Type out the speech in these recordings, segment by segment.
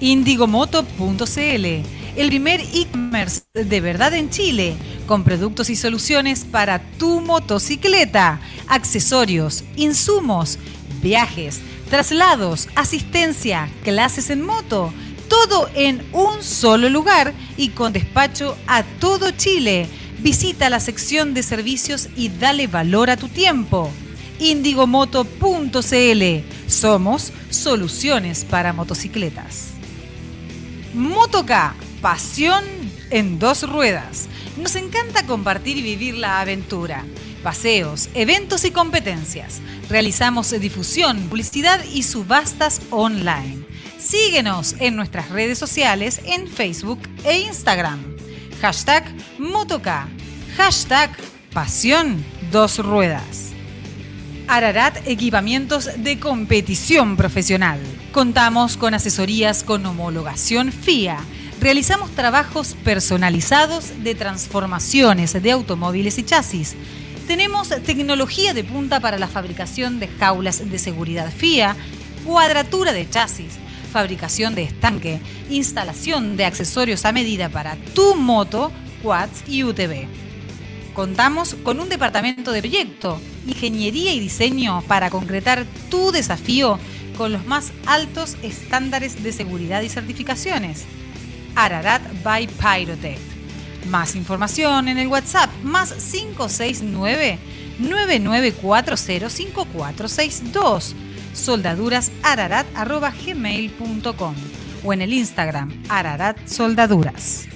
Indigomoto.cl, el primer e-commerce de verdad en Chile, con productos y soluciones para tu motocicleta, accesorios, insumos, viajes, traslados, asistencia, clases en moto, todo en un solo lugar y con despacho a todo Chile. Visita la sección de servicios y dale valor a tu tiempo. Indigomoto.cl. Somos soluciones para motocicletas. Motoca, pasión en dos ruedas. Nos encanta compartir y vivir la aventura. Paseos, eventos y competencias. Realizamos difusión, publicidad y subastas online. Síguenos en nuestras redes sociales en Facebook e Instagram. Hashtag Motoca. Hashtag Pasión Dos Ruedas. Ararat Equipamientos de Competición Profesional. Contamos con asesorías con homologación FIA. Realizamos trabajos personalizados de transformaciones de automóviles y chasis. Tenemos tecnología de punta para la fabricación de jaulas de seguridad FIA, cuadratura de chasis, fabricación de estanque, instalación de accesorios a medida para tu moto, quads y UTV. Contamos con un departamento de proyecto, ingeniería y diseño para concretar tu desafío con los más altos estándares de seguridad y certificaciones. Ararat by Pyrotech. Más información en el WhatsApp más 569 99405462 soldadurasararat.gmail.com o en el Instagram Ararat Soldaduras.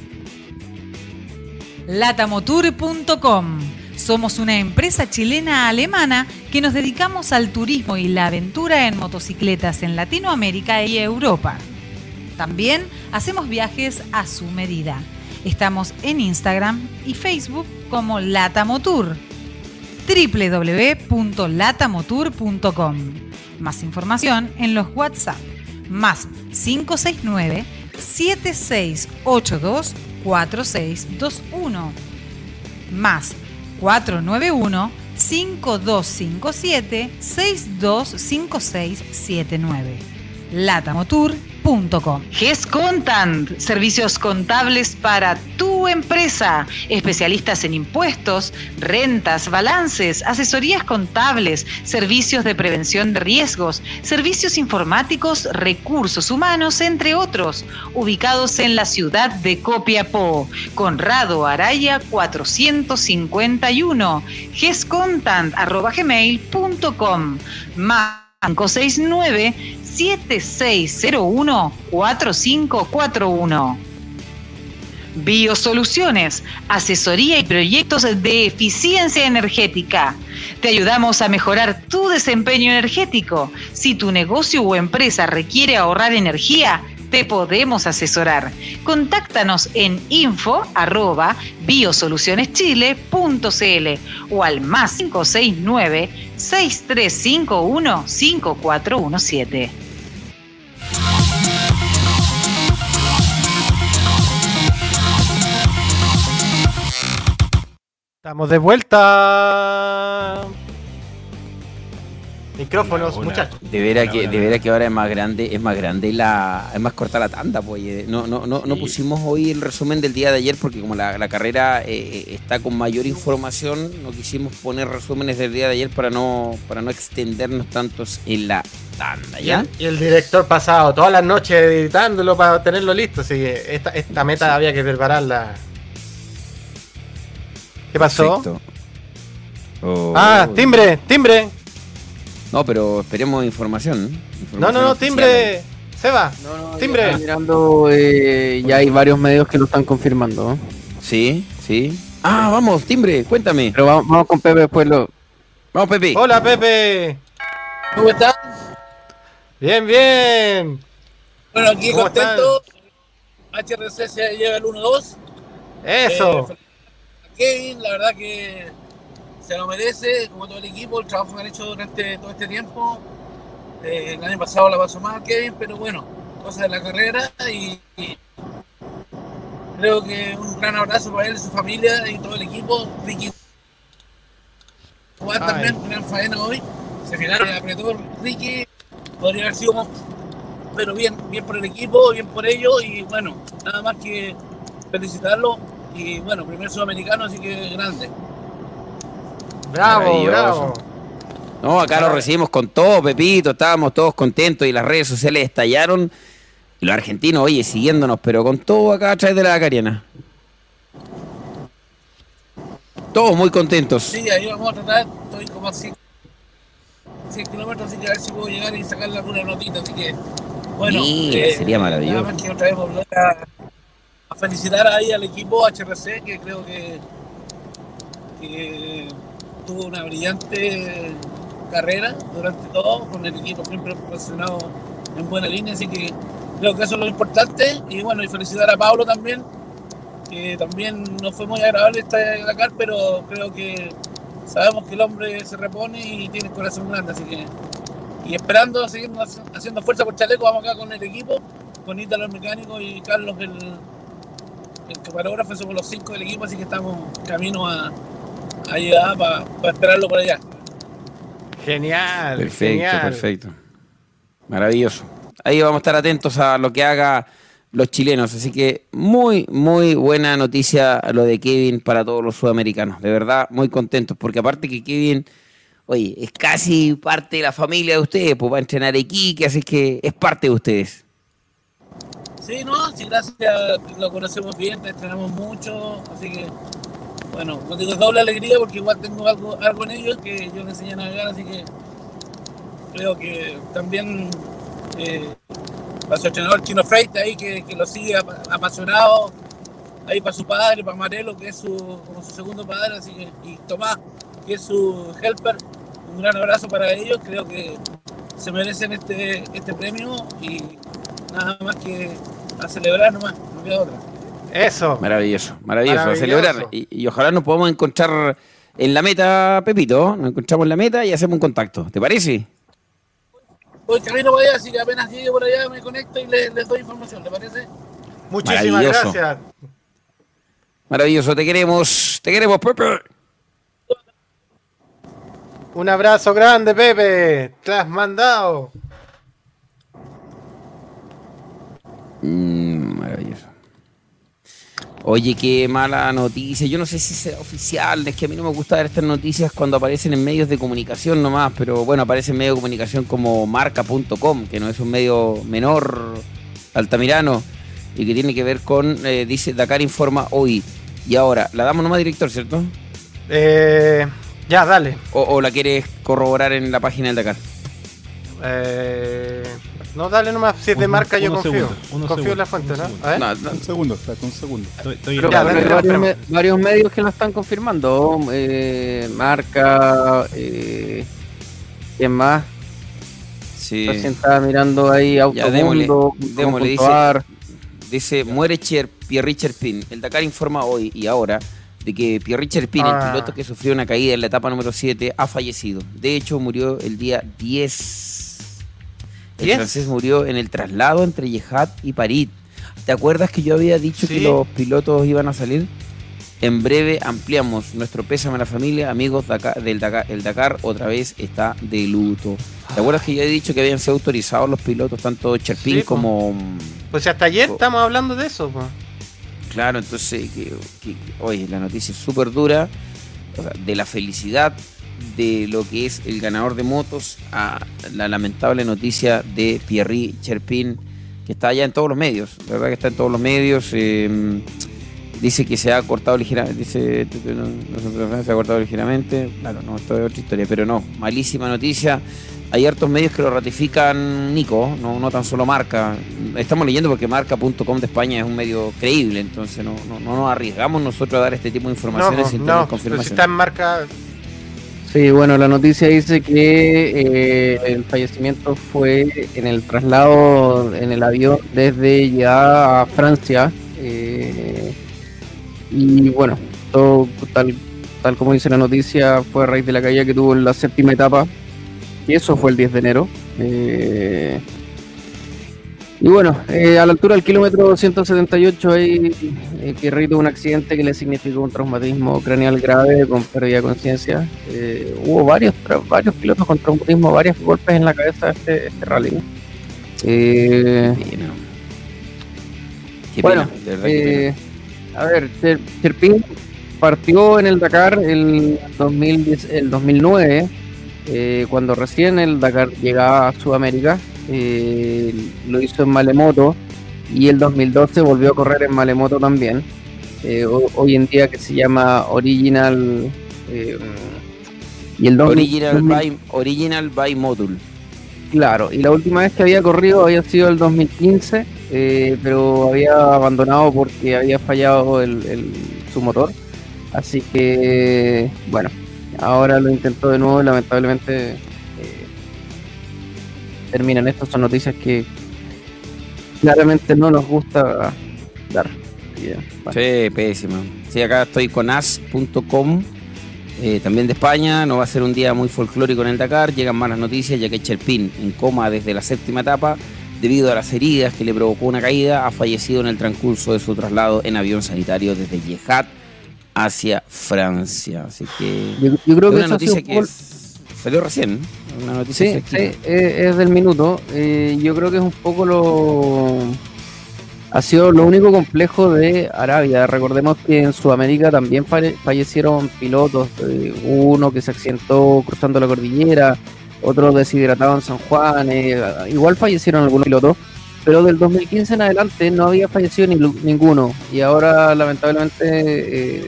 Latamotour.com Somos una empresa chilena-alemana que nos dedicamos al turismo y la aventura en motocicletas en Latinoamérica y Europa. También hacemos viajes a su medida. Estamos en Instagram y Facebook como Latamotour www.latamotour.com. Más información en los WhatsApp más 569 7682 4621 más 491 5257 625679. GESContant, servicios contables para tu empresa, especialistas en impuestos, rentas, balances, asesorías contables, servicios de prevención de riesgos, servicios informáticos, recursos humanos, entre otros, ubicados en la ciudad de Copiapó, Conrado Araya 451, gescontant.gmail.com, 569 7601-4541. Biosoluciones, asesoría y proyectos de eficiencia energética. Te ayudamos a mejorar tu desempeño energético. Si tu negocio o empresa requiere ahorrar energía, te podemos asesorar. Contáctanos en info arroba biosolucioneschile.cl o al más 569 6351 5417. Estamos de vuelta. Micrófonos, muchachos. De veras que, de vera que ahora es más grande, es más grande la, es más corta la tanda, pues. No, no, no, no pusimos hoy el resumen del día de ayer porque como la, carrera eh, eh, está con mayor información, no quisimos poner resúmenes del día de ayer para no, para no extendernos tantos en la tanda, ¿ya? Y el director pasado todas las noches editándolo para tenerlo listo, así que esta, esta meta había que prepararla ¿Qué pasó? Oh. ah, timbre, timbre. No, pero esperemos información. no, no, no, timbre. Seba, timbre. Ya mirando, eh, ya hay varios medios que lo están confirmando. Sí, sí. Ah, vamos, timbre, cuéntame. Pero vamos, con Pepe después lo. Vamos, Pepe. Hola, Pepe. ¿Cómo estás? Bien, bien. Bueno, aquí contento. HRC se lleva el 1-2. Eso. Eh, Kevin, la verdad que se lo merece, como todo el equipo, el trabajo que han hecho durante todo este tiempo. Eh, el año pasado la pasó mal Kevin, pero bueno, cosas de la carrera y, creo que un gran abrazo para él, su familia y todo el equipo. Ricky jugar también, gran faena hoy. Se final apretó Ricky, podría haber sido pero bien, bien por el equipo, bien por ellos y bueno, nada más que felicitarlo y bueno, primer sudamericano, así que grande. Bravo, bravo. No, acá lo recibimos con todo, Pepito, estábamos todos contentos y las redes sociales estallaron. Y los argentinos, oye, siguiéndonos, pero con todo acá a través de la Cariana. Todos muy contentos. Sí, ahí vamos a tratar, estoy como a 100, 100 kilómetros, así que a ver si puedo llegar y sacarle alguna notita, así que bueno. Mira, sería maravilloso. Nada más que otra vez volver a, a felicitar ahí al equipo HRC, que creo que, que tuvo una brillante carrera durante todo, con el equipo siempre posicionado en buena línea, así que creo que eso es lo importante. Y bueno, y felicitar a Pablo también, que también no fue muy agradable esta Dakar, pero creo que sabemos que el hombre se repone y tiene el corazón grande, así que y esperando seguir haciendo fuerza por Chaleco, vamos acá con el equipo, con Ítalo el mecánico y Carlos el, el camarógrafo, somos los cinco del equipo, así que estamos camino a, a llegar para esperarlo por allá. Genial. Perfecto, genial. perfecto. Maravilloso. Ahí vamos a estar atentos a lo que haga los chilenos. Así que muy, muy buena noticia lo de Kevin para todos los sudamericanos. De verdad, muy contentos. Porque aparte que Kevin, oye, es casi parte de la familia de ustedes, pues va a entrenar Iquique, así que es parte de ustedes. Sí, no, sí, gracias, lo conocemos bien, te entrenamos mucho, así que, bueno, no digo doble alegría porque igual tengo algo, algo en ellos que yo les enseñé a navegar, así que creo que también eh, para su entrenador Chino Freite ahí que, que lo sigue ap- apasionado, ahí para su padre, para Marelo, que es su, como su segundo padre, así que, y Tomás, que es su helper, un gran abrazo para ellos, creo que se merecen este, este premio y nada más que a celebrar nomás, no queda otra. Eso. Maravilloso, maravilloso, a celebrar. Y, y ojalá nos podamos encontrar en la meta, Pepito. Nos encontramos en la meta y hacemos un contacto. ¿Te parece? Voy camino para allá, así que apenas llegue por allá me conecto y les, les doy información, ¿le parece? Muchísimas Maravilloso. gracias. Maravilloso, te queremos, te queremos, Pepe. Un abrazo grande, Pepe. Te has mandado. Mm. Oye, qué mala noticia. Yo no sé si será oficial. Es que a mí no me gusta ver estas noticias cuando aparecen en medios de comunicación nomás. Pero bueno, aparece en medios de comunicación como marca.com, que no es un medio menor, altamirano, y que tiene que ver con, eh, dice Dakar Informa hoy. Y ahora, la damos nomás, director, ¿cierto? Eh, ya, dale. O, o la quieres corroborar en la página del Dakar? Eh, no, dale nomás. Si es de Uno- marca, yo confío. confío en la fuente, ¿no? A ver. No, no, Un segundo, espérate, un segundo. Estoy, estoy Pero Ya, bueno, dale, hay dale, varios, me- varios medios que lo están confirmando. eh, marca, eh, ¿quién más? sí. Recién estaba mirando ahí Automundo, dice-. Dice, muere Cher, Pierre Cherpin. El Dakar informa hoy y ahora de que Pierre Cherpin, Ah. el piloto que sufrió una caída en la etapa número 7, ha fallecido. De hecho, murió el día 10. El ¿10? francés murió en el traslado entre Yejat y París. ¿Te acuerdas que yo había dicho que los pilotos iban a salir? En breve ampliamos nuestro pésame a la familia, amigos Dakar- del Dakar, el Dakar otra vez está de luto. ¿Te acuerdas que yo he dicho que habían sido autorizados los pilotos, tanto Cherpin Sí, como Pues hasta ayer estamos hablando de eso. Claro, entonces, que, que- que- oye, la noticia es súper dura, o sea, de la felicidad de lo que es el ganador de motos a la lamentable noticia de Pierre Cherpin, que está allá en todos los medios, la verdad que está en todos los medios, eh, dice que se ha cortado ligeramente, dice, no, se ha cortado ligeramente, claro, no, esto es otra historia, pero no, malísima noticia. Hay hartos medios que lo ratifican, Nico, no, no tan solo Marca. Estamos leyendo porque Marca.com de España es un medio creíble, entonces no, no, no nos arriesgamos nosotros a dar este tipo de informaciones sin tener pero si confirmación. está en marca. Sí, bueno, la noticia dice que eh, el fallecimiento fue en el traslado en el avión desde ya a Francia. eh, y bueno, todo tal, tal como dice la noticia, fue a raíz de la caída que tuvo en la séptima etapa. Y eso fue el 10 de enero. eh, y bueno, eh, a la altura del kilómetro 178 ahí eh, Pierre tuvo un accidente que le significó un traumatismo craneal grave con pérdida de conciencia. Eh, hubo varios varios pilotos con traumatismo, varios golpes en la cabeza de este, este rally. Qué bueno, pena, que a ver, Cher- Cherpin partió en el Dakar el, 2010, el 2009, eh, cuando recién el Dakar llegaba a Sudamérica. Eh, lo hizo en Malemoto y el 2012 volvió a correr en Malemoto también. eh, ho- hoy en día que se llama Original. eh, y el pena. 2000 Original 2000 by, original by Module. Claro, y la última vez que había corrido había sido el 2015, eh, pero había abandonado porque había fallado el, el- su motor. Así que, bueno, ahora lo intentó de nuevo y lamentablemente terminan. Estas son noticias que claramente no nos gusta dar. Sí, pésimo. Sí, acá estoy con as.com, eh, también de España. No va a ser un día muy folclórico en el Dakar. Llegan malas noticias ya que Cherpin, en coma desde la séptima etapa, debido a las heridas que le provocó una caída, ha fallecido en el transcurso de su traslado en avión sanitario desde Yehat hacia Francia. Así que. Yo, yo creo que una noticia que es- salió recién. Una noticia Sí, sí, es, del minuto. Eh, yo creo que es un poco lo. Ha sido lo único complejo de Arabia. Recordemos que en Sudamérica también falle- fallecieron pilotos. eh, uno que se accidentó cruzando la cordillera, otro deshidratado en San Juan. eh, igual fallecieron algunos pilotos. Pero del 2015 en adelante no había fallecido ni, ninguno. Y ahora, lamentablemente,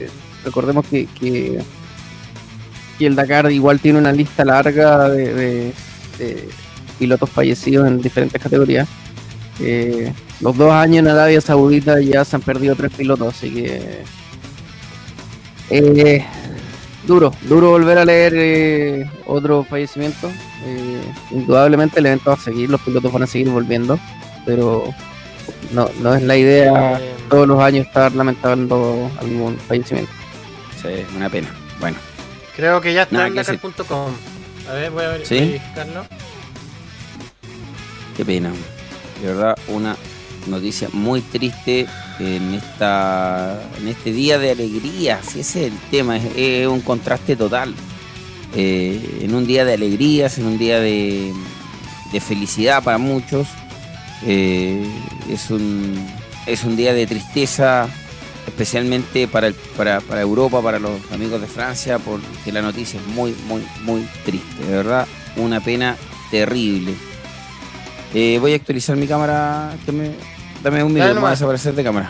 eh, recordemos que, que, que el Dakar igual tiene una lista larga de, de- de pilotos fallecidos en diferentes categorías. Eh, los dos años en Arabia Saudita ya se han perdido tres pilotos, así que. eh, duro, duro volver a leer eh, otro fallecimiento. Indudablemente el evento va a seguir, los pilotos van a seguir volviendo, pero no, no es la idea todos los años estar lamentando algún fallecimiento. Sí, una pena. Bueno. Creo que ya está Nada en. Dakar.com. A ver, voy a ver, ¿Sí? verificarlo. Qué pena. De verdad, una noticia muy triste en esta en este día de alegría. Si ese es el tema, es, es un contraste total. Eh, en un día de alegrías, en un día de, de felicidad para muchos, eh, es un es un día de tristeza, especialmente para, el- para, para Europa, para los amigos de Francia, porque la noticia es muy, muy, muy triste. De verdad, una pena terrible. Eh, voy a actualizar mi cámara. Que me, dame un minuto, voy a desaparecer de cámara.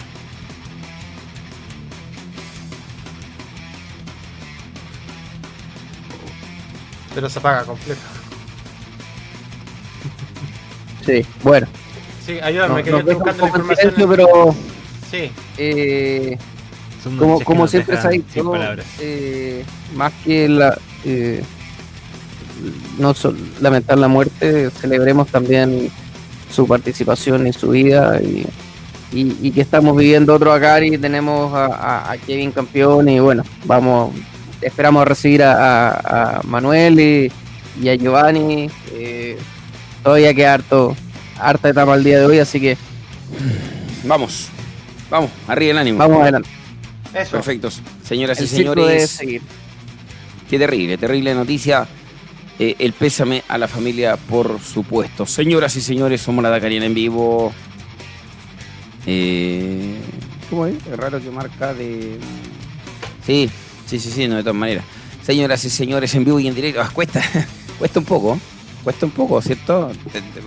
Pero se apaga completo. Sí, bueno, Sí, ayúdame, no- que nos yo estoy buscando la información. silencio, pero Sí, eh, como, siempre se ha dicho, eh, más que la, eh, no sol- lamentar la muerte, celebremos también su participación y su vida y, y- y que estamos viviendo otro acá y tenemos a, a- a Kevin campeón y bueno, vamos, esperamos recibir a, a- a Manuel y, y a Giovanni. eh, todavía queda harto, harta etapa al día de hoy, así que Vamos, vamos, arriba el ánimo. vamos adelante. eso. Perfectos. Señoras El y señores, seguir. qué terrible, terrible noticia. Eh, el pésame a la familia, por supuesto. Señoras y señores, somos la Dakariana en vivo. Eh, ¿Cómo es? Es raro que marca de. Sí, sí, sí, sí, no, de todas maneras. Señoras y señores, en vivo y en directo. Ah, cuesta, cuesta un poco, cuesta un poco, ¿cierto?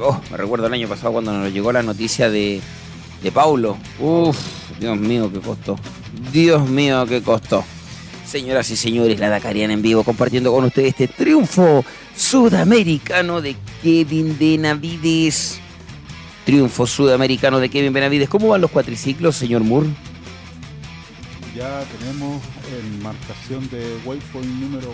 Oh, me recuerdo el año pasado cuando nos llegó la noticia de, de Paulo. Uf, Dios mío, qué costó. Dios mío, qué costó. Señoras y señores, la Dakariana en vivo compartiendo con ustedes este triunfo sudamericano de Kevin Benavides. Triunfo sudamericano de Kevin Benavides. ¿Cómo van los cuatriciclos, señor Moore? Ya tenemos en marcación de waypoint número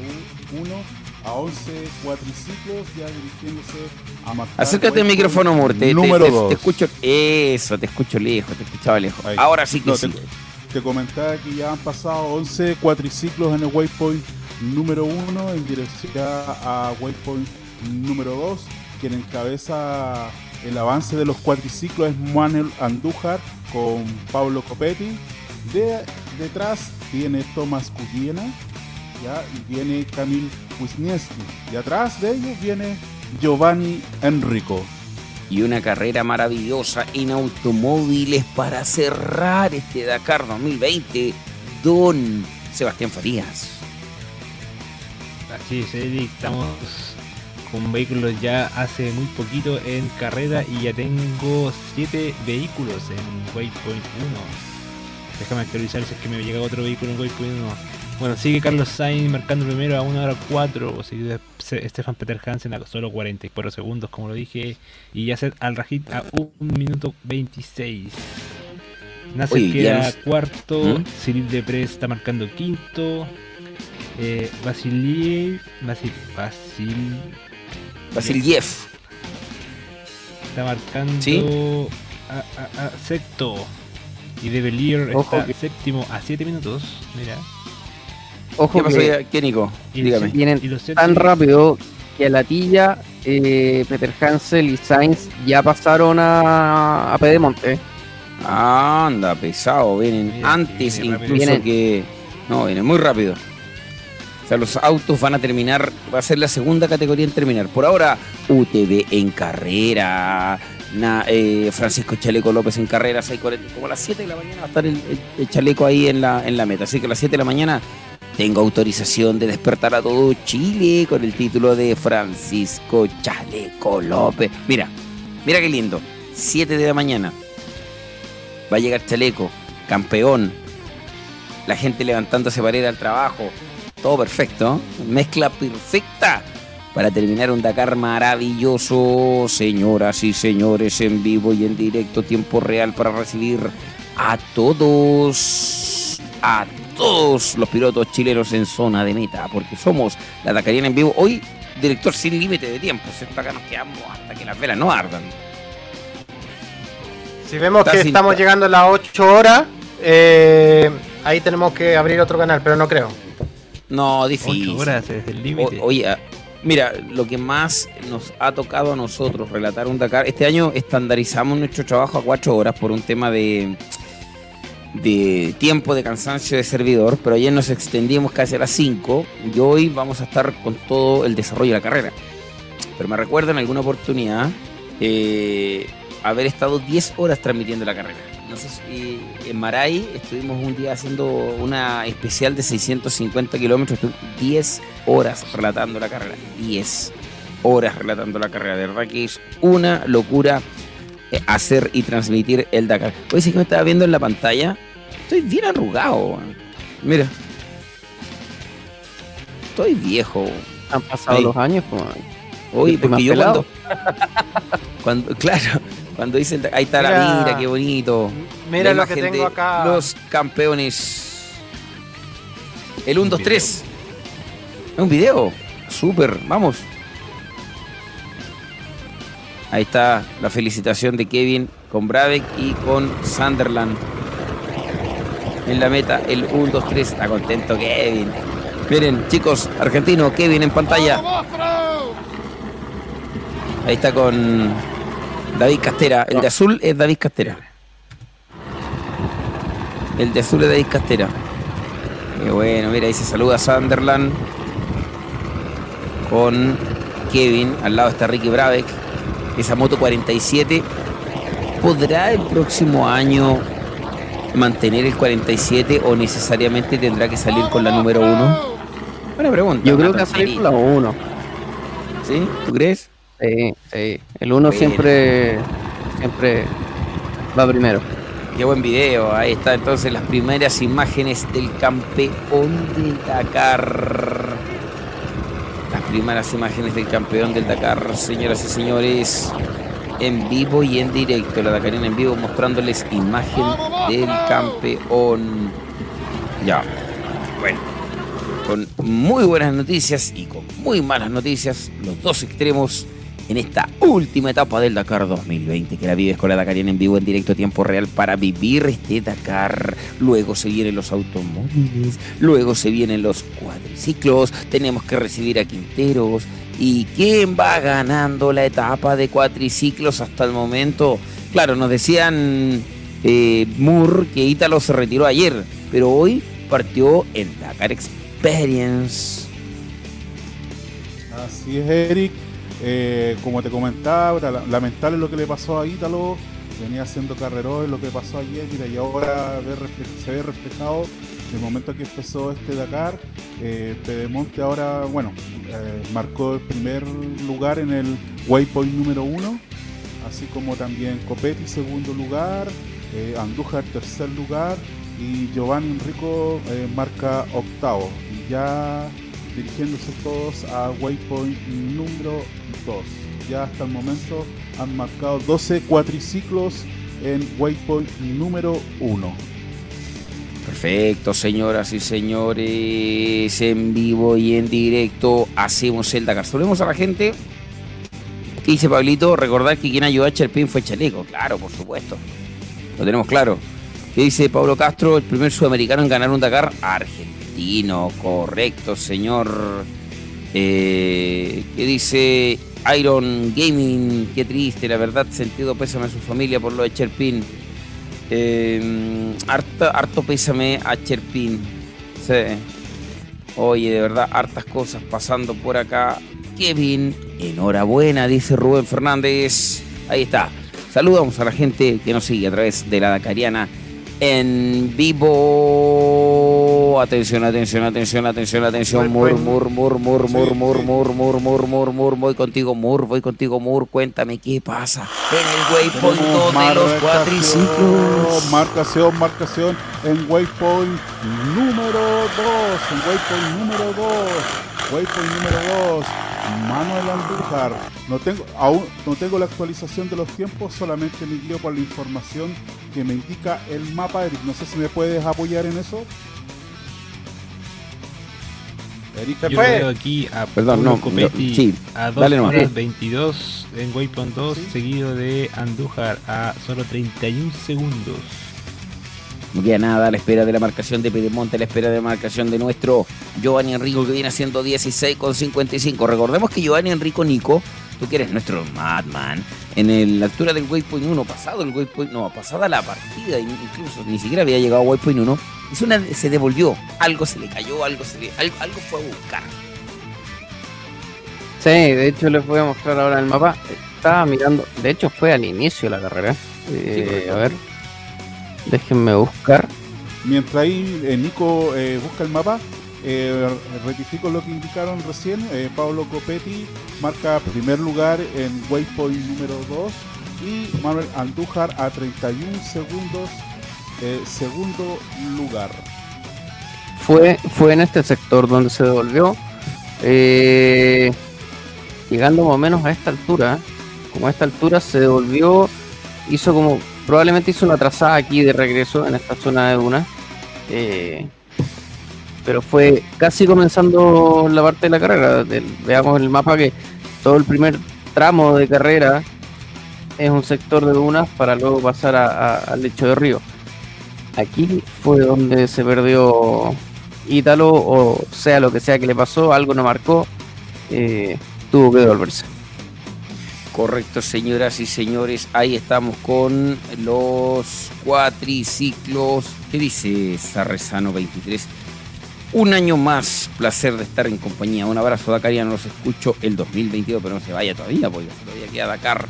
1 a 11 cuatriciclos ya dirigiéndose a marcar. Acércate al micrófono, Moore. Te, te- número te- 2. te escucho. Eso, te escucho lejos, te escuchaba lejos. Ahí. Ahora sí que No, sí. Te, te comentaba que ya han pasado 11 cuatriciclos en el waypoint número 1 en dirección a waypoint número 2. Quien encabeza el avance de los cuatriciclos es Manuel Andújar con Pablo Copetti. De, detrás viene Tomás Cuyena ¿ya? y viene Kamil Wisniewski. Y atrás de ellos viene Giovanni Enrico. y una carrera maravillosa en automóviles para cerrar este Dakar 2020. Don Sebastián Farías. Así es, Eric, estamos con vehículos ya hace muy poquito en carrera y ya tengo 7 vehículos en Waypoint 1. Déjame actualizar si es que me llega otro vehículo en Waypoint 1. Bueno, sigue Carlos Sainz marcando primero a 1 hora 4, sigue Stefan Peter Hansen a solo 44 segundos, como lo dije, y Yasser Al Rajid a 1 minuto 26. Nasser queda cuarto, ¿Mm? Cyril Depres está marcando quinto, eh, Vasiliev, Vasil, Vasil, Vasiliev está marcando a, a, sexto y De Belier está séptimo a 7 minutos. Mira. Ojo ¿Qué ¿Qué, Nico? Dígame. Vienen tan rápido que a la tilla eh, Peter Hansel y Sainz ya pasaron a, a Pedemonte. Anda, pesado, vienen antes incluso que... No, vienen muy rápido. O sea, los autos van a terminar, va a ser la segunda categoría en terminar. Por ahora, UTV en carrera, eh, Francisco Chaleco López en carrera, 6.40, como a las 7 de la mañana va a estar el, Chaleco ahí en la, en la meta. Así que a las 7 de la mañana tengo autorización de despertar a todo Chile con el título de Francisco Chaleco López. Mira, mira qué lindo. 7 de la mañana. Va a llegar Chaleco, campeón. La gente levantándose para ir al trabajo. Todo perfecto. Mezcla perfecta para terminar un Dakar maravilloso. Señoras y señores, en vivo y en directo, tiempo real para recibir a todos. A todos los pilotos chilenos en zona de meta, porque somos la Dakariana en vivo. Hoy, director sin límite de tiempo. Acá nos quedamos hasta que las velas no ardan. Si vemos que estamos llegando a las 8 horas, eh, ahí tenemos que abrir otro canal, pero no creo. No, difícil. 8 horas es el límite. Oye, ah, mira, lo que más nos ha tocado a nosotros relatar un Dakar, este año estandarizamos nuestro trabajo a 4 horas por un tema de de tiempo de cansancio de servidor, pero ayer nos extendimos casi a las 5 y hoy vamos a estar con todo el desarrollo de la carrera. Pero me recuerdo en alguna oportunidad eh, haber estado 10 horas transmitiendo la carrera. Sé si en Maray estuvimos un día haciendo una especial de 650 kilómetros, 10 horas relatando la carrera. 10 horas relatando la carrera. De verdad que es una locura eh, hacer y transmitir el Dakar. Hoy sí que me estaba viendo en la pantalla. Estoy bien arrugado. Mira. Estoy viejo. Han pasado los años, pues. Hoy, porque yo cuando, Claro, cuando dicen. Ahí está la mira, qué bonito. Mira lo que tengo acá. Los campeones. El 1, 2, 3. Es un video. Súper, vamos. Ahí está la felicitación de Kevin con Bravek y con Sunderland. En la meta, el 1, 2, 3. Está contento Kevin. Miren, chicos, argentino, Kevin en pantalla. Ahí está con David Castera. El de azul es David Castera. El de azul es David Castera. Qué bueno, mira, ahí se saluda Sunderland con Kevin. Al lado está Ricky Bravek esa moto 47, ¿podrá el próximo año mantener el 47 o necesariamente tendrá que salir con la número 1? Buena pregunta. Yo creo que va a salir con la 1. ¿Sí? ¿Tú crees? Sí, sí. El 1 siempre, siempre va primero. Qué buen video. Ahí está entonces las primeras imágenes del campeón de Dakar primeras imágenes del campeón del Dakar, señoras y señores, en vivo y en directo. La Dakarina en vivo mostrándoles imagen del campeón. Ya, bueno, con muy buenas noticias y con muy malas noticias, los dos extremos en esta última etapa del Dakar 2020, que la vives con la Dakariana en vivo, en directo, a tiempo real, para vivir este Dakar. Luego se vienen los automóviles, luego se vienen los cuadriciclos, tenemos que recibir a Quinteros. ¿Y quién va ganando la etapa de cuatriciclos hasta el momento? Claro, nos decían eh, Moore que Ítalo se retiró ayer, pero hoy partió el Dakar Experience. Así es, Eric Eh, como te comentaba, la- lamentable lo que le pasó a Ítalo. Venía haciendo carrerón, lo que pasó ayer, y ahora se ve reflejado el momento que empezó este Dakar. Eh, Pedemonte ahora, bueno, eh, marcó el primer lugar en el waypoint número uno, así como también Copetti segundo lugar, eh, Andújar tercer lugar y Giovanni Enrico eh, marca octavo. Ya dirigiéndose todos a waypoint número 2. Ya hasta el momento han marcado 12 cuatriciclos en waypoint número 1. Perfecto, señoras y señores, en vivo y en directo hacemos el Dakar. Saludemos a la gente. ¿Qué dice Pablito? Recordar que quien ayudó a Cherpin fue Chaleco. Claro, por supuesto. Lo tenemos claro. ¿Qué dice Pablo Castro? El primer sudamericano en ganar un Dakar argentino. Correcto, señor. Eh, ¿Qué dice Iron Gaming? Qué triste, la verdad. Sentido pésame a su familia por lo de Cherpin. Harta- harto pésame a Cherpin. Sí. Oye, de verdad, hartas cosas pasando por acá. Kevin, enhorabuena, dice Rubén Fernández. Ahí está. Saludamos a la gente que nos sigue a través de la Dakariana en vivo. Atención, atención, atención, atención, atención. Mur, mur, mur, mur, mur, mur, mur, mur, mur, mur, mur. Voy contigo, Mur, voy contigo, Mur. Cuéntame qué pasa en el waypoint de los cuatriciclos. Marcación, marcación en waypoint número 2. En waypoint número 2. Waypoint número 2. Manuel Andújar. No tengo, aún no tengo la actualización de los tiempos, solamente me guío por la información que me indica el mapa. Eric, no sé si me puedes apoyar en eso. Se Yo fue. veo aquí a Perdón, Pablo no, Copetti no, sí, a 2 dale nomás. horas 22 en Waypoint 2, Sí. seguido de Andújar a solo 31 segundos. No queda nada a la espera de la marcación de Pedemonte, a la espera de la marcación de nuestro Giovanni Enrico que viene haciendo 16 con 55. Recordemos que Giovanni Enrico Nico, tú que eres nuestro Madman, en el- la altura del Waypoint 1, pasado el Waypoint, no, pasada la partida, incluso ni siquiera había llegado a Waypoint 1, hizo una- se devolvió, algo se le cayó, algo se le, algo, algo fue a buscar. Sí, de hecho les voy a mostrar ahora el mapa. Estaba mirando, de hecho fue al inicio de la carrera. Eh, correcto. a ver, déjenme buscar. Mientras ahí eh, Nico eh, busca el mapa, eh, lo que indicaron recién. eh, Pablo Copetti marca primer lugar en waypoint número 2 y Manuel Andújar a 31 segundos, eh, segundo lugar. Fue, fue en este sector donde se devolvió. eh, llegando más o menos a esta altura. Como a esta altura se devolvió, hizo como, probablemente hizo una trazada aquí de regreso en esta zona de duna. eh, pero fue casi comenzando la parte de la carrera. veamos el mapa que todo el primer tramo de carrera es un sector de dunas para luego pasar al lecho de río. Aquí fue donde se perdió Ítalo, o sea lo que sea que le pasó, algo no marcó, eh, tuvo que devolverse. Correcto, señoras y señores, ahí estamos con los cuatriciclos. ¿Qué dice Sarresano 23? Un año más, placer de estar en compañía. Un abrazo, Dakariano, los escucho el 2022, pero no se vaya todavía, porque todavía queda Dakar.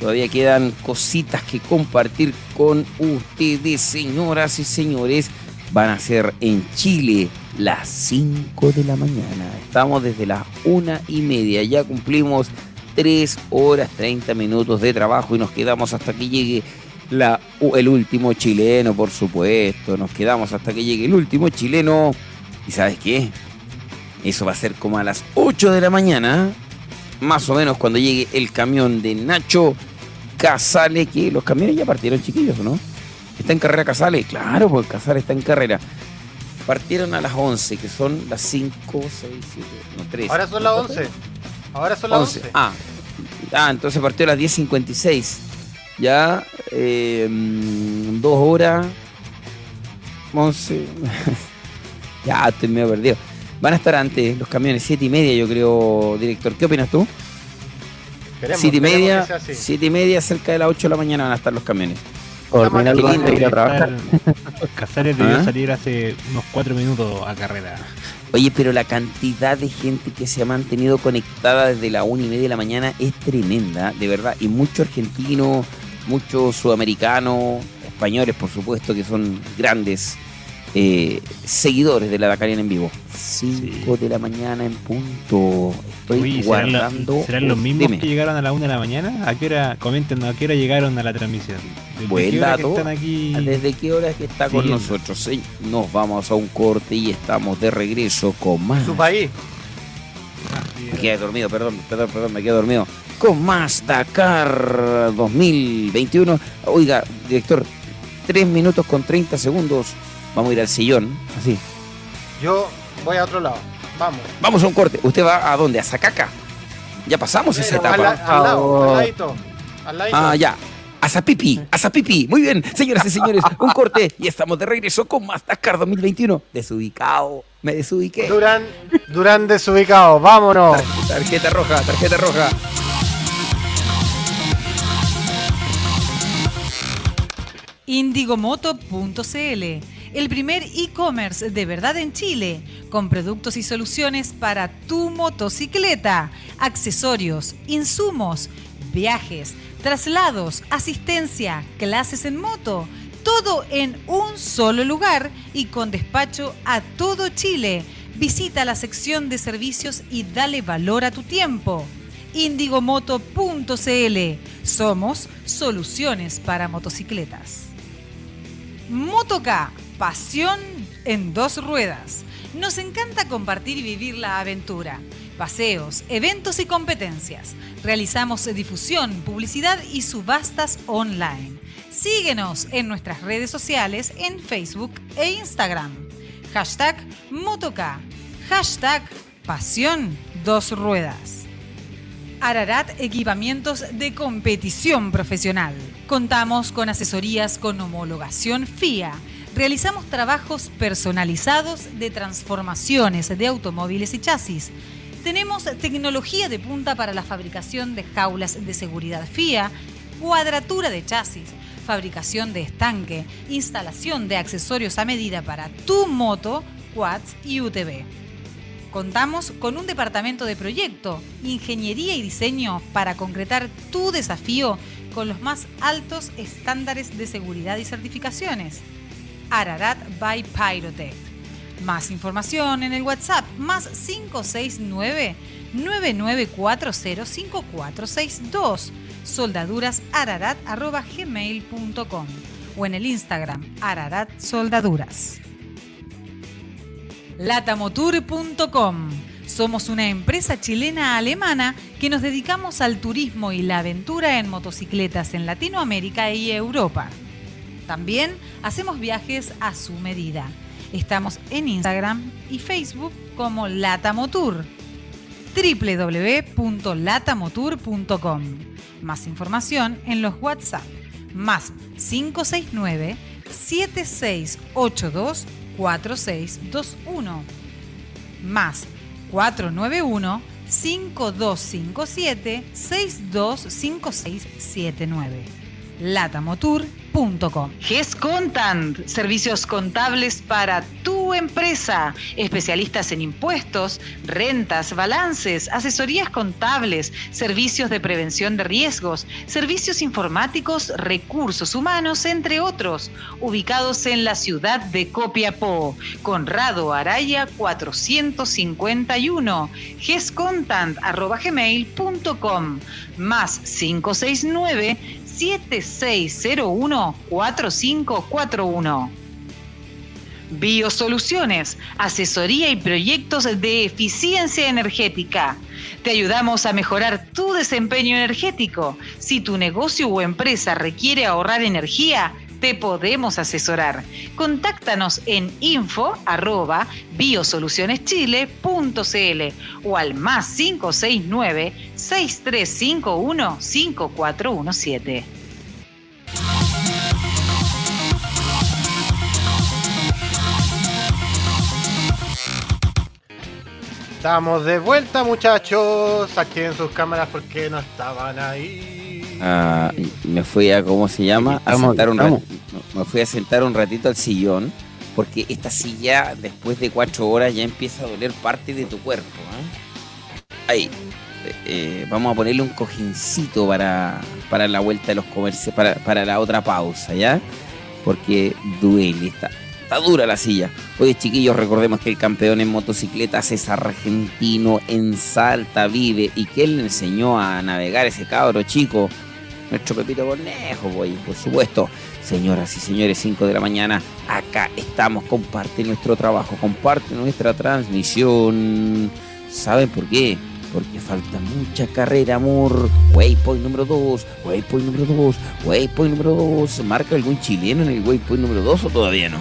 Todavía quedan cositas que compartir con ustedes, señoras y señores. Van a ser en Chile las 5 de la mañana. Estamos desde las una y media. Ya cumplimos 3 horas 30 minutos de trabajo y nos quedamos hasta que llegue el último chileno, por supuesto. Nos quedamos hasta que llegue el último chileno. ¿Y sabes qué? Eso va a ser como a las 8 de la mañana, más o menos cuando llegue el camión de Nacho Casale, que los camiones ya partieron chiquillos, ¿o no? ¿Está en carrera Casale? Claro, porque Casale está en carrera. Partieron a las 11, que son las 5, 6, 7, no, 3. Ahora son las 11. Ahora son las 11. Ah, ah, entonces partió a las 10.56. Ya, eh, mm, dos horas. 11. ya, estoy medio perdido. Van a estar antes los camiones, 7 y media, yo creo, director. ¿Qué opinas tú? Esperemos, 7 y media. 7 y media, cerca de las 8 de la mañana van a estar los camiones. Terminar Qué antes de ir a trabajar. Casares debió ¿Ah? salir hace unos 4 minutos a carrera. Oye, pero la cantidad de gente que se ha mantenido conectada desde la una y media de la mañana es tremenda, de verdad. Y muchos argentinos, muchos sudamericanos, españoles, por supuesto, que son grandes eh, seguidores de la Dakarian en vivo. 5 de la mañana en punto. Estoy Oye, ¿serán, la- guardando. serán los mismos dime. que llegaron a la una de la mañana? ¿A qué hora? Comenten, ¿a qué hora llegaron a la transmisión? ¿Desde Buen qué hora que dato. están aquí? ¿Desde qué hora es que está con nosotros? Sí, Nos vamos a un corte y estamos de regreso con más. Su país. Me quedé dormido, perdón, perdón, perdón, me quedé dormido. Con más Dakar 2021. Oiga, director, 3 minutos con 30 segundos. Vamos a ir al sillón. Así. Yo voy a otro lado. Vamos. Vamos a un corte. ¿Usted va a dónde? ¿A Zacaca? Ya pasamos esa Al, etapa. al lado, al ladito. Al ladito. Ah, ya. A Zapipi, a Zapipi. Muy bien, señoras y señores, un corte y estamos de regreso con más Dakar 2021. Desubicado, me desubiqué. Durán, Durán desubicado. Vámonos. Tarjeta roja, tarjeta roja. Indigomoto.cl, el primer e-commerce de verdad en Chile, con productos y soluciones para tu motocicleta, accesorios, insumos, viajes, traslados, asistencia, clases en moto, todo en un solo lugar y con despacho a todo Chile. Visita la sección de servicios y dale valor a tu tiempo. Indigomoto.cl. Somos soluciones para motocicletas. Motoca, pasión en dos ruedas. Nos encanta compartir y vivir la aventura. Paseos, eventos y competencias. Realizamos difusión, publicidad y subastas online. Síguenos en nuestras redes sociales en Facebook e Instagram. Hashtag Motoca. Hashtag Pasión Dos Ruedas. Ararat Equipamientos de Competición Profesional. Contamos con asesorías con homologación FIA. Realizamos trabajos personalizados de transformaciones de automóviles y chasis. Tenemos tecnología de punta para la fabricación de jaulas de seguridad FIA, cuadratura de chasis, fabricación de estanque, instalación de accesorios a medida para tu moto, quads y UTV. Contamos con un departamento de proyecto, ingeniería y diseño para concretar tu desafío con los más altos estándares de seguridad y certificaciones. Ararat by Pyrotech. Más información en el WhatsApp más 569 99405462 soldadurasararat.gmail.com o en el Instagram ararat soldaduras. latamotour.com Somos una empresa chilena-alemana que nos dedicamos al turismo y la aventura en motocicletas en Latinoamérica y Europa. También hacemos viajes a su medida. Estamos en Instagram y Facebook como Latamotour www.latamotour.com. Más información en los WhatsApp más 569 7682 4621 más 491 5257 625679 latamotour.com GES Contant, servicios contables para tu empresa, especialistas en impuestos, rentas, balances, asesorías contables, servicios de prevención de riesgos, servicios informáticos, recursos humanos, entre otros, ubicados en la ciudad de Copiapó, Conrado Araya 451, gescontant.gmail.com, más 569 7601-4541. Biosoluciones, asesoría y proyectos de eficiencia energética. Te ayudamos a mejorar tu desempeño energético. Si tu negocio o empresa requiere ahorrar energía, te podemos asesorar. Contáctanos en info arroba biosolucioneschile.cl o al más 569 6351 5417. Estamos de vuelta, muchachos. Activen sus cámaras porque no estaban ahí. Ah, me fui a, ¿cómo se llama? A sentar un me fui a sentar un ratito al sillón porque esta silla después de cuatro horas ya empieza a doler parte de tu cuerpo. ¿ah? Ahí. Eh, eh, vamos a ponerle un cojincito para, para la vuelta de los comercios, para, para la otra pausa, ¿ya? Porque duele, está, está dura la silla. Oye, chiquillos, recordemos que el campeón en motocicletas es argentino en Salta, vive, y que él le enseñó a navegar ese cabro chico, nuestro Pepito Cornejo, voy, por supuesto. Señoras y señores, 5 de la mañana, acá estamos, comparte nuestro trabajo, comparte nuestra transmisión. ¿Saben por qué? Porque falta mucha carrera, amor. Waypoint número 2, waypoint número 2, waypoint número 2. ¿Marca algún chileno en el waypoint número 2 o todavía no?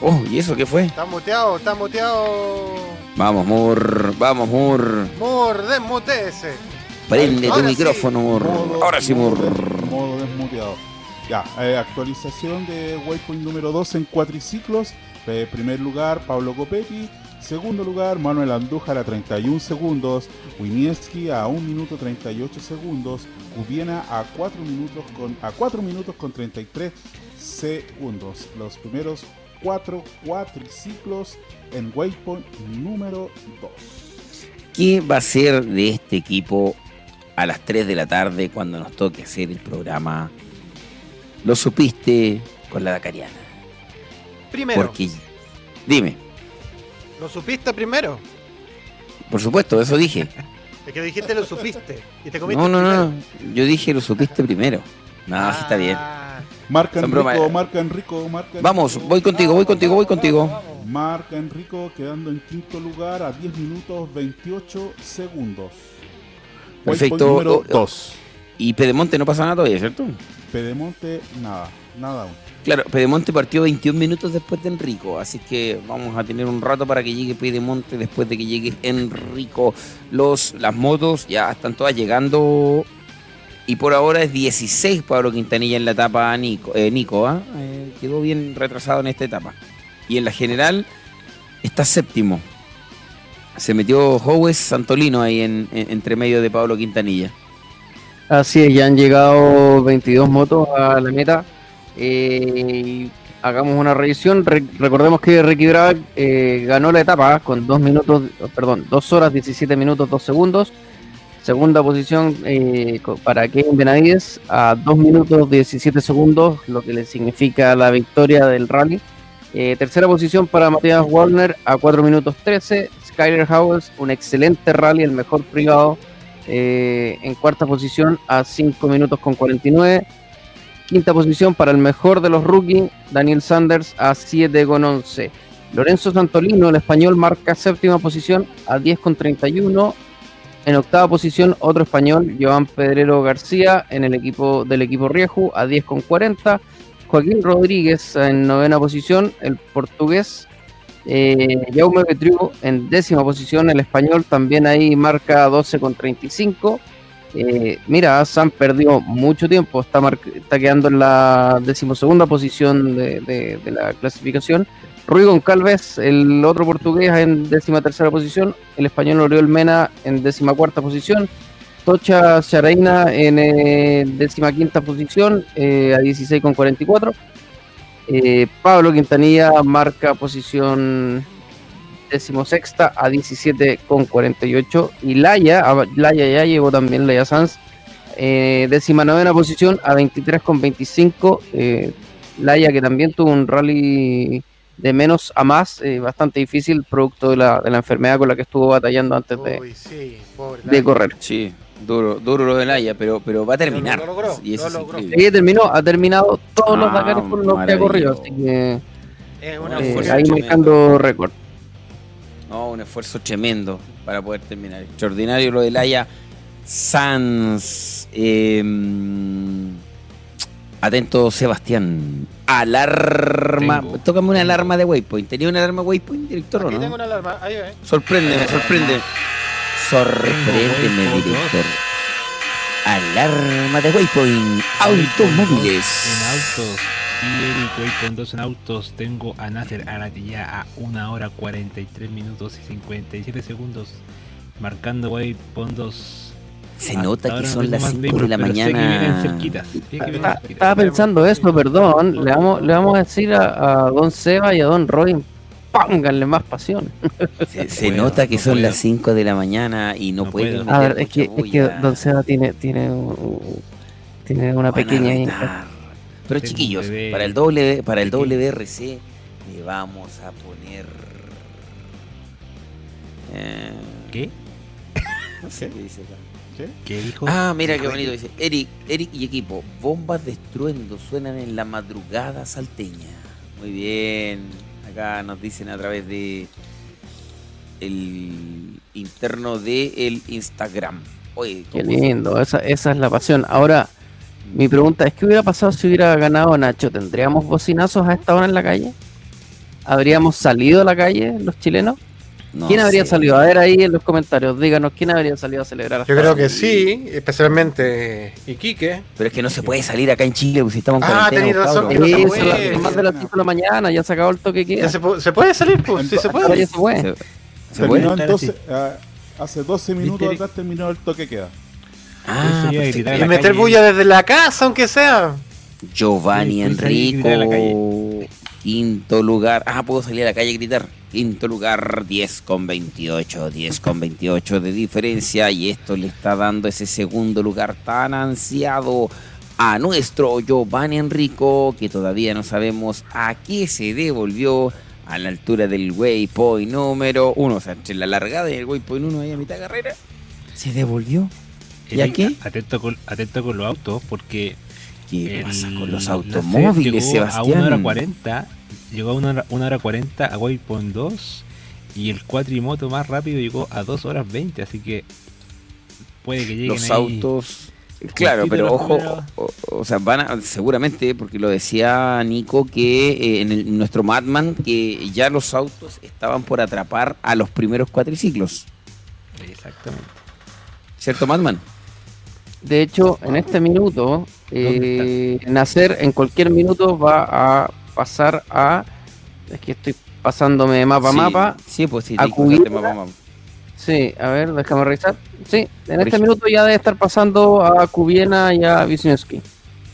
Oh, ¿y eso qué fue? Está muteado, está muteado. Vamos, Mur, vamos, Mur. Mur, desmuteese. Prende tu sí. micrófono, Mur. Modo- Ahora sí, Mur. modo des- Modo desmuteado. Ya, eh, actualización de Waypoint número 2 en cuatriciclos. Eh, primer lugar, Pablo Copetti. Segundo lugar, Manuel Andújar a 31 segundos. Winieski a 1 minuto 38 segundos. Cubiena a 4 minutos con, a 4 minutos con 33 segundos. Los primeros cuatro cuatriciclos en Waypoint número 2. ¿Qué va a ser de este equipo a las 3 de la tarde cuando nos toque hacer el programa? Lo supiste con la Dakariana. Primero, Porque, dime, ¿lo supiste primero? por supuesto, eso dije. Es que dijiste lo supiste. Y te comiste No, no, primero. no, yo dije lo supiste primero. No, sí está bien. Ah, Marca Enrico, marca Enrico, marca Vamos, Enrico. voy contigo, voy contigo, voy contigo. Marca Enrico quedando en quinto lugar a 10 minutos 28 segundos. Perfecto. Número Oh, oh. 2. Y Pedemonte no pasa nada todavía, ¿cierto? Pedemonte, nada, nada aún. Claro, Pedemonte partió 21 minutos después de Enrico, así que vamos a tener un rato para que llegue Pedemonte después de que llegue Enrico. Los, las motos ya están todas llegando y por ahora es 16 Pablo Quintanilla en la etapa Nico. eh, Nico ¿ah? Eh, quedó bien retrasado en esta etapa. Y en la general está séptimo. Se metió Howes Santolino ahí en, en- entre medio de Pablo Quintanilla. Así es, ya han llegado 22 motos a la meta. Eh, hagamos una revisión. Re- recordemos que Ricky Bragg eh, ganó la etapa con 2 minutos, perdón, 2 horas 17 minutos 2 segundos. Segunda posición eh, para Kevin Benavides a 2 minutos 17 segundos, lo que le significa la victoria del rally. Tercera posición para Matías Wallner a 4 minutos 13. Skyler Howells, un excelente rally, el mejor privado eh, en cuarta posición a 5 minutos con 49. Quinta posición para el mejor de los rookies, Daniel Sanders a 7 con 11. Lorenzo Santolino, el español, marca séptima posición a 10 con 31. En octava posición, otro español, Joan Pedrero García, en el equipo del equipo Rieju, a 10 con 40. Joaquín Rodríguez en novena posición, el portugués. Eh, Jaume Betriu en décima posición, el español también ahí marca 12 con 35. Eh, mira, Sam perdió mucho tiempo, está, está quedando en la decimosegunda posición de la clasificación. Rui Goncalves, el otro portugués, en décima tercera posición. El español Oriol Mena en décima cuarta posición. Tocha Charaina en eh, décima quinta posición eh, a 16 con 44. Eh, Pablo Quintanilla marca posición decimosexta a 17 con 48 y Laia, a- Laia ya llegó también Laia Sanz. Eh, décima novena posición a 23 con 25 eh, Laia que también tuvo un rally de menos a más eh, bastante difícil producto de la, de la enfermedad con la que estuvo batallando antes de, Uy, sí, pobre. de correr. Sí, duro, duro lo del Haya, pero, pero va a terminar. Lo logró, y eso lo logró. Sí, terminó, ha terminado todos los Ah, Dakares por los que ha corrido, así que Es una Eh, eh, ahí marcando récord. No, un esfuerzo tremendo para poder terminar. Extraordinario lo del Haya. Sans. eh, atento, Sebastián. Alarma. Tengo. Tócame una alarma de Waypoint. ¿Tenía una alarma Waypoint, director o Aquí no? tengo una alarma. Ahí. Sorpréndeme, sorprende. Sorpréndeme, director. Alarma de Waypoint. Automóviles. En autos. Y Waypoint 2 en autos tengo a Nasser Aratilla a 1 hora 43 minutos y 57 segundos. Marcando Waypoint 2. Se nota que son las tengo más 5 de la mañana. cerquitas, cerquitas. Estaba pensando eso, perdón. Le vamos, le vamos a decir a, a Don Seba y a Don Roy, pónganle más pasión. Se, nota que no son puedo. las 5 de la mañana y no, No pueden puedo. A ver, es que, es que. Don Seba tiene, tiene, tiene una pequeña... Pero chiquillos, bebé para el W, para el. WRC le vamos a poner eh, ¿Qué? no sé qué dice acá. ¿Qué dijo? Ah, mira qué bonito dice. Eric, Eric y equipo, bombas de estruendo suenan en la madrugada salteña. Muy bien. Acá nos dicen a través de el interno de el Instagram. Oye, Qué ¿cómo- lindo, esa, esa es la pasión. Ahora, mi pregunta es, ¿qué hubiera pasado si hubiera ganado Nacho? ¿Tendríamos bocinazos a esta hora en la calle? ¿Habríamos salido a la calle los chilenos? No ¿Quién habría sé. salido? A ver ahí en los comentarios, díganos, ¿quién habría salido a celebrar? Yo creo que sí, especialmente Iquique. Pero es que no se puede salir acá en Chile porque si estamos en Ah, cuarentena. tenés razón, no se las- más de las 5 de la mañana, ya se acabó el toque que Ya se, ¿se puede salir, pues, sí se puede. ya se puede. Se- se Terminó puede. en Claro, 12, sí. ah, hace 12 minutos atrás terminó el toque queda. Ah, a perfecto. gritar Y meter calle. bulla desde la casa, aunque sea. Giovanni Sí, a Enrico. Quinto lugar. Ah, puedo salir a la calle y gritar. Quinto lugar, 10 con 28. 10 con 28 de diferencia. Y esto le está dando ese segundo lugar tan ansiado a nuestro Giovanni Enrico, que todavía no sabemos a qué se devolvió a la altura del waypoint número uno. O sea, entre la largada y el waypoint 1 ahí a mitad de carrera. Se devolvió. ¿Y a qué? Atento con, atento con los autos, porque ¿Qué el- pasa con los automóviles, Sebastián? A 1 hora 40, llegó a 1 hora, 1 hora 40 a Waypoint 2 y el cuatrimoto más rápido llegó a 2 horas 20, así que puede que lleguen los ahí. autos. Claro, pero ojo, o, o sea, van a, seguramente, porque lo decía Nico, que eh, en el- nuestro Madman, que ya los autos estaban por atrapar a los primeros cuatriciclos. Exactamente. ¿Cierto, Madman? De hecho, en este minuto, eh, Nacer en cualquier minuto va a pasar a. Es que estoy pasándome de mapa a sí, mapa. Sí, pues sí, a Cubilla. mapa, mapa. Sí, a ver, déjame revisar. Sí, en este minuto ya debe estar pasando a Cubiena y a Wisniewski.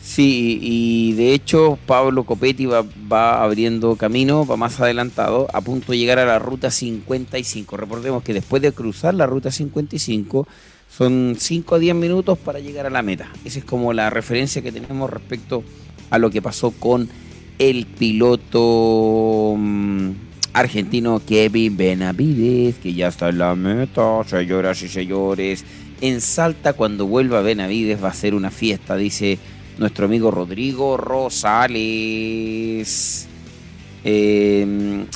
Sí, y de hecho Pablo Copetti va, va abriendo camino, va más adelantado, a punto de llegar a la ruta 55. Recordemos que después de cruzar la ruta 55 son 5 a 10 minutos para llegar a la meta. Esa es como la referencia que tenemos respecto a lo que pasó con el piloto mm, argentino Kevin Benavides, que ya está en la meta, señoras y señores. En Salta, cuando vuelva Benavides, va a ser una fiesta, dice nuestro amigo Rodrigo Rosales. Eh,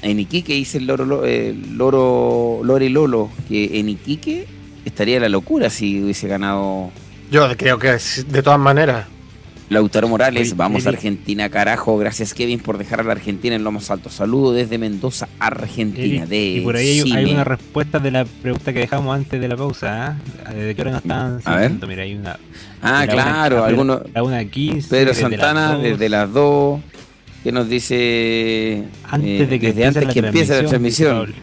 en Iquique dice el loro, Lo- eh, loro Lore Lolo que en Iquique estaría la locura si hubiese ganado Yo creo que de todas maneras. Lautaro Morales. Oye, Vamos a. Argentina, carajo. Gracias Kevin por dejar a la Argentina en lo más alto. Saludo desde Mendoza, Argentina. De y por ahí hay, hay una respuesta de la pregunta que dejamos antes de la pausa. ¿ah? ¿De qué hora nos estaban A ver. Mira, hay una. Ah, claro, una- algunos. La 1.15. Pedro Santana desde las 2 que nos dice Antes eh, de que desde antes que empiece la transmisión.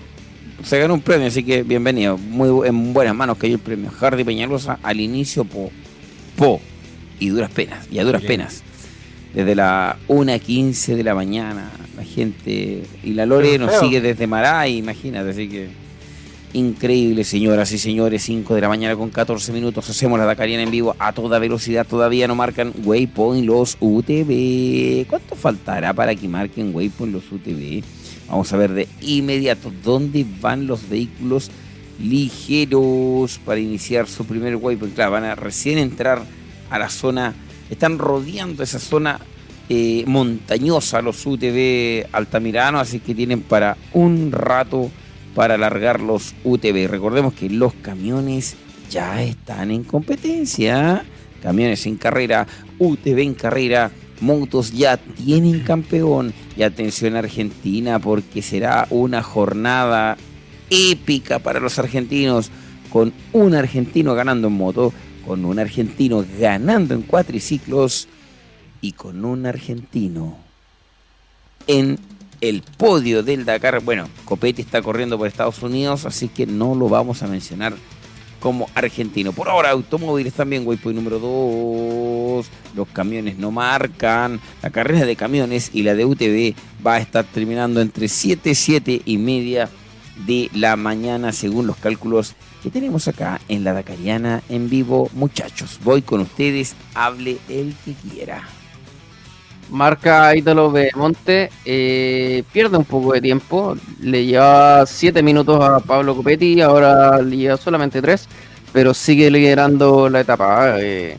Se ganó un premio, así que bienvenido. Muy en buenas manos cayó el premio. Hardy Peñalosa al inicio po, po y duras penas, y a duras Bien. penas. Desde la 1.15 de la mañana, la gente. Y la Lore nos sigue desde Maray, imagínate, así que. Increíble, señoras y señores. 5 de la mañana con 14 minutos. Hacemos la Dakariana en vivo a toda velocidad. Todavía no marcan Waypoint los UTV. ¿Cuánto faltará para que marquen Waypoint los UTV? Vamos a ver de inmediato dónde van los vehículos ligeros para iniciar su primer Waypoint. Claro, van a recién entrar a la zona. Están rodeando esa zona eh, montañosa los UTV Altamirano, así que tienen para un rato para alargar los UTV. Recordemos que los camiones ya están en competencia. Camiones en carrera, UTV en carrera, motos ya tienen campeón. Y atención Argentina porque será una jornada épica para los argentinos con un argentino ganando en moto, con un argentino ganando en cuatriciclos y con un argentino en el podio del Dakar. Bueno, Copetti está corriendo por Estados Unidos, así que no lo vamos a mencionar como argentino. Por ahora, automóviles también, waypoint número 2. Los camiones no marcan. La carrera de camiones y la de UTV va a estar terminando entre 7, 7 y media de la mañana, según los cálculos que tenemos acá en la Dakariana en vivo. Muchachos, voy con ustedes, hable el que quiera. Marca Ítalo Bemonte, eh, pierde un poco de tiempo, le lleva 7 minutos a Pablo Copetti, ahora le lleva solamente 3, pero sigue liderando la etapa. eh.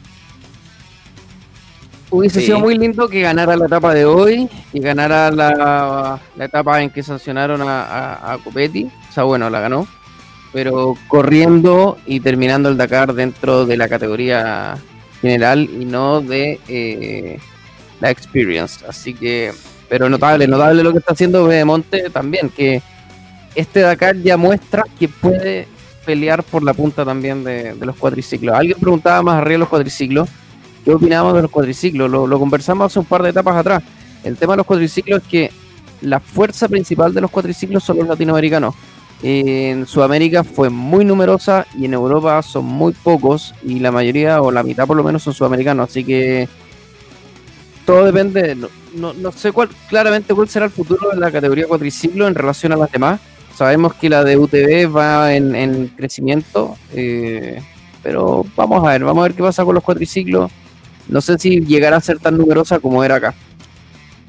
Hubiese Sí. sido muy lindo que ganara la etapa de hoy y ganara la, la etapa en que sancionaron a, a, a Copetti, o sea, bueno, la ganó, pero corriendo y terminando el Dakar dentro de la categoría general y no de... eh, la experience. Así que, pero notable, notable lo que está haciendo Bedemonte también, que este Dakar ya muestra que puede pelear por la punta también de, de los cuadriciclos. Alguien preguntaba más arriba de los cuadriciclos, ¿qué opinamos de los cuadriciclos? Lo, lo conversamos hace un par de etapas atrás. El tema de los cuadriciclos es que la fuerza principal de los cuadriciclos son los latinoamericanos. En Sudamérica fue muy numerosa y en Europa son muy pocos y la mayoría o la mitad por lo menos son sudamericanos. Así que todo depende, no, sé cuál, claramente cuál será el futuro de la categoría cuadriciclo en relación a las demás. Sabemos que la de UTV va en, en crecimiento, eh, pero vamos a ver, vamos a ver qué pasa con los cuadriciclos. No sé si llegará a ser tan numerosa como era acá.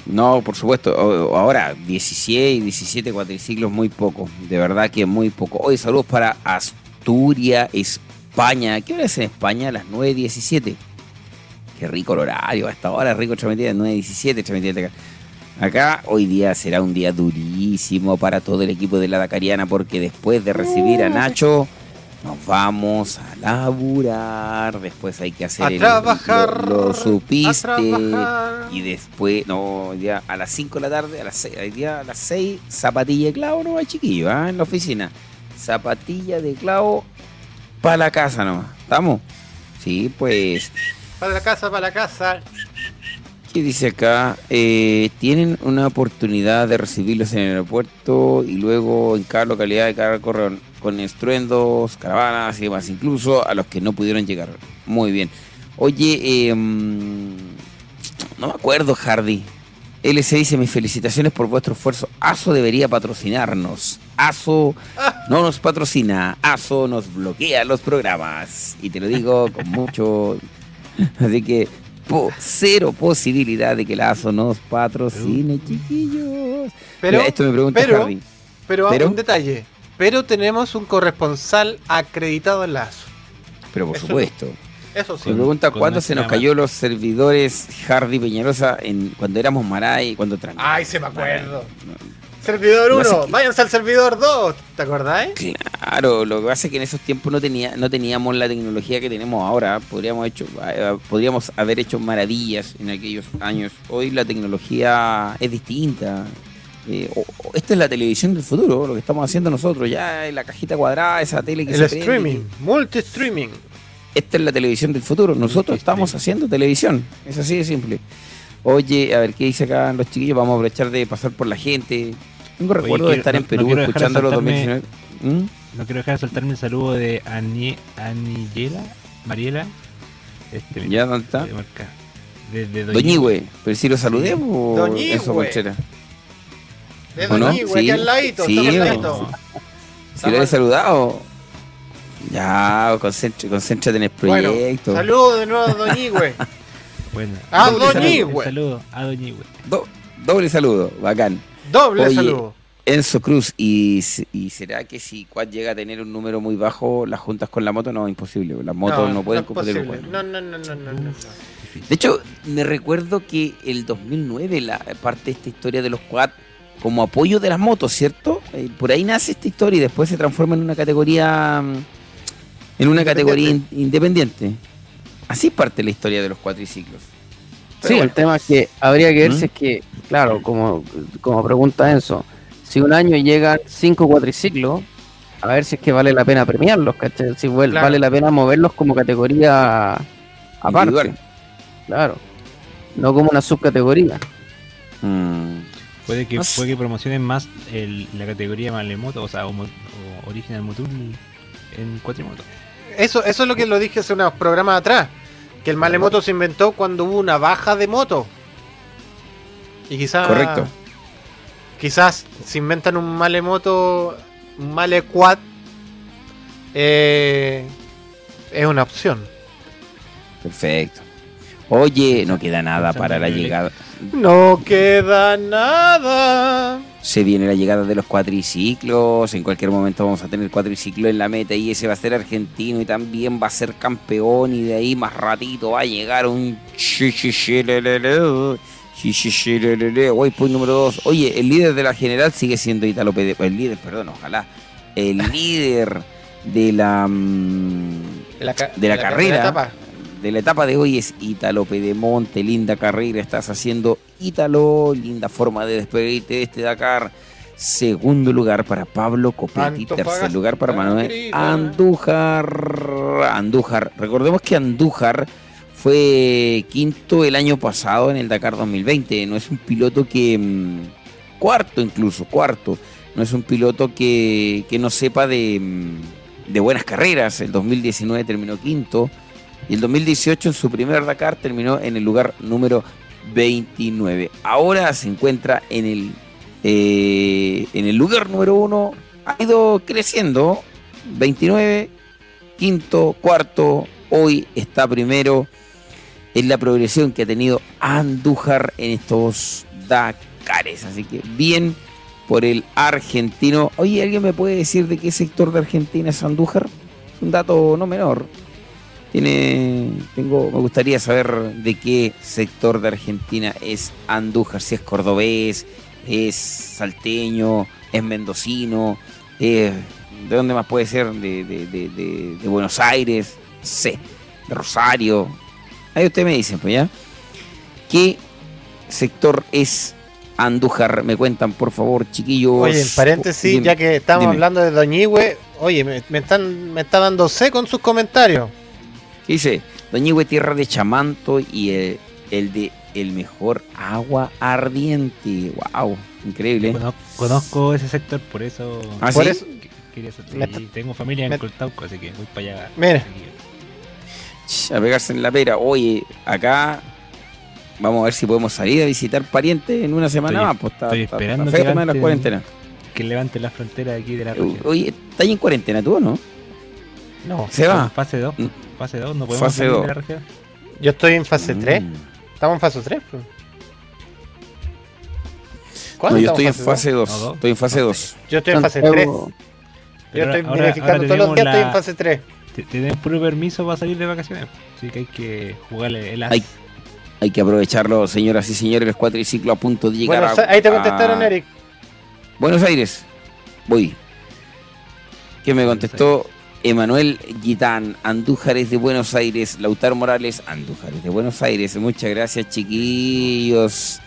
No, por supuesto. Ahora, 16, 17 cuatriciclos, muy poco. De verdad que muy poco. Hoy saludos para Asturias, España. ¿Qué hora es en España? Las 9.17. Qué rico el horario. Hasta ahora rico Chametía, 9.17, Chametía. Acá hoy día será un día durísimo para todo el equipo de la Dakariana porque después de recibir a Nacho nos vamos a laburar. Después hay que hacer A el- trabajar, Lo, lo a supiste. trabajar. Y después, no, día a las 5 de la tarde, a las 6, hoy día a las 6, zapatilla de clavo no chiquillo, ¿ah? en la oficina. Zapatilla de clavo para la casa nomás. ¿Estamos? Sí, pues. Para la casa, para la casa. ¿Qué dice acá? Eh, tienen una oportunidad de recibirlos en el aeropuerto y luego en cada localidad de cada correo con estruendos, caravanas y demás, incluso a los que no pudieron llegar. Muy bien. Oye, eh, mm, no me acuerdo, Hardy. LC dice, mis felicitaciones por vuestro esfuerzo. ASO debería patrocinarnos. ASO no nos patrocina. ASO nos bloquea los programas. Y te lo digo con mucho... Así que po- cero posibilidad de que la ASO nos patrocine, chiquillos. Pero, Mira, esto me pregunta pero, Hardy. pero, Pero- un detalle. Pero tenemos un corresponsal acreditado en la ASO. Pero por Eso- supuesto. Eso sí. Me pregunta cuándo se nos cayó los servidores Hardy Peñarosa en, cuando éramos Maray, cuando. Ay, se me acuerdo. Servidor No 1, sé qué- váyanse al servidor 2. ¿Te acordáis? Claro, lo que pasa es que en esos tiempos no tenía, no teníamos la tecnología que tenemos ahora. Podríamos hecho, podríamos haber hecho maravillas en aquellos años. Hoy la tecnología es distinta. Eh, esta es la televisión del futuro, lo que estamos haciendo nosotros, ya en la cajita cuadrada, esa tele que El se prende, streaming, multi-streaming. esta es la televisión del futuro. Nosotros estamos haciendo televisión. Es así de simple. Oye, a ver qué dice acá los chiquillos. Vamos a aprovechar de pasar por la gente. Tengo recuerdo de quiero- estar no- en no Perú de escuchándolo saltarme- 2019. ¿Mm? No quiero dejar de soltarme el saludo de Ani, Anillela, Mariela. Este, ¿Ya dónde está? de marca. Desde Doñigüe. Pero si lo saludé, o Doñigüe. eso, Conchera. De ¿O no? Aquí Sí. al ladito, Sí, al ladito. Si lo he saludado. Ya, concéntrate, concéntrate en el Bueno, proyecto. saludos de nuevo a Doñigüe. Bueno, A Doñigüe. un saludo a Doñigüe. Do- doble saludo, bacán. Doble Oye, saludo. Enzo Cruz, ¿y, y será que si Quad llega a tener un número muy bajo, las juntas con la moto? No, imposible. Las motos no, pueden es competir. con- No, no, no, no, no, no. De hecho, me recuerdo que el 2009, la parte de esta historia de los quad, como apoyo de las motos, ¿cierto? Eh, por ahí nace esta historia y después se transforma en una categoría mm, en una categoría in- independiente. Así parte la historia de los cuatriciclos. Sí, el tema es que habría que ver ¿Mm? si es que, claro, como, como pregunta Enzo, si un año llegan cinco cuatriciclos, a ver si es que vale la pena premiarlos, ¿cachai? Si Claro. vale la pena moverlos como categoría aparte. Individual. Claro. No como una subcategoría. Mm, Puede que, puede que promocionen más el- la categoría Malemoto, o sea, o, o Original Motul en Cuatrimoto. eso, eso es lo que lo dije hace unos programas atrás. Que el malemoto se inventó cuando hubo una baja de moto. Y quizás. Correcto. Quizás se inventan un malemoto, un male quad. eh, es una opción. Perfecto. Oye, no queda nada para la llegada. No queda nada. Se viene la llegada de los cuatriciclos. En cualquier momento vamos a tener cuatriciclo en la meta y ese va a ser argentino y también va a ser campeón. Y de ahí más ratito va a llegar un. Waypoint número 2. Oye, el líder de la general sigue siendo Italo Pede- El líder, perdón, ojalá. El líder de la. mm, ca- De la carrera. De la etapa de hoy es Ítalo Pedemonte, linda carrera estás haciendo Ítalo, linda forma de despedirte de este Dakar. Segundo lugar para Pablo Copetti, tercer lugar para Manuel querida. Andújar. Andújar, recordemos que Andújar fue quinto el año pasado en el Dakar 2020, no es un piloto que... mm, cuarto incluso, cuarto, no es un piloto que, que no sepa de, mm, de buenas carreras, el 2019 terminó quinto, y el 2018 en su primer Dakar terminó en el lugar número 29. Ahora se encuentra en el, eh, en el lugar número uno. Ha ido creciendo. 29, quinto, cuarto. Hoy está primero. Es la progresión que ha tenido Andújar en estos Dakares. Así que bien por el argentino. Oye, ¿alguien me puede decir de qué sector de Argentina es Andújar? Un dato no menor. Tiene, tengo, me gustaría saber de qué sector de Argentina es Andújar, si es cordobés, es salteño, es mendocino, es- ¿de dónde más puede ser? De, de- de- de- de Buenos Aires, no sé, de Rosario. Ahí ustedes me dicen, pues ya. ¿Qué sector es Andújar? Me cuentan, por favor, chiquillos. Oye, en paréntesis, Dime, ya que estamos dime. hablando de Doñigüe, oye, me, me están, me está dando C con sus comentarios. ¿Qué dice? Doñigüe, tierra de chamanto y el, el de el mejor agua ardiente. ¡Wow! Increíble. Conozco, conozco ese sector, por eso. ¿Ah, Por sí? eso- que- quería hacer- Me y está- tengo familia en Coltauco, así que voy para allá. Mira. A pegarse en la pera. Oye, acá vamos a ver si podemos salir a visitar parientes en una semana Estoy- más. Pues está, estoy está- esperando está que de las levanten- cuarentenas. Que levante la frontera de aquí de la región. Oye, ¿estás en cuarentena tú o no? No, ¿Se va? Fase 2. Fase 2, no podemos Fase salir dos. de la región. yo estoy en fase 3. Mm. ¿Estamos en fase 3? No, yo estoy en fase dos? 2. ¿No, dos? Estoy en fase 2. Yo estoy en fase 3. Santiago, Yo estoy ahora- verificando ahora todos los días, estoy en fase 3. Te- Tenemos puro permiso para salir de vacaciones. Así que hay que jugarle el as. Hay- Hay que aprovecharlo, señoras y señores. El cuatriciclo a punto de llegar Bueno, a, ahí te a contestaron, Eric. Buenos Aires. Voy. ¿Qué me contestó? Emanuel Gitán, Andújares de Buenos Aires, Lautaro Morales, Andújares de Buenos Aires. Muchas gracias, chiquillos.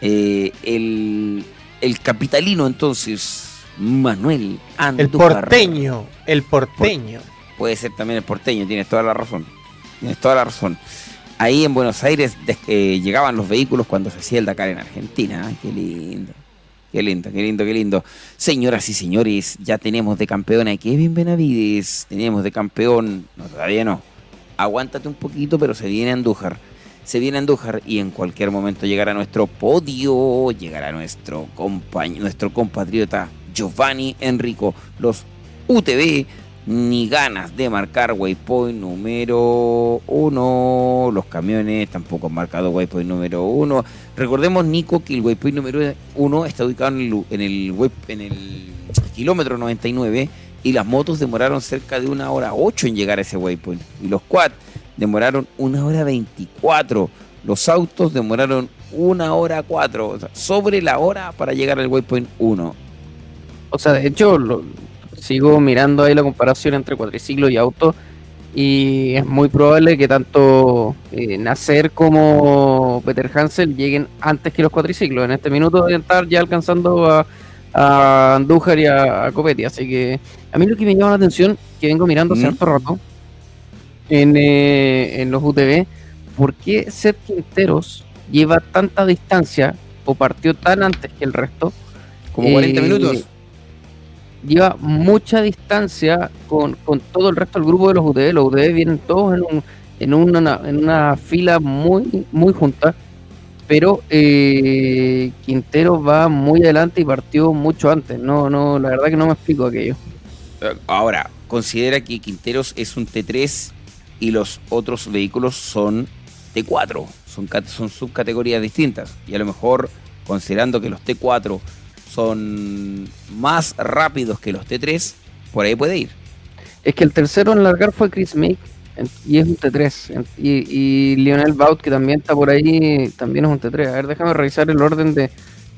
Eh, el, el capitalino, entonces, Manuel El Andújar. porteño. El porteño. Puede ser también el porteño, tienes toda la razón. Tienes toda la razón. Ahí en Buenos Aires eh, llegaban los vehículos cuando se hacía el Dakar en Argentina. Ay, qué lindo. Qué lindo, qué lindo, qué lindo. Señoras y señores, ya tenemos de campeón a Kevin Benavides. Tenemos de campeón. No, todavía no. Aguántate un poquito, pero se viene Andújar. Se viene Andújar y en cualquier momento llegará nuestro podio. Llegará nuestro, compañ- nuestro compatriota Giovanni Enrico. Los UTV ni ganas de marcar waypoint número uno. Los camiones tampoco han marcado waypoint número uno. Recordemos, Nico, que el waypoint número uno está ubicado en el, en el, web- en kilómetro 99 y las motos demoraron cerca de una hora 8 en llegar a ese waypoint. Y los quad demoraron una hora 24. Los autos demoraron una hora 4. O sea, sobre la hora para llegar al waypoint 1. O sea, de hecho, sigo mirando ahí la comparación entre cuatriciclo y auto y es muy probable que tanto eh, Nacer como Peter Hansel lleguen antes que los cuatriciclos. En este minuto deben estar ya alcanzando a, a Andújar y a, a Copetti. Así que a mí lo que me llama la atención, que vengo mirando hace ¿Mm? harto rato en, eh, en los UTV, ¿por qué Seth Quinteros lleva tanta distancia o partió tan antes que el resto? Como Eh, 40 minutos. Lleva mucha distancia con, con todo el resto del grupo de los UTV. Los UTV vienen todos en, un, en, una, en una fila muy, muy junta, pero eh, Quintero va muy adelante y partió mucho antes. No, no, la verdad que no me explico aquello. Ahora, considera que Quinteros es un T3 y los otros vehículos son T4, son, son subcategorías distintas. Y a lo mejor, considerando que los T4 son más rápidos que los T3, por ahí puede ir. Es que el tercero en largar fue Chris Mick en- y es un T3. en- Y, y Lionel Baut, que también está por ahí, también es un T3. A ver, déjame revisar el orden de,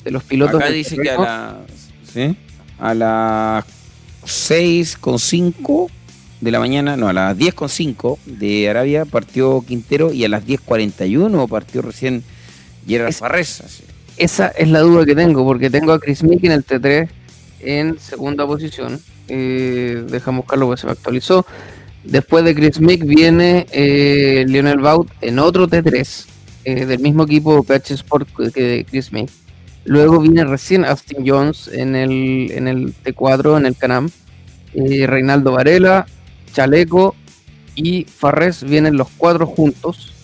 de los pilotos. Acá dice que a las, ¿sí? a las 6.5 de la mañana, no, a las 10.5 de Arabia partió Quintero y a las 10.41 partió recién Gerard Es- Farrés. Esa es la duda que tengo, porque tengo a Chris Mick en el T3 en segunda posición. Eh, déjame buscarlo porque se me actualizó. Después de Chris Mick viene eh, Lionel Baut en otro T3 eh, del mismo equipo PH Sport que Chris Mick. Luego viene recién Austin Jones en el, en el T4, en el Canam. Eh, Reinaldo Varela, Chaleco y Farrés vienen los cuatro juntos.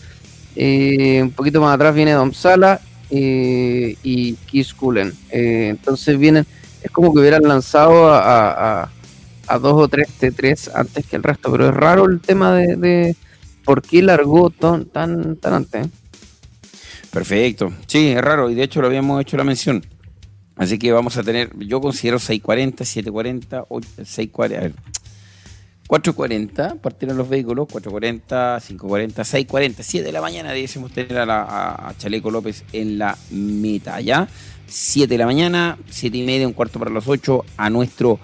Un poquito más atrás viene Dom Sala eh, y Kiss Cullen. Eh, entonces vienen, es como que hubieran lanzado a, a- dos o tres T3 antes que el resto, pero es raro el tema de, de por qué largó tan, tan, tan antes. ¿eh? Perfecto. Sí, es raro y de hecho lo habíamos hecho la mención. Así que vamos a tener, yo considero 6.40, 7.40, 8, 6.40, a ver, 4.40 partieron los vehículos, 4.40, 5.40, 6.40, 7 de la mañana debiésemos tener a, la- a- Chaleco López en la meta, ¿ya? 7 de la mañana, 7 y media, un cuarto para las 8, a nuestro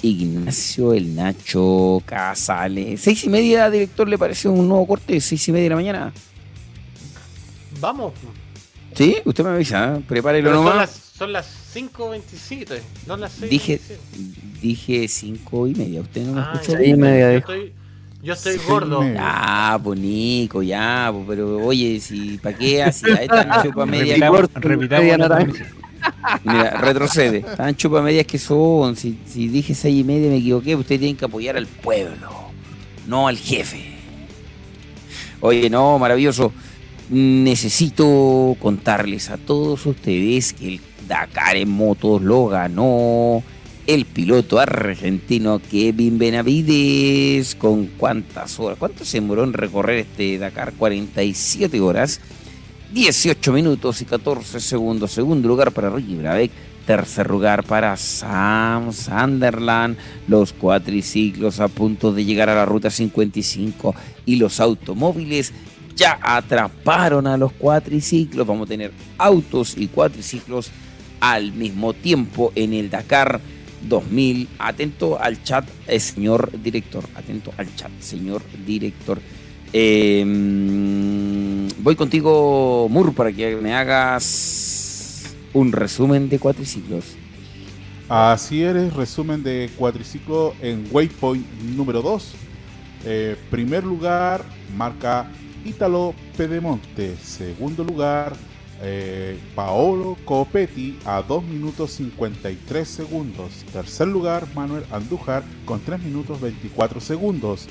Ignacio el Nacho Casales. 6 y media, director, ¿le pareció un nuevo corte? 6 y media de la mañana. Vamos. Sí, usted me avisa, ¿eh? prepárelo Pero son nomás. las, son las 5.27. No las 6. Dije, dije cinco y media. ¿Usted no me Ah, escuchó? ya, Seis y media, yo estoy, yo estoy gordo. Ah, pues Nico, ya, pues, pero oye, si ¿para qué así? Ahí están chupa media. Repitamos. Mira, retrocede. Están chupa medias que son. Si, si dije seis y media me equivoqué, ustedes tienen que apoyar al pueblo, no al jefe. Oye, no, maravilloso. Necesito contarles a todos ustedes que el Dakar en motos lo ganó el piloto argentino Kevin Benavides. ¿Con cuántas horas? ¿Cuánto se demoró en recorrer este Dakar? 47 horas. 18 minutos y 14 segundos. Segundo lugar para Ricky Brabeck. Tercer lugar para Sam Sunderland. Los cuatriciclos a punto de llegar a la ruta 55. Y los automóviles ya atraparon a los cuatriciclos. Vamos a tener autos y cuatriciclos al mismo tiempo en el Dakar 2000. Atento al chat, eh, señor director. Atento al chat, señor director. Mm, voy contigo, Mur, para que me hagas un resumen de cuatriciclos. Así eres, resumen de cuatriciclo en Waypoint número 2. Eh, primer lugar, marca Ítalo Pedemonte. Segundo lugar, eh, Paolo Copetti a 2 minutos 53 segundos. Tercer lugar, Manuel Andújar con 3 minutos 24 segundos.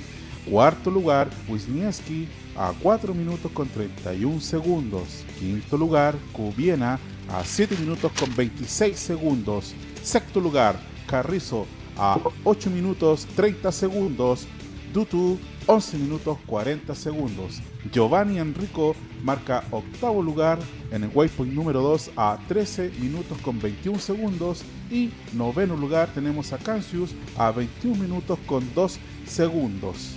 Cuarto lugar, Wisniewski a 4 minutos con 31 segundos. Quinto lugar, Cubiena a 7 minutos con 26 segundos. Sexto lugar, Carrizo a 8 minutos 30 segundos. Dutu 11 minutos 40 segundos. Giovanni Enrico marca octavo lugar en el waypoint número 2 a 13 minutos con 21 segundos. Y noveno lugar tenemos a Cancius a 21 minutos con 2 segundos.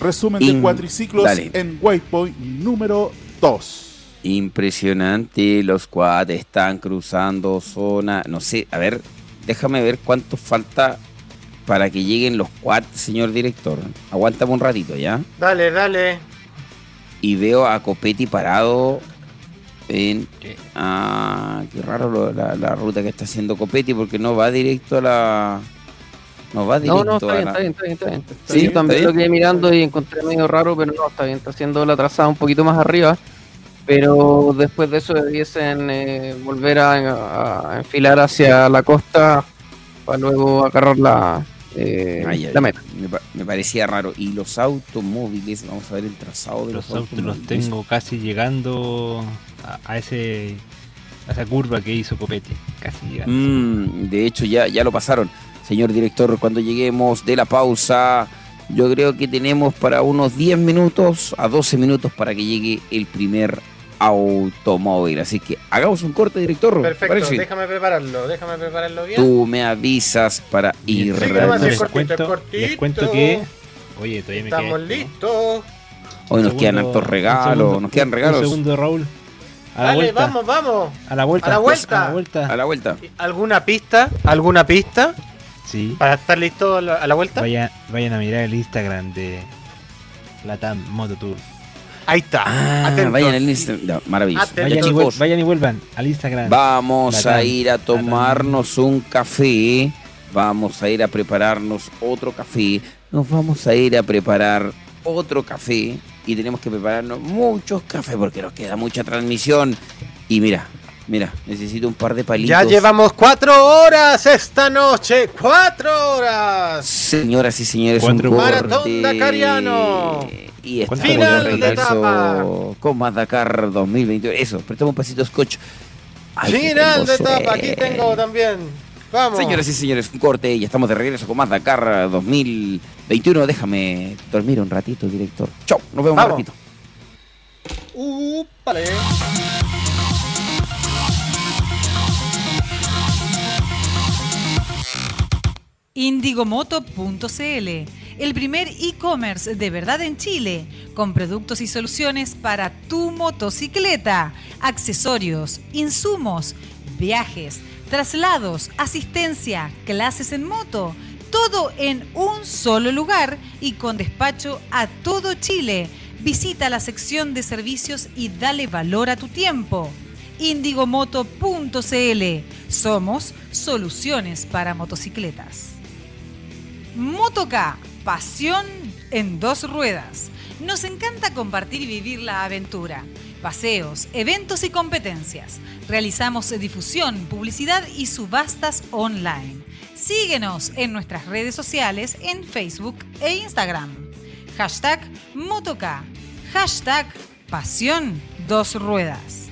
Resumen de cuatriciclos dale. en waypoint número 2. Impresionante, los quad están cruzando zona. No sé, a ver, déjame ver cuánto falta para que lleguen los quad, señor director. Aguántame un ratito, ¿ya? Dale, dale. Y veo a Copetti parado en. ¿Qué? Ah, qué raro lo- la, la ruta que está haciendo Copetti porque no va directo a la. No va directo No, no, está a bien, la. está bien, está bien, está bien. Está Sí, bien, también bien. lo quedé mirando y encontré medio raro, pero no, está bien, está haciendo la trazada un poquito más arriba. Pero después de eso debiesen eh, volver a- a enfilar hacia la costa para luego agarrar la, eh, Ay, ay, la meta. me, pa- me parecía raro. Y los automóviles, vamos a ver el trazado de los, Los autos los tengo casi llegando a, a ese a esa curva que hizo Copete. Casi llegando. Mm, de hecho, ya, ya lo pasaron. Señor director, cuando lleguemos de la pausa, yo creo que tenemos para unos 10 minutos a 12 minutos para que llegue el primer automóvil. Así que hagamos un corte, director. ¿te Perfecto, parece? déjame prepararlo, déjame prepararlo bien. Tú me avisas para ir. Sí, no les, cortito, cuento, les cuento que. Oye, todavía me Estamos queda esto. listos. Hoy nos Un quedan segundo, hartos un regalos, segundo, nos quedan regalos. Un segundo, Raúl. A la Dale, vuelta. vamos, vamos. A la vuelta. A la vuelta. A la vuelta. A la vuelta. ¿Alguna pista? ¿Alguna pista? Sí. Para estar listo a la, a la vuelta. Vayan, vayan a mirar el Instagram de Latam Moto Tour. Ahí está. Ah, vayan al Instagram. Maravilloso. Vayan y, Chicos, vuel- vayan y vuelvan al Instagram. Vamos a ir a tomarnos un café. Vamos a ir a prepararnos otro café. Nos vamos a ir a preparar otro café. Y tenemos que prepararnos muchos cafés porque nos queda mucha transmisión. Y mira, mira, necesito un par de palitos. Ya llevamos cuatro horas esta noche. ¡Cuatro horas! Señoras y señores, Cuatro un Maratón corte. Dakariano. Y estamos ¿Cuánto Final de etapa. con más Dakar 2021. Eso, prestamos un pasito scotch. Ay, Final de etapa. Aquí tengo también. Vamos. Señoras y señores, un corte y estamos de regreso con más Dakar 2021. Déjame dormir un ratito, director. Chau, nos vemos Vamos. un ratito. Úpale. Indigomoto.cl, el primer e-commerce de verdad en Chile, con productos y soluciones para tu motocicleta, accesorios, insumos, viajes, traslados, asistencia, clases en moto, todo en un solo lugar y con despacho a todo Chile. Visita la sección de servicios y dale valor a tu tiempo. Indigomoto.cl. Somos soluciones para motocicletas. Motoca, pasión en dos ruedas. Nos encanta compartir y vivir la aventura. Paseos, eventos y competencias. Realizamos difusión, publicidad y subastas online. Síguenos en nuestras redes sociales en Facebook e Instagram. Hashtag Motoca. Hashtag Pasión Dos Ruedas.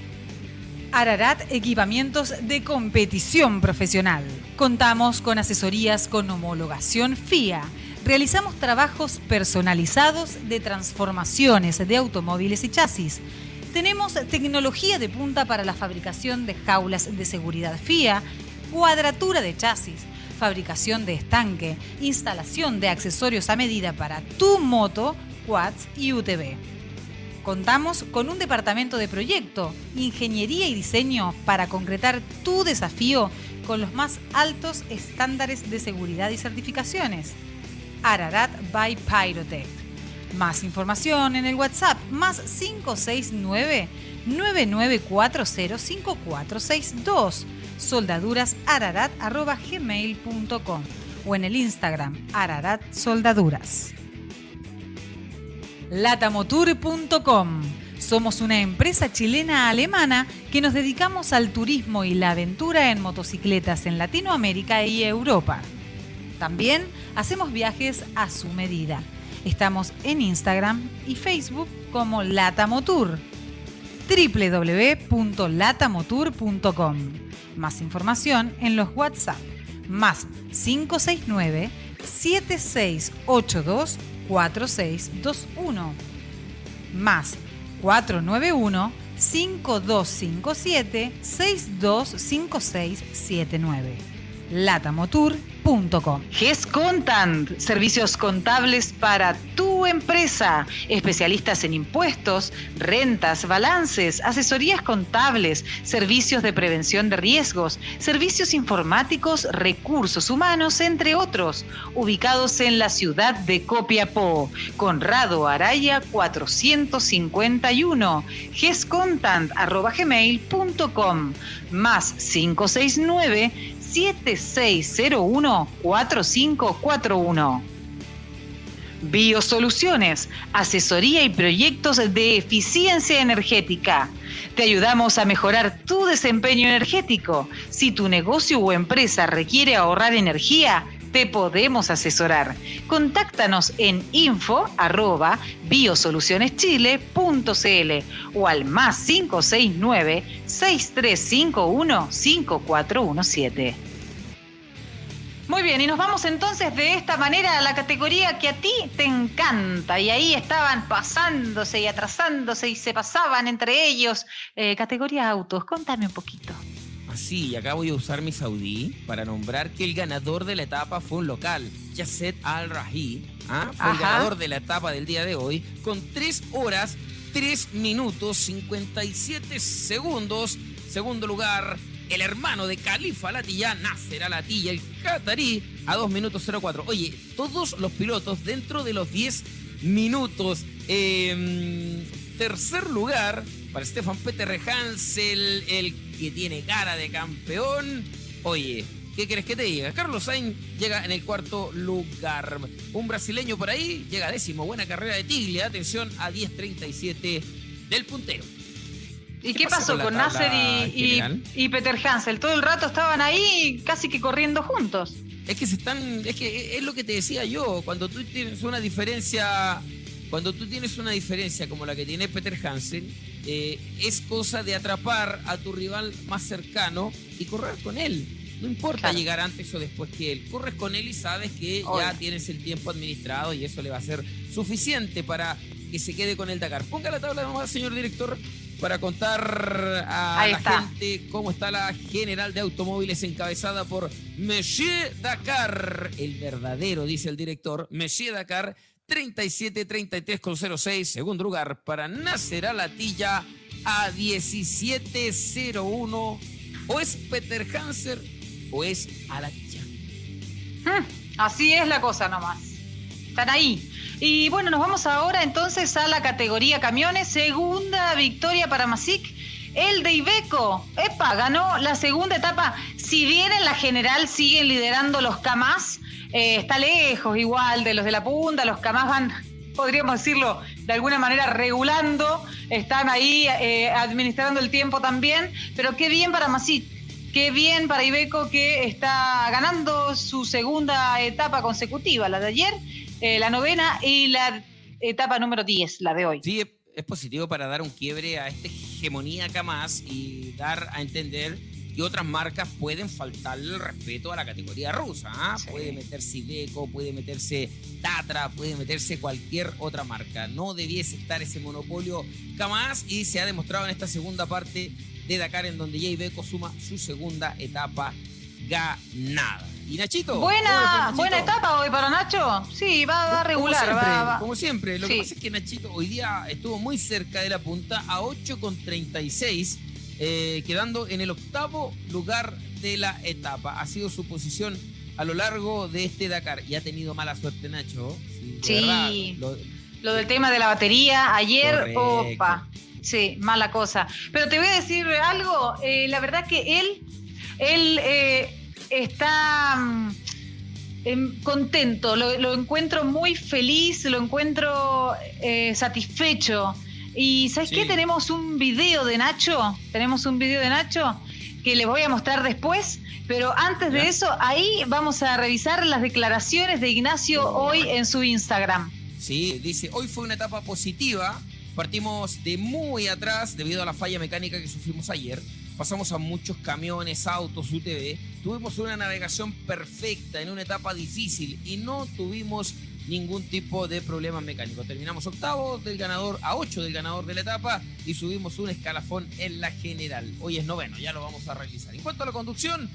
Ararat Equipamientos de Competición Profesional. Contamos con asesorías con homologación FIA. Realizamos trabajos personalizados de transformaciones de automóviles y chasis. Tenemos tecnología de punta para la fabricación de jaulas de seguridad FIA, cuadratura de chasis, fabricación de estanque, instalación de accesorios a medida para tu moto, quads y UTV. Contamos con un departamento de proyecto, ingeniería y diseño para concretar tu desafío con los más altos estándares de seguridad y certificaciones. Ararat by Pyrotech. Más información en el WhatsApp más 569 99405462 soldadurasararat.gmail.com o en el Instagram ararat soldaduras latamotour.com. Somos una empresa chilena-alemana que nos dedicamos al turismo y la aventura en motocicletas en Latinoamérica y Europa. También hacemos viajes a su medida. Estamos en Instagram y Facebook como Latamotour. www.latamotour.com. Más información en los WhatsApp más 569 7682 4621 más 491 5257 625679 latamotour.com GES Contant, servicios contables para tu empresa, especialistas en impuestos, rentas, balances, asesorías contables, servicios de prevención de riesgos, servicios informáticos, recursos humanos, entre otros, ubicados en la ciudad de Copiapó, Conrado Araya 451, gescontant.gmail.com, más 569 7601-4541. Biosoluciones, asesoría y proyectos de eficiencia energética. Te ayudamos a mejorar tu desempeño energético. Si tu negocio o empresa requiere ahorrar energía, te podemos asesorar. Contáctanos en info arroba biosolucioneschile.cl o al más 569 6351 5417. Muy bien, y nos vamos entonces de esta manera a la categoría que a ti te encanta. Y ahí estaban pasándose y atrasándose y se pasaban entre ellos. Eh, categoría autos, contame un poquito. Así, y acá voy a usar mi saudí para nombrar que el ganador de la etapa fue un local, Yasset Al-Rahi. ¿ah? Fue el ganador de la etapa del día de hoy con 3 horas, 3 minutos, 57 segundos. Segundo lugar, el hermano de Califa Latilla, Nasser Latilla, el catarí, a 2 minutos 04. Oye, todos los pilotos dentro de los 10 minutos. Eh, tercer lugar para Stefan Peter Hansel, el que tiene cara de campeón. Oye, ¿qué quieres que te diga? Carlos Sainz llega en el cuarto lugar. Un brasileño por ahí llega décimo. Buena carrera de Tiglia. Atención a 10.37 del puntero. ¿Y ¿Qué pasó con con Nasser y, y Peter Hansel? Todo el rato estaban ahí casi que corriendo juntos. Es que se están, es que es lo que te decía yo, cuando tú tienes una diferencia, cuando tú tienes una diferencia como la que tiene Peter Hansen, eh, es cosa de atrapar a tu rival más cercano y correr con él. No importa Claro. llegar antes o después que él. Corres con él y sabes que ya tienes el tiempo administrado y eso le va a ser suficiente para que se quede con el Dakar. Ponga la tabla nomás, señor director, para contar a Ahí la está. gente cómo está la general de automóviles encabezada por Monsieur Dakar, el verdadero, dice el director, Monsieur Dakar, 37-33 con 06, segundo lugar para Nasser Alatilla a 17-01, o es Peter Hanser o es Alatilla. Hmm, Así es la cosa nomás. Están ahí. Y bueno, nos vamos ahora entonces a la categoría camiones. Segunda victoria para Masic. El de Ibeco. Epa, ganó la segunda etapa. Si bien en la general siguen liderando los Camas, eh, está lejos igual de los de la punta. Los Camas van, podríamos decirlo, de alguna manera regulando. Están ahí eh, administrando el tiempo también. Pero qué bien para Masic. Qué bien para Ibeco que está ganando su segunda etapa consecutiva, la de ayer, eh, la novena y la etapa número 10, la de hoy. Sí, es- positivo para dar un quiebre a esta hegemonía acá más y dar a entender que otras marcas pueden faltarle el respeto a la categoría rusa. ¿ah? Sí. Puede meterse Iveco, puede meterse Tatra, puede meterse cualquier otra marca. No debiese estar ese monopolio jamás y se ha demostrado en esta segunda parte de Dakar en donde ya Iveco suma su segunda etapa ganada. Y Nachito. ¿cómo le fue, Buena, Nachito? buena etapa hoy para Nacho. Sí, va, va Como regular. siempre, va- va- como siempre. Lo que pasa es que Nachito hoy día estuvo muy cerca de la punta a 8,36, eh, quedando en el octavo lugar de la etapa. Ha sido su posición a lo largo de este Dakar y ha tenido mala suerte Nacho. Sí. de Sí. verdad, lo- Lo del tema de la batería, ayer, Correcto. opa. Sí, mala cosa. Pero te voy a decir algo, eh, la verdad que él, él eh, está mm, em, contento, lo, lo encuentro muy feliz, lo encuentro eh, satisfecho. Y ¿sabes Sí. qué? Tenemos un video de Nacho, tenemos un video de Nacho que les voy a mostrar después, pero antes de Ya. eso, ahí vamos a revisar las declaraciones de Ignacio hoy en su Instagram. Sí, dice, hoy fue una etapa positiva. Partimos de muy atrás debido a la falla mecánica que sufrimos ayer. Pasamos a muchos camiones, autos, UTV. Tuvimos una navegación perfecta en una etapa difícil y no tuvimos ningún tipo de problema mecánico. Terminamos octavo del ganador a 8 del ganador de la etapa y subimos un escalafón en la general. Hoy es noveno, ya lo vamos a realizar. En cuanto a la conducción,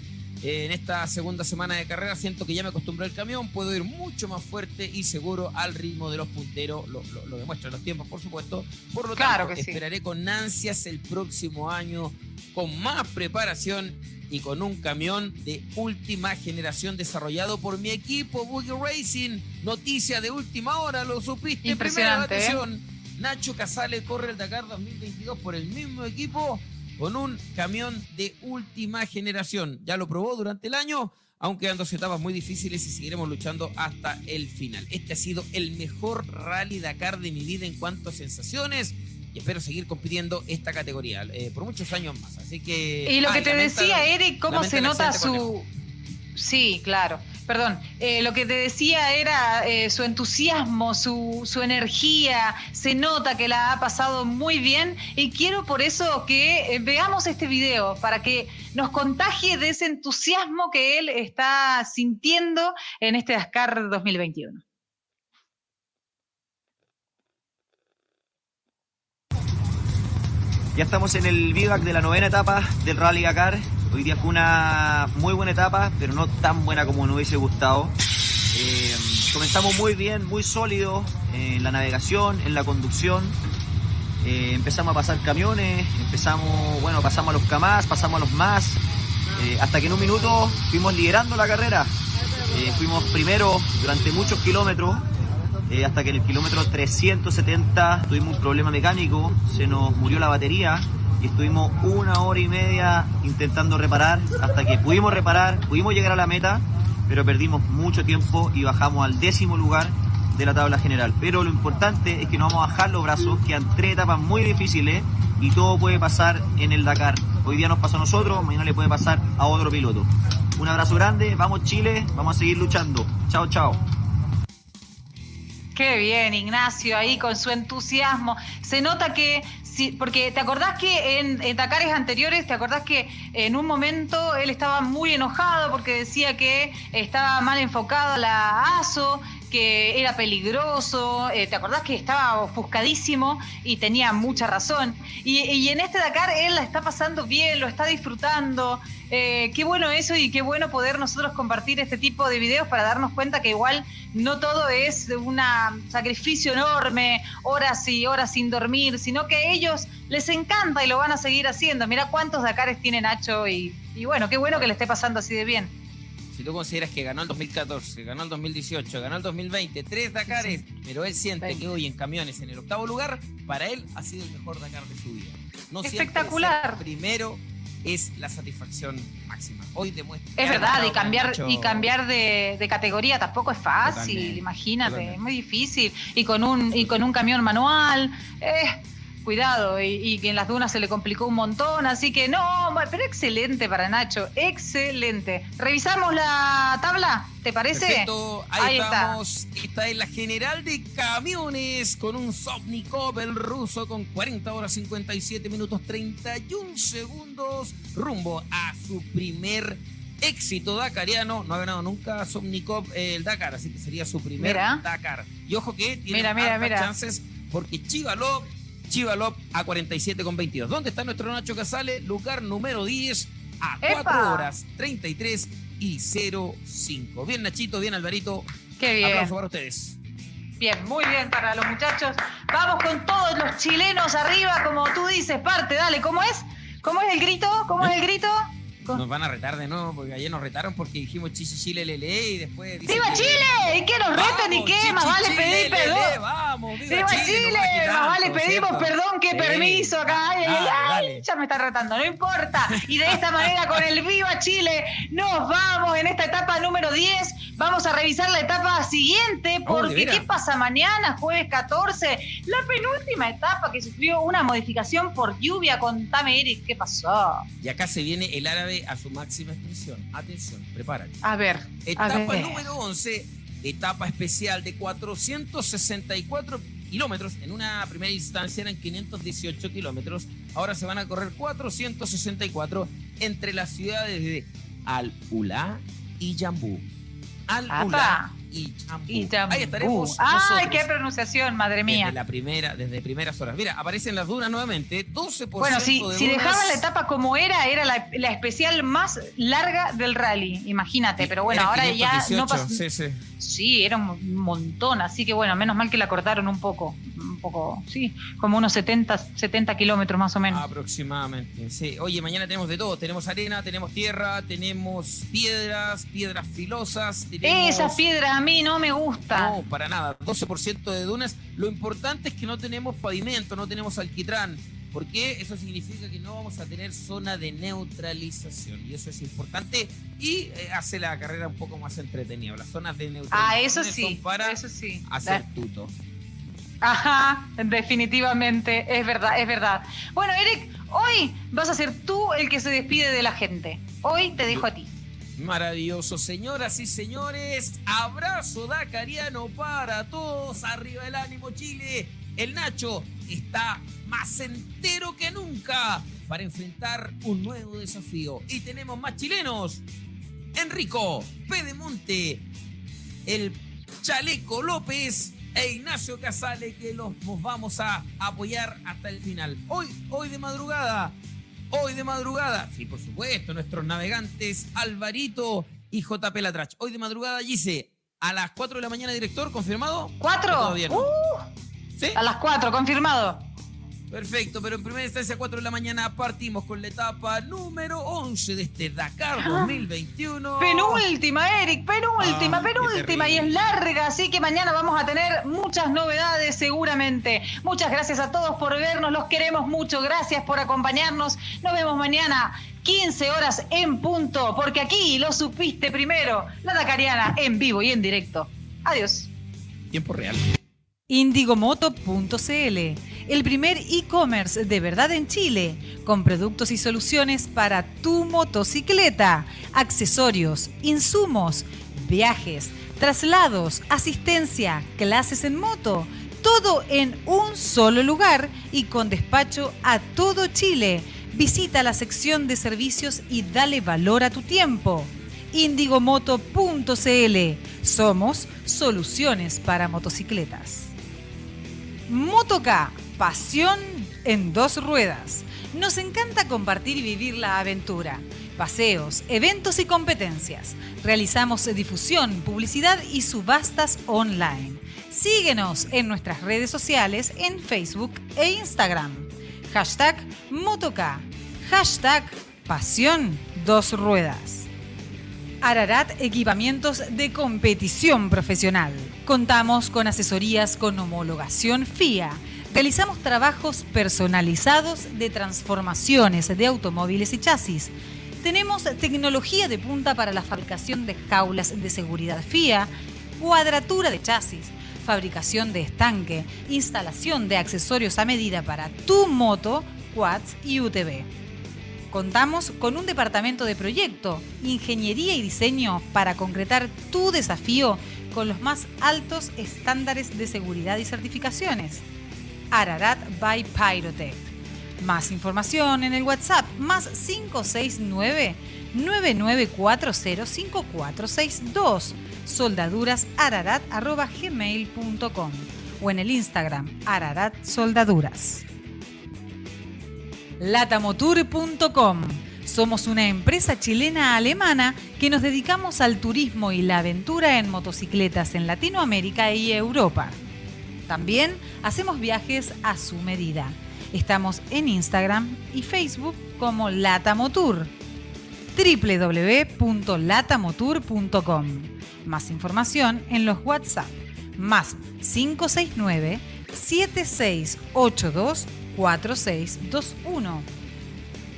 en esta segunda semana de carrera siento que ya me acostumbré al camión, puedo ir mucho más fuerte y seguro al ritmo de los punteros, lo, lo, lo demuestran los tiempos por supuesto, por lo Claro tanto que sí. esperaré con ansias el próximo año con más preparación y con un camión de última generación desarrollado por mi equipo Boogie Racing, noticia de última hora, lo supiste, primera Impresionante, ¿eh? atención. Nacho Casale corre el Dakar 2022 por el mismo equipo con un camión de última generación. Ya lo probó durante el año, Aún quedan dos etapas muy difíciles y seguiremos luchando hasta el final. Este ha sido el mejor rally Dakar de mi vida en cuanto a sensaciones y espero seguir compitiendo esta categoría eh, por muchos años más. Así que. Y lo Ah, que te lamenta- decía, Eric, cómo se nota su. Sí, claro. Perdón, Eh, lo que te decía era eh, su entusiasmo, su, su energía, se nota que la ha pasado muy bien y quiero por eso que eh, veamos este video para que nos contagie de ese entusiasmo que él está sintiendo en este Dakar 2021. Ya estamos en el vivac de la novena etapa del Rally Dakar. Hoy día fue una muy buena etapa, pero no tan buena como nos hubiese gustado. Eh, comenzamos muy bien, muy sólido en la navegación, en la conducción. Eh, empezamos a pasar camiones, empezamos, bueno, pasamos a los CAMAS, pasamos a los MAS, eh, hasta que en un minuto fuimos liderando la carrera. Fuimos primero durante muchos kilómetros, hasta que en el kilómetro 370 tuvimos un problema mecánico, se nos murió la batería y estuvimos una hora y media intentando reparar hasta que pudimos reparar, pudimos llegar a la meta, pero perdimos mucho tiempo y bajamos al décimo lugar de la tabla general. Pero lo importante es que no vamos a bajar los brazos, quedan tres etapas muy difíciles y todo puede pasar en el Dakar. Hoy día nos pasó a nosotros, mañana le puede pasar a otro piloto. Un abrazo grande, vamos Chile, vamos a seguir luchando. Chao, chao. Qué bien, Ignacio, ahí con su entusiasmo. Se nota que, porque te acordás que en, en anteriores, te acordás que en un momento él estaba muy enojado porque decía que estaba mal enfocada la ASO, que era peligroso, eh, te acordás que estaba ofuscadísimo y tenía mucha razón. Y en este Dakar él la está pasando bien, lo está disfrutando. Eh, qué bueno eso y qué bueno poder nosotros compartir este tipo de videos para darnos cuenta que igual no todo es un sacrificio enorme, horas y horas sin dormir, sino que a ellos les encanta y lo van a seguir haciendo. Mira cuántos Dakares tiene Nacho y, y bueno, qué bueno que le esté pasando así de bien. Si tú consideras que ganó el 2014, ganó el 2018, ganó el 2020, tres Dakares, pero él siente que hoy en camiones en el octavo lugar, para él ha sido el mejor Dakar de su vida. No Espectacular. primero es la satisfacción máxima. Hoy demuestra. Es verdad, y cambiar, y cambiar de, de categoría tampoco es fácil, Totalmente, imagínate, totalmente. es muy difícil. Y con un, y con un camión manual, eh, cuidado, y, y que en las dunas se le complicó un montón, así que no, pero excelente para Nacho, excelente. ¿Revisamos la tabla? ¿Te parece? Perfecto, ahí, Ahí está. estamos. Esta es la general de camiones con un Sovnikov, el ruso, con 40 horas 57 minutos 31 segundos, rumbo a su primer éxito dakariano. No ha ganado nunca Sovnikov eh, el Dakar, así que sería su primer Mira. Dakar. Y ojo que tiene Mira, mira. chances porque Chivalov, Chivalov a 47 con 22. ¿Dónde está nuestro Nacho Casale? Lugar número 10 a 4 ¡Epa! horas 33 y 05. Bien Nachito, bien Alvarito. Qué bien. Aplauso para ustedes. Bien, muy bien para los muchachos. Vamos con todos los chilenos arriba, como tú dices, parte, dale, ¿cómo es? ¿Cómo es el grito? ¿Cómo es el grito? Nos van a retar de nuevo porque ayer nos retaron porque dijimos Chichi Chile Lele y después ¡Viva Chile! ¿Y qué nos retan y qué? Más vale pedir perdón. Viva, ¡Viva Chile! Más vale pedimos ¿cierto? Sí. permiso acá. Ay, ay, Dale, ay, dale. ya me está retando, no importa. Y de esta manera, con el Viva Chile, nos vamos en esta etapa número 10. Vamos a revisar la etapa siguiente, Oh, ¿de porque? ¿qué pasa mañana, jueves 14? La penúltima etapa que sufrió una modificación por lluvia. Contame, Eric, ¿qué pasó? Y acá se viene el árabe a su máxima expresión. Atención, prepárate. A ver, a Etapa ver. número 11, etapa especial de 464 kilómetros. En una primera instancia eran 518 kilómetros. Ahora se van a correr 464 entre las ciudades de Al-Ula y Yambú. Al-Ula y Yambú. Y. Ahí estaremos. ¡Ay, qué pronunciación, madre mía! Desde la primera, desde primeras horas. Mira, aparecen las dunas nuevamente. 12% Bueno, si, de si dejaban la etapa como era, era la, la especial más larga del rally, imagínate. Pero bueno, ahora ya 518, no pasa. Sí, sí. Sí, era un montón, así que bueno, menos mal que la cortaron un poco. Un poco, sí, como unos 70, 70 kilómetros más o menos. Aproximadamente, sí. Oye, mañana tenemos de todo. Tenemos arena, tenemos tierra, tenemos piedras, piedras filosas. Tenemos... Esas piedras a mí no me gustan. No, para nada. 12% de dunas. Lo importante es que no tenemos pavimento, no tenemos alquitrán. Porque eso significa que no vamos a tener zona de neutralización y eso es importante y eh, hace la carrera un poco más entretenida. Las zonas de neutralización Ah, eso sí, son para eso sí. hacer La- tuto. Ajá, definitivamente, es verdad, es verdad. Bueno, Eric, hoy vas a ser tú el que se despide de la gente. Hoy te dejo a ti. Maravilloso, señoras y señores. Abrazo dacariano para todos. Arriba el ánimo, Chile. El Nacho está más entero que nunca para enfrentar un nuevo desafío. Y tenemos más chilenos. Enrico Pedemonte, el Chaleco López e Ignacio Casale que los, vamos a apoyar hasta el final. Hoy, hoy de madrugada, hoy de madrugada, sí, por supuesto, nuestros navegantes Alvarito y JP Latrach. Hoy de madrugada, Gise, a las 4 de la mañana, director, ¿confirmado? ¿Cuatro? ¿O Todavía no. Uh, ¿Sí? a las cuatro, confirmado. Perfecto, pero en primera instancia a 4 de la mañana partimos con la etapa número 11 de este Dakar Ah. 2021. Penúltima, Eric, penúltima, Ah, penúltima y es larga, así que mañana vamos a tener muchas novedades seguramente. Muchas gracias a todos por vernos, los queremos mucho, gracias por acompañarnos. Nos vemos mañana 15 horas en punto, porque aquí lo supiste primero, la Dakariana en vivo y en directo. Adiós. Tiempo real. Indigomoto.cl, el primer e-commerce de verdad en Chile, con productos y soluciones para tu motocicleta, accesorios, insumos, viajes, traslados, asistencia, clases en moto, todo en un solo lugar y con despacho a todo Chile. Visita la sección de servicios y dale valor a tu tiempo. Indigomoto.cl. Somos soluciones para motocicletas. Motoca, pasión en dos ruedas. Nos encanta compartir y vivir la aventura. Paseos, eventos y competencias. Realizamos difusión, publicidad y subastas online. Síguenos en nuestras redes sociales en Facebook e Instagram. Hashtag Motoca. Hashtag Pasión Dos Ruedas. Ararat Equipamientos de Competición Profesional. Contamos con asesorías con homologación FIA. Realizamos trabajos personalizados de transformaciones de automóviles y chasis. Tenemos tecnología de punta para la fabricación de jaulas de seguridad FIA, cuadratura de chasis, fabricación de estanque, instalación de accesorios a medida para tu moto, quads y UTV. Contamos con un departamento de proyecto, ingeniería y diseño para concretar tu desafío con los más altos estándares de seguridad y certificaciones. Ararat by Pyrotech. Más información en el WhatsApp más 569 99405462 soldadurasararat.gmail.com o en el Instagram Ararat Soldaduras. Somos una empresa chilena-alemana que nos dedicamos al turismo y la aventura en motocicletas en Latinoamérica y Europa. También hacemos viajes a su medida. Estamos en Instagram y Facebook como Latamotour. www.latamotour.com. Más información en los WhatsApp más 569 7682 4621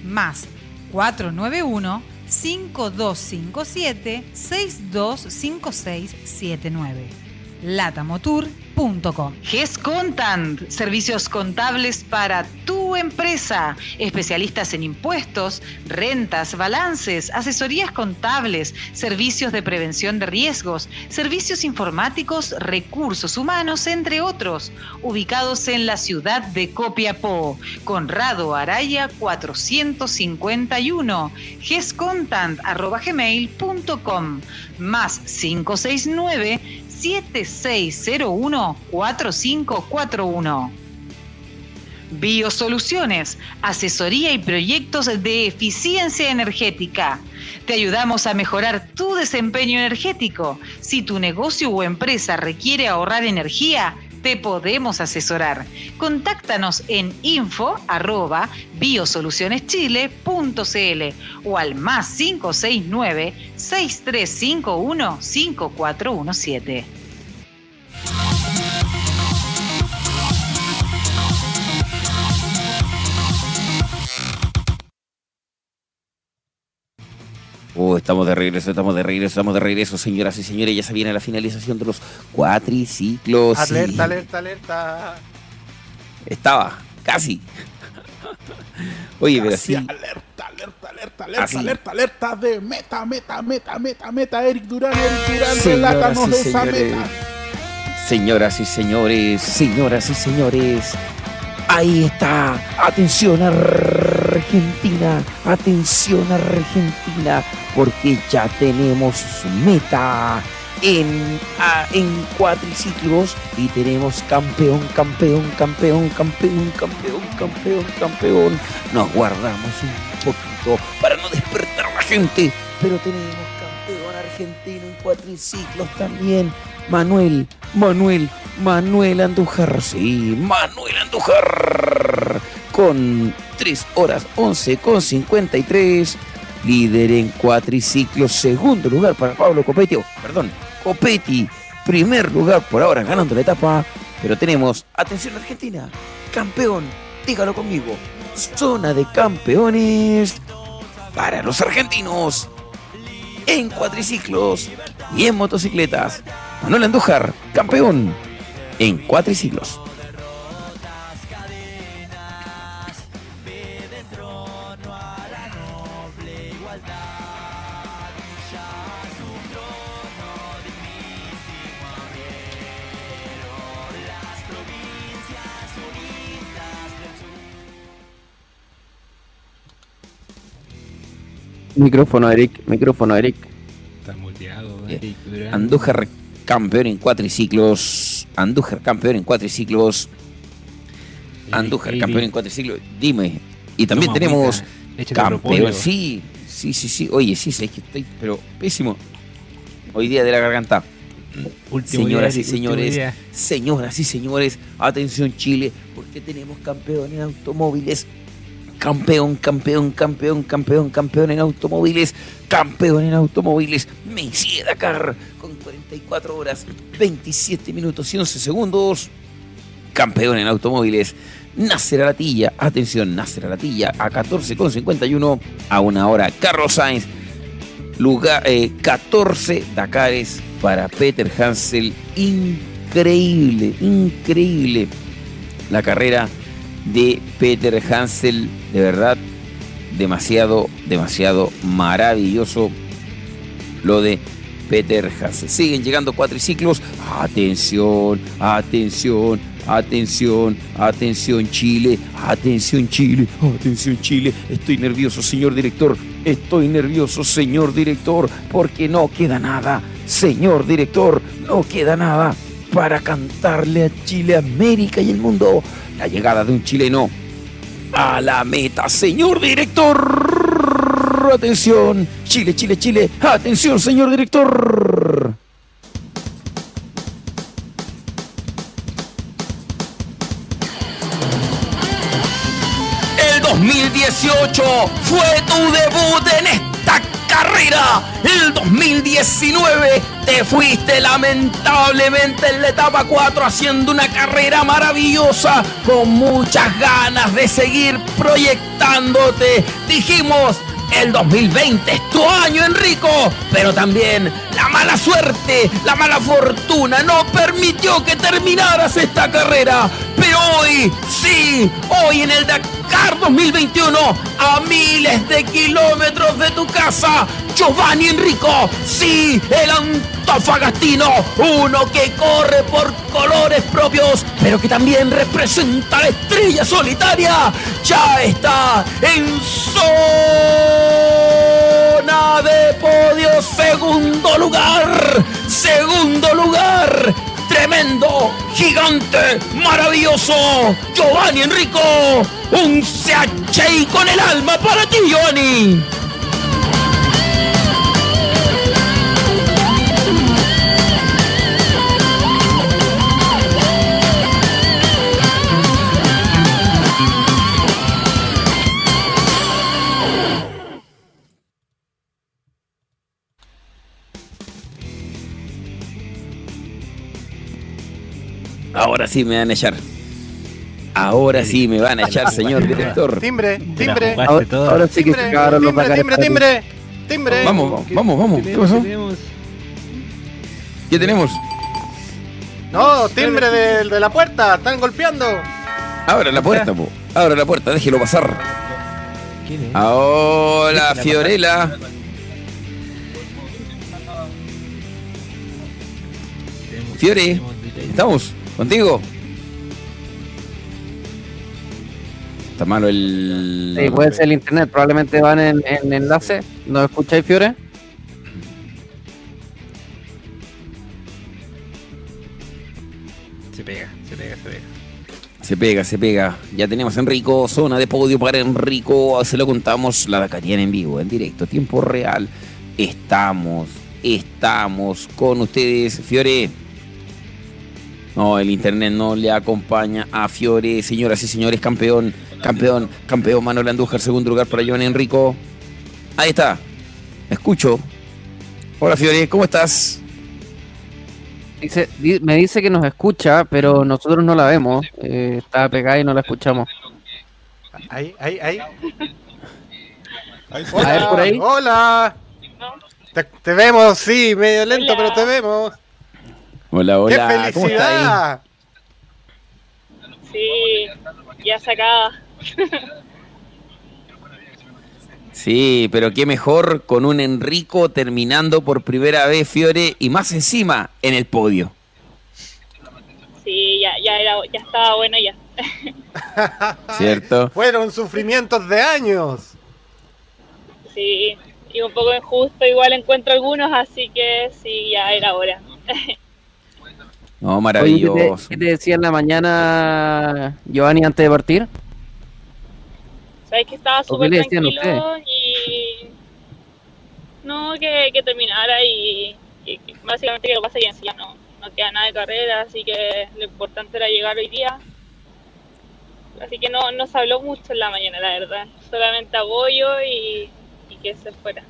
más 491 5257 625679 latamotour.com GES Contant, servicios contables para tu empresa, especialistas en impuestos, rentas, balances, asesorías contables, servicios de prevención de riesgos, servicios informáticos, recursos humanos, entre otros, ubicados en la ciudad de Copiapó, Conrado Araya 451, gescontant.gmail.com, más 569 7601-4541. Biosoluciones, asesoría y proyectos de eficiencia energética. Te ayudamos a mejorar tu desempeño energético. Si tu negocio o empresa requiere ahorrar energía, te podemos asesorar. Contáctanos en info arroba biosolucioneschile.cl o al más 569 6351 5417. Oh, estamos de regreso, estamos de regreso, estamos de regreso, señoras y señores. Ya se viene la finalización de los cuatriciclos. Alerta, alerta, alerta. Estaba, casi. Oye, pero sí. alerta, alerta, alerta, alerta, Así. alerta, alerta de meta, meta, meta, meta, meta. Eric Durán, Eric Durán, Señoras relátanos y esa señores. meta. Señoras y señores, señoras y señores, ahí está. Atención Argentina, atención Argentina, porque ya tenemos meta en, en cuatriciclos y tenemos campeón, campeón, campeón, campeón, campeón, campeón, campeón. Nos guardamos un poquito para no despertar a la gente, pero tenemos campeón argentino en cuatriciclos también. Manuel, Manuel, Manuel Andújar, sí, Manuel Andújar, con 3 horas 11 con 53, líder en cuatriciclos, segundo lugar para Pablo Copetti, oh, perdón, Copetti, primer lugar por ahora ganando la etapa, pero tenemos, atención Argentina, campeón, dígalo conmigo, zona de campeones para los argentinos en cuatriciclos y en motocicletas. Manuel Andújar, campeón en cuatriciclos. Micrófono, Eric. Micrófono, Eric. Está muteado. Eric. Andújar, campeón en cuatriciclos. Andújar, campeón en cuatriciclos. Andújar, campeón en cuatriciclos. Dime. Y también tenemos campeón. Sí, sí, sí, sí. Oye, sí, sé que estoy, pero pésimo. Hoy día de la garganta. Último Señoras día, y señores, día. Señoras y señores, atención Chile, porque tenemos campeón en automóviles. Campeón, campeón, campeón, campeón, campeón en automóviles. Campeón en automóviles. Messier Dakar con 44 horas, 27 minutos y 11 segundos. Campeón en automóviles. Nasser Alatilla, atención, Nasser Alatilla a 14,51 a una hora. Carlos Sainz, lugar, eh, 14 Dakares para Peter Hansel. Increíble, increíble la carrera de Peter Hansel. De verdad, demasiado, demasiado maravilloso lo de Peter Hansel. Siguen llegando cuatriciclos. Atención, atención, atención, atención Chile, atención Chile, atención Chile. Estoy nervioso, señor director. Estoy nervioso, señor director, porque no queda nada. Señor director, no queda nada para cantarle a Chile, América y el mundo la llegada de un chileno a la meta, señor director. Atención, Chile, Chile, Chile. Atención, señor director. El 2018 fue tu debut en esta carrera. El 2019 te fuiste lamentablemente en la etapa 4 haciendo una carrera maravillosa con muchas ganas de seguir proyectándote. Dijimos, el 2020 es tu año, Enrico, pero también la mala suerte, la mala fortuna no permitió que terminaras esta carrera. Pero hoy, sí, hoy en el Dakar 2021, a miles de kilómetros de tu casa, Giovanni Enrico, sí, el antofagastino, uno que corre por colores propios, pero que también representa la estrella solitaria, ya está en zona de podio, segundo lugar, segundo lugar. Tremendo, gigante, maravilloso, Giovanni Enrico, un CHI con el alma para ti, Giovanni. Ahora sí me van a echar. Ahora sí me van a echar, señor director. Timbre, timbre, Ahora, ahora sí que se timbre, acabaron los timbre, Dakares timbre, timbre. Timbre. Vamos, vamos, vamos, vamos. ¿Qué pasó? Tenemos- ¿Qué tenemos? No, timbre de, de la puerta. Están golpeando. Abra la puerta, po. Abra la puerta, déjelo pasar. Hola, Fiorella. Fiore. ¿estamos contigo? Está malo el. Sí, puede ser el internet, probablemente van en, en enlace. ¿Nos escucháis, Fiore? Se pega, se pega, se pega. Se pega, se pega. Ya tenemos a Enrico, zona de podio para Enrico. Se lo contamos la Dakariana en vivo, en directo, tiempo real. Estamos, estamos con ustedes, Fiore. No, el internet no le acompaña a Fiore. Señoras y señores, campeón, campeón, campeón Manuel Andújar, segundo lugar para Joan Enrico. Ahí está. Me escucho. Hola Fiore, ¿cómo estás? Dice, di- me dice que nos escucha, pero nosotros no la vemos. Eh, está pegada y no la escuchamos. Ahí, ahí, ahí. Ahí sí. A ver, por ahí. Hola. Te, te vemos, sí, medio lento, pero te vemos. Hola, hola. ¡Qué ¿Cómo estás? felicidad! Sí, ya sacada. Sí, pero qué mejor con un Enrico terminando por primera vez Fiore y más encima en el podio. Sí, ya, ya, era, ya estaba bueno ya. ¿Cierto? Fueron sufrimientos de años. Sí, y un poco injusto igual encuentro algunos, así que sí, ya era hora. No, Oye, ¿qué te, maravilloso. qué te decía en la mañana, Giovanni, antes de partir? Sabes que estaba ¿O qué súper tranquilo y... No, que, que terminara y, básicamente que lo pase bien, si ya no, no queda nada de carrera, así que lo importante era llegar hoy día. Así que no, no se habló mucho en la mañana, la verdad. Solamente apoyo y, y que se fuera.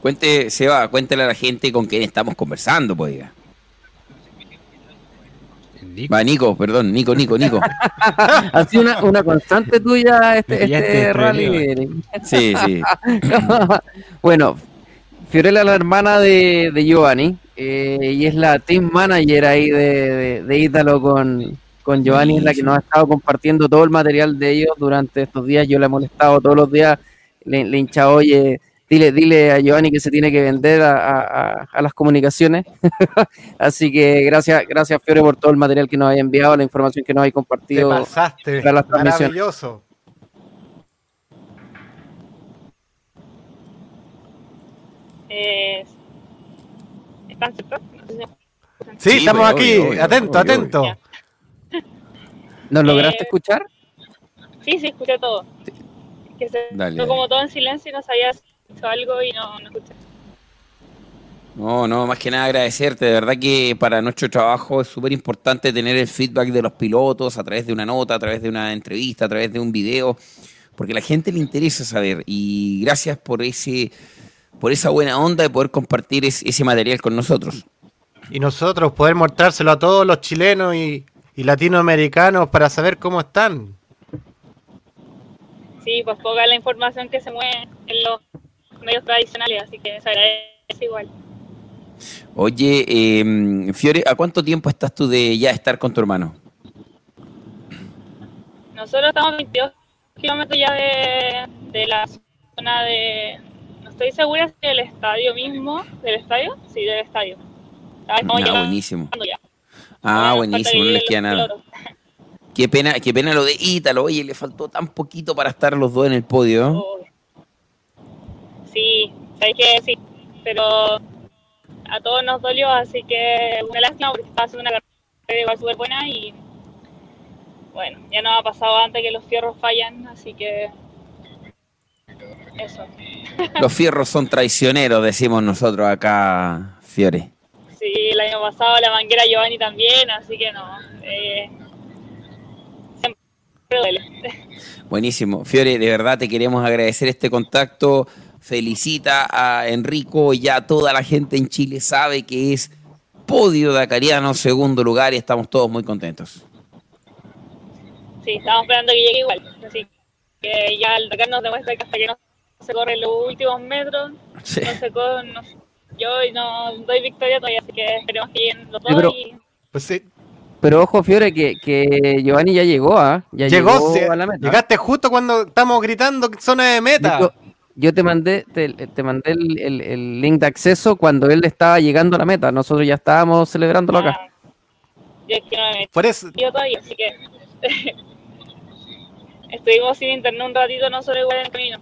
Cuente, Seba, cuéntale a la gente con quién estamos conversando, pues. diga. Nico, Va, Nico, perdón, Nico, Nico, Nico. Ha sido una, una constante tuya este, pillaste este rally. Sí, sí. bueno, Fiorella es la hermana de, de Giovanni eh, y es la team manager ahí de, de, de Ítalo con, con Giovanni, es la que nos ha estado compartiendo todo el material de ellos durante estos días. Yo le he molestado todos los días, le, le he hinchado, oye, dile, dile a Giovanni que se tiene que vender a, a- las comunicaciones. Así que gracias, gracias Fiore por todo el material que nos haya enviado, la información que nos hay Te compartido. pasaste. para las transmisiones. Maravilloso. Eh, ¿Están cierto? No sé si me escuchan. Sí, Sí, estamos aquí. obvio, obvio, atento, obvio, atento. obvio. ¿Nos lograste Eh, escuchar? Sí, sí, escuché todo. Que se Dale, quedó dale. como todo en silencio y no sabía si hecho algo y no, no escuché. No, no, más que nada agradecerte. De verdad que para nuestro trabajo es súper importante tener el feedback de los pilotos a través de una nota, a través de una entrevista, a través de un video, porque a la gente le interesa saber. Y gracias por ese, por esa buena onda de poder compartir es- ese material con nosotros. Y nosotros poder mostrárselo a todos los chilenos y, y latinoamericanos para saber cómo están. Sí, pues poca la información que se mueve en los medios tradicionales, así que se agradece igual. Oye, eh, Fiore, ¿a cuánto tiempo estás tú de ya estar con tu hermano? Nosotros estamos a 22 kilómetros ya de, de la zona de... No estoy segura si del estadio mismo. ¿Del estadio? Sí, del estadio. Ah, estamos Ah, buenísimo. ya. Ah, buenísimo, no les queda nada. Qué pena, qué pena lo de Ítalo. Oye, le faltó tan poquito para estar los dos en el podio. Oh. Sabes que sí, pero a todos nos dolió, así que una lástima porque estaba haciendo una carrera igual súper buena y bueno, ya nos ha pasado antes que los fierros fallan, así que eso. Los fierros son traicioneros, decimos nosotros acá, Fiore. Sí, el año pasado la manguera Giovanni también, así que no. Eh, siempre duele. Buenísimo. Fiore, de verdad te queremos agradecer este contacto. Felicita a Enrico. Ya toda la gente en Chile sabe que es podio Dakariano, segundo lugar, y estamos todos muy contentos. Sí, estamos esperando que llegue igual. Así que ya el Dakar nos demuestra que hasta que no se corre los últimos metros. Sí. No cómo, no- yo no doy victoria todavía, así que esperemos que lleguen los dos Sí, pero- y Pues sí. Pero ojo, Fiore, que, que Giovanni ya llegó, ¿ah? Ya Llegó, llegó, sí, a la meta. llegaste justo cuando estamos gritando zona de meta. Yo te mandé, te, te mandé el, el- el link de acceso cuando él estaba llegando a la meta. Nosotros ya estábamos celebrándolo acá. ah, yo es que no me Por eso, metido todavía, así que estuvimos sin internet un ratito, no solo igual en el camino.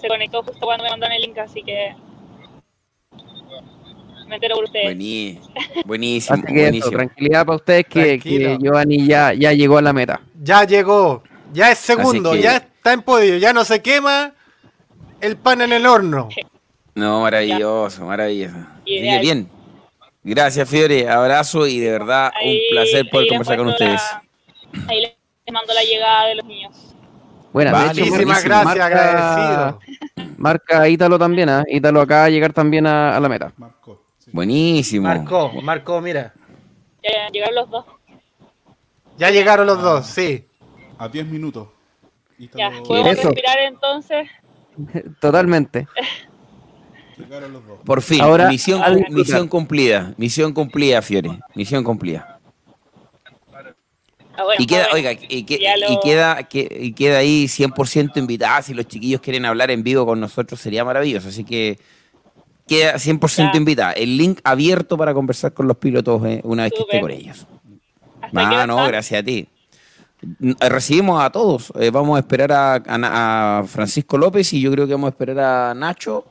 Se conectó justo cuando me mandaron el link, así que me entero por ustedes. Buení- Buenísimo, Así que eso, tranquilidad para ustedes que, que Giovanni ya, ya llegó a la meta. ya llegó. Ya es segundo, que- ya está en podio, ya no se quema el pan en el horno. No, maravilloso, maravilloso. Así bien. Gracias, Fiore. Abrazo y de verdad un placer poder conversar con ustedes. la- ahí les mando la llegada de los niños. Bueno, Vale, de hecho, Muchísimas gracias, agradecido. Marca Ítalo también, ¿ah? Ítalo acaba de llegar también a, a la meta. Marco. sí. Buenísimo. Marcó, marcó, mira. Ya llegaron los dos. Ya llegaron los dos, sí. A 10 minutos. Y Ya, Ítalo- podemos respirar entonces. Totalmente. Por fin, Ahora, misión, misión cumplida. Misión cumplida, Fiore. Misión cumplida. Ah, bueno, Y queda, bueno. oiga, y, que- lo- y queda, que- y queda ahí 100% invitada. Si los chiquillos quieren hablar en vivo con nosotros, sería maravilloso. Así que queda 100% Ya. invitada. El link abierto para conversar con los pilotos eh, una vez que esté con ellos. ¿Hasta qué Ah, no, gracias a ti. Eh, Recibimos a todos. Eh, vamos a esperar a, a Na- a Francisco López y yo creo que vamos a esperar a Nacho.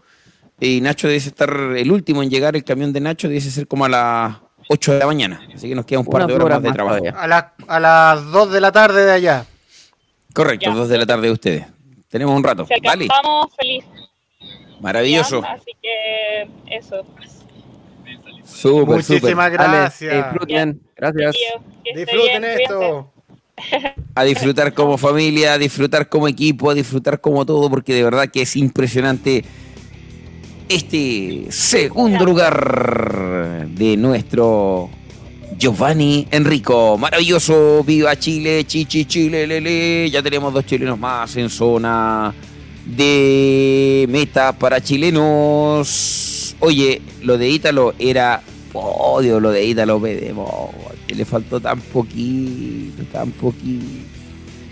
Y Nacho debe estar el último en llegar. El camión de Nacho debe ser como a las 8 de la mañana. Así que nos queda un par de horas más de más trabajo. A, las a las 2 de la tarde de allá. Correcto, Ya. dos de la tarde de ustedes. Tenemos un rato. Vale, alcanzamos, feliz. maravilloso. Ya, Así que eso. Súper, súper. Muchísimas gracias. disfruten. Gracias. Disfruten bien, cuídense. esto. A disfrutar como familia, a disfrutar como equipo, a disfrutar como todo, porque de verdad que es impresionante este segundo lugar de nuestro Giovanni Enrico. Maravilloso, viva Chile, chichi Chile, lele. Ya tenemos dos chilenos más en zona de meta para chilenos. Oye, lo de Ítalo era odio, lo de Ítalo Pedemos, le faltó tan poquito, tan poquito.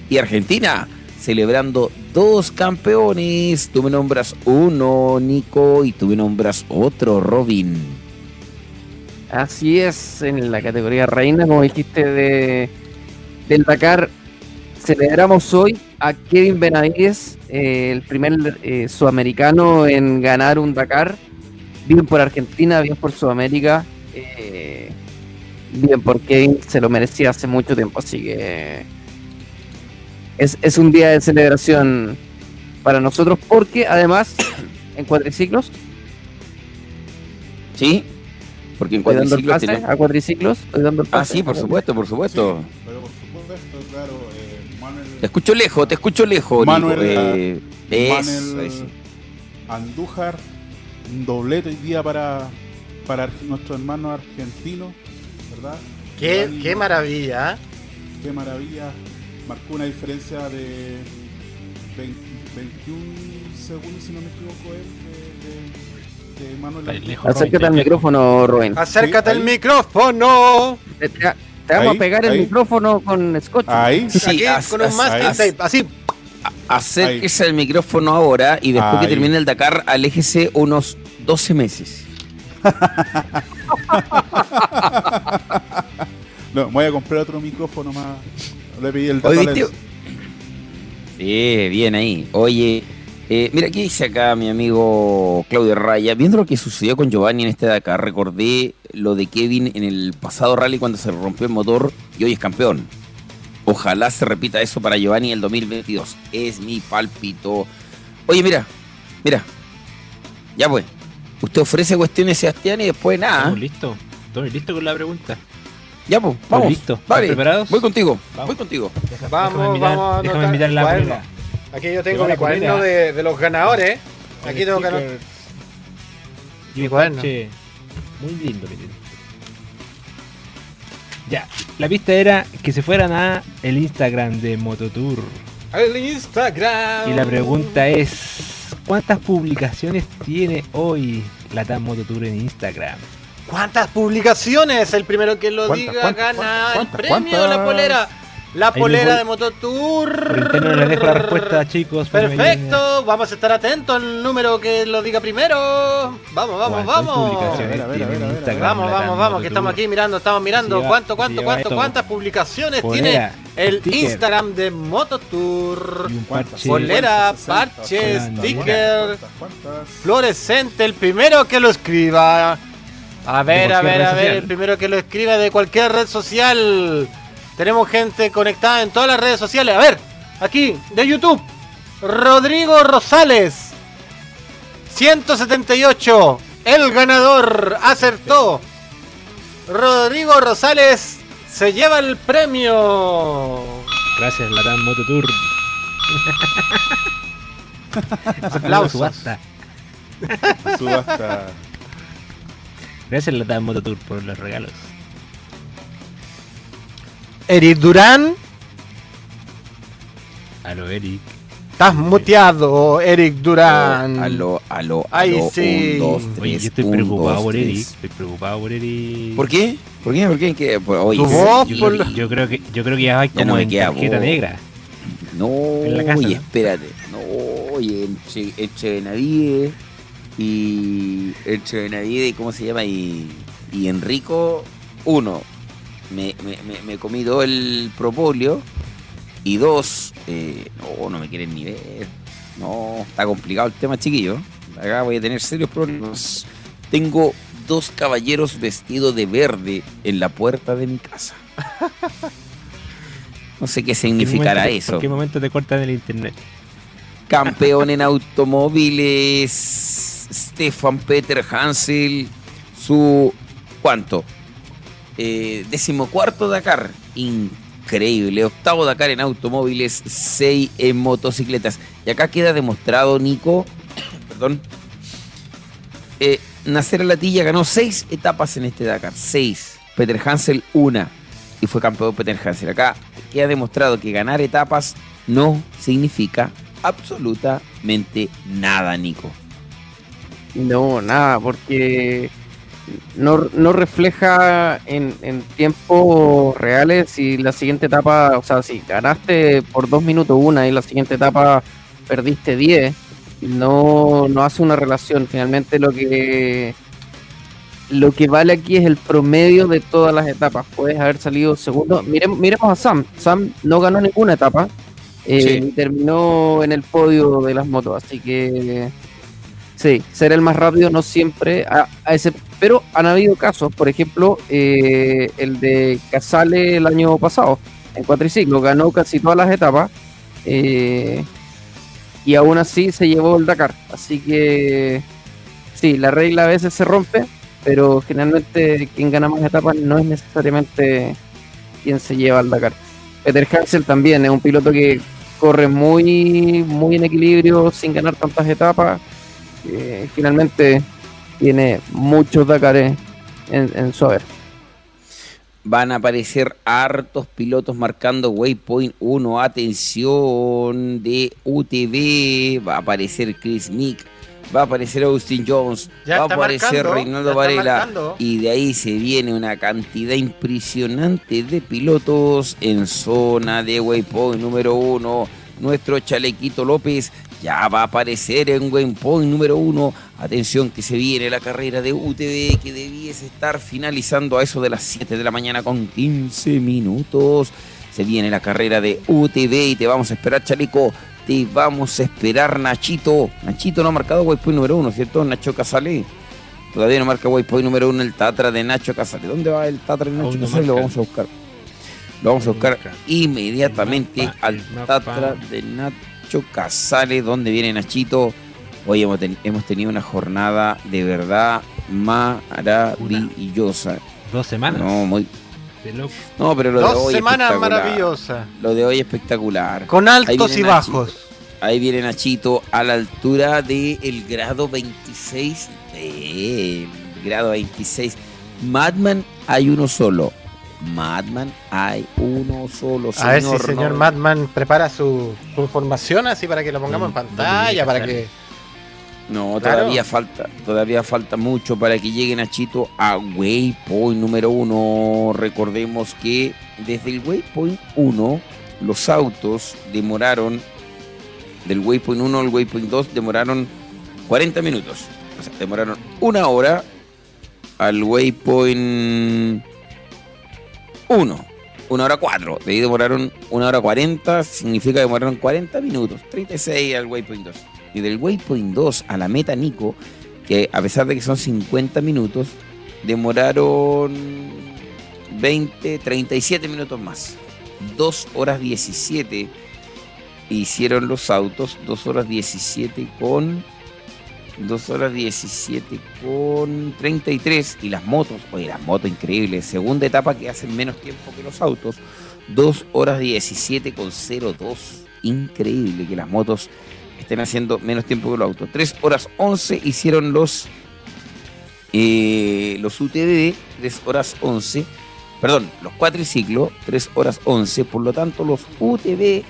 Y Argentina celebrando dos campeones. Tú me nombras uno, Nico, y tú me nombras otro, Robin. Así es, en la categoría reina, como dijiste, de, del Dakar, celebramos hoy a Kevin Benavides, eh, el primer eh, sudamericano en ganar un Dakar. Bien por Argentina, bien por Sudamérica, bien por Kevin, se lo merecía hace mucho tiempo, así que es, es un día de celebración para nosotros, porque además en cuatriciclos, ¿Sí? Porque en cuadriciclos pase tenemos... a cuatriciclos, estoy dando el Ah, sí, por supuesto, por supuesto. Sí, pero por supuesto, claro, eh, Manuel, Te escucho lejos, te escucho lejos, Manuel. Eh, eso, Manuel eso. Andújar, un doblete hoy día para, para arg- nuestro hermano argentino, ¿verdad? Qué, maravilla. ¿eh? qué maravilla. Marcó una diferencia de 20 21 segundos, si no me equivoco, él, de, de, de Manuel lejos. Acércate al micrófono, Rubén. Acércate al micrófono. Te, vamos Ahí, a pegar el ahí. micrófono con scotch. Ahí, Sí, Aquí as- con un as- masking tape. Así. Acérquese al micrófono ahora y después que termine el Dakar, aléjese unos 12 meses. no, voy a comprar otro micrófono más. Le pedí el lens. Sí, bien ahí. Oye, eh, mira, ¿qué dice acá mi amigo Claudio Raya? Viendo lo que sucedió con Giovanni en este Dakar, recordé lo de Kevin en el pasado rally cuando se rompió el motor y hoy es campeón. Ojalá se repita eso para Giovanni en el 2022. Es mi palpito. Oye, mira, mira. Ya pues. Usted ofrece cuestiones, Sebastián, y después nada. ¿Estamos listos? ¿Estamos listos con la pregunta? Ya pues, vamos. listos? Vale, ¿Están preparados? Voy contigo, Vamos. voy contigo. Deja- Vamos, déjame mirar- vamos a Déjame mirar la cuaderno. Aquí yo tengo mi cuaderno de, de los ganadores. Aquí tengo Mi un cuaderno. parche Muy lindo que tiene. Ya, la pista era que se fueran a el Instagram de Mototour. El Instagram. Y la pregunta es, ¿cuántas publicaciones tiene hoy la TAM Moto Tour en Instagram? ¿Cuántas publicaciones? El primero que lo ¿Cuántas, diga cuántas, gana el premio, cuántas? la polera. La polera de Mototour. Les dejo la respuesta, chicos. Perfecto, vamos a estar atentos al número que lo diga primero. Vamos, vamos, ¿Cuántas vamos. publicaciones A ver, a ver, tiene a ver, en a ver. Instagram Vamos, vamos, vamos, que estamos Tour? aquí mirando, estamos mirando. ¿Cuánto, cuánto, cuánto, esto. cuántas publicaciones Polera, tiene el sticker. Instagram de Mototour? Parche. Polera, 60, parche, Colando, sticker, ¿Cuántas? ¿Cuántas? fluorescente, el primero que lo escriba. A ver, a ver, a ver, el primero que lo escriba de cualquier red social. Tenemos gente conectada en todas las redes sociales. A ver, aquí, de YouTube. Rodrigo Rosales. 178. El ganador acertó. Rodrigo Rosales se lleva el premio. Gracias, la TAM Moto Tour. Aplausos. Subasta. Subasta. Gracias, la TAM Moto Tour, por los regalos. Eric Durán. Aló, Eric. Estás muteado, Eric Durán. Aló, aló, Ahí aló. sí. Un, dos, Oye, yo estoy un, preocupado dos, por tres. Eric. Estoy preocupado por Eric. ¿Por qué? ¿Por qué? ¿Por qué? ¿Qué? Pues, oye, Tu sí, voz, yo- Yo, por creo, lo- yo creo que yo creo que ya vais Ya no como en tarjeta voz. negra. No, En la casa, oye, ¿no? espérate. No, oye, entre, entre Benavides y. Entre Benavides, ¿cómo se llama? Y, y Enrico, uno, me, me, me, me comí todo el propóleo. Y dos, eh, no, no me quieren ni ver. No, está complicado el tema, chiquillo. Acá voy a tener serios problemas. Tengo dos caballeros vestidos de verde en la puerta de mi casa. No sé qué ¿En qué significará te- eso ¿En qué momento te cortan el internet? campeón en automóviles, Stefan Peter Hansel, su ¿cuánto? Eh, decimocuarto Dakar, increíble, octavo Dakar en automóviles, seis en motocicletas. Y acá queda demostrado, Nico, perdón, eh, Nacer Latilla ganó seis etapas en este Dakar, seis. Peter Hansel una y fue campeón Peter Hansel. Acá queda demostrado que ganar etapas no significa absolutamente nada, Nico. No, nada, porque no, no refleja en, en tiempos reales si la siguiente etapa, o sea, si ganaste por dos minutos una y la siguiente etapa perdiste 10, no, no hace una relación. Finalmente lo que lo que vale aquí es el promedio de todas las etapas. Puedes haber salido segundo. Miremos, miremos a Sam. Sam no ganó ninguna etapa. eh, Sí. y terminó en el podio de las motos. Así que Sí, ser el más rápido no siempre, a, ese, pero han habido casos, por ejemplo, eh, el de Casale el año pasado, en cuatriciclo, ganó casi todas las etapas eh, y aún así se llevó el Dakar. Así que sí, la regla a veces se rompe, pero generalmente quien gana más etapas no es necesariamente quien se lleva el Dakar. Peter Hansel también es un piloto que corre muy, muy en equilibrio, sin ganar tantas etapas eh, finalmente tiene muchos Dakares en, en su haber. Van a aparecer hartos pilotos marcando Waypoint 1. Atención de UTV. Va a aparecer Chris Mick. Va a aparecer Austin Jones. Ya va a aparecer marcando, Reinaldo Varela. marcando. Y de ahí se viene una cantidad impresionante de pilotos en zona de Waypoint número 1. Nuestro Chalequito López ya va a aparecer en Waypoint número 1. Atención que se viene la carrera de UTV que debiese estar finalizando a eso de las 7 de la mañana con 15 minutos. Se viene la carrera de UTV y te vamos a esperar, Chaleco. Te vamos a esperar, Nachito. Nachito no ha marcado Waypoint número 1, ¿cierto? Nacho Casale. Todavía no marca Waypoint número 1 el Tatra de Nacho Casale. ¿Dónde va el Tatra de Nacho Casale? Lo vamos a buscar. Lo vamos a buscar inmediatamente mapa, al mapa. Tatra de Nacho Casale, donde viene Nachito. Hoy hemos, ten- hemos tenido una jornada de verdad maravillosa. Dos semanas. No, muy, de no, pero lo de Dos hoy semanas maravillosas. Lo de hoy espectacular. Con Ahí altos viene y Nachito. bajos. Ahí viene Nachito a la altura del grado 26. El grado 26. Madman hay uno solo. Madman hay uno solo. A ver si señor señor no- Madman prepara su, su información así para que lo pongamos en ¿Dónde- pantalla, dónde para que No, Claro. todavía falta, todavía falta mucho para que llegue Nachito a Waypoint número uno. Recordemos que desde el Waypoint 1 los autos demoraron, del Waypoint 1 al Waypoint 2 demoraron 40 minutos. O sea, demoraron una hora al Waypoint 1. Una hora 4. De ahí demoraron una hora 40. Significa que demoraron 40 minutos. 36 al Waypoint 2. Y del Waypoint 2 a la meta Nico, que a pesar de que son 50 minutos, demoraron 20, 37 minutos más. 2 horas 17 hicieron los autos. 2 horas 17 con 2 horas 17 con 33 y las motos, oye, las motos increíbles, segunda etapa que hacen menos tiempo que los autos, 2 horas 17 con 02, increíble que las motos estén haciendo menos tiempo que los autos, 3 horas 11 hicieron los eh, los UTV, 3 horas 11, perdón, los cuatriciclos, 3 horas 11, por lo tanto los UTV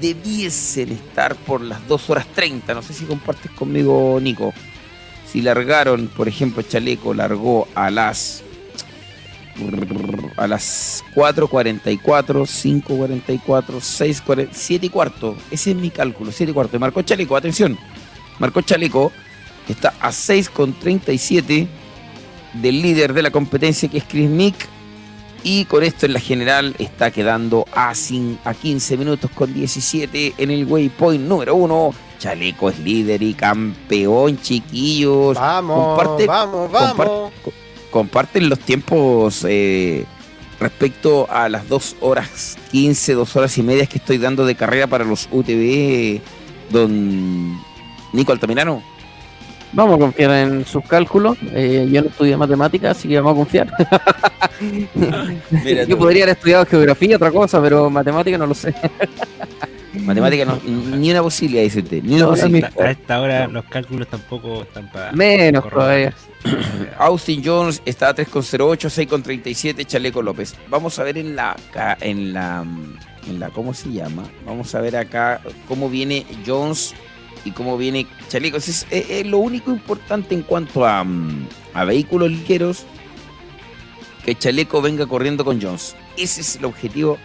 debiesen estar por las 2 horas 30. No sé si compartes conmigo, Nico. Si largaron, por ejemplo, Chaleco largó a las a las 4.44, 5.44, 6.40, 7 y cuarto. Ese es mi cálculo, 7 y cuarto. Marcó Chaleco, atención. Marcó Chaleco, está a 6.37 del líder de la competencia que es Chris Mick. Y con esto en la general está quedando a, cin- a 15 minutos con 17 en el waypoint número 1. Chaleco es líder y campeón, chiquillos. Vamos, Comparte- vamos, vamos. co- comparten los tiempos eh, respecto a las 2 horas 15, 2 horas y media que estoy dando de carrera para los UTV, don Nico Altamirano. Vamos a confiar en sus cálculos. Eh, yo no estudié matemáticas, así que vamos a confiar. Mira yo podría haber estudiado geografía, otra cosa, pero matemáticas no lo sé. Matemática no, ni una posibilidad, dice usted. Ni una posibilidad. A esta hora los cálculos tampoco están para. Menos correr. todavía. Austin Jones está a 3,08, 6,37, Chaleco López. Vamos a ver en la, ca- en la, en la, ¿cómo se llama? Vamos a ver acá cómo viene Jones y cómo viene Chaleco. Es, es- es lo único importante en cuanto a, mm, a vehículos ligeros, que Chaleco venga corriendo con Jones. Ese es el objetivo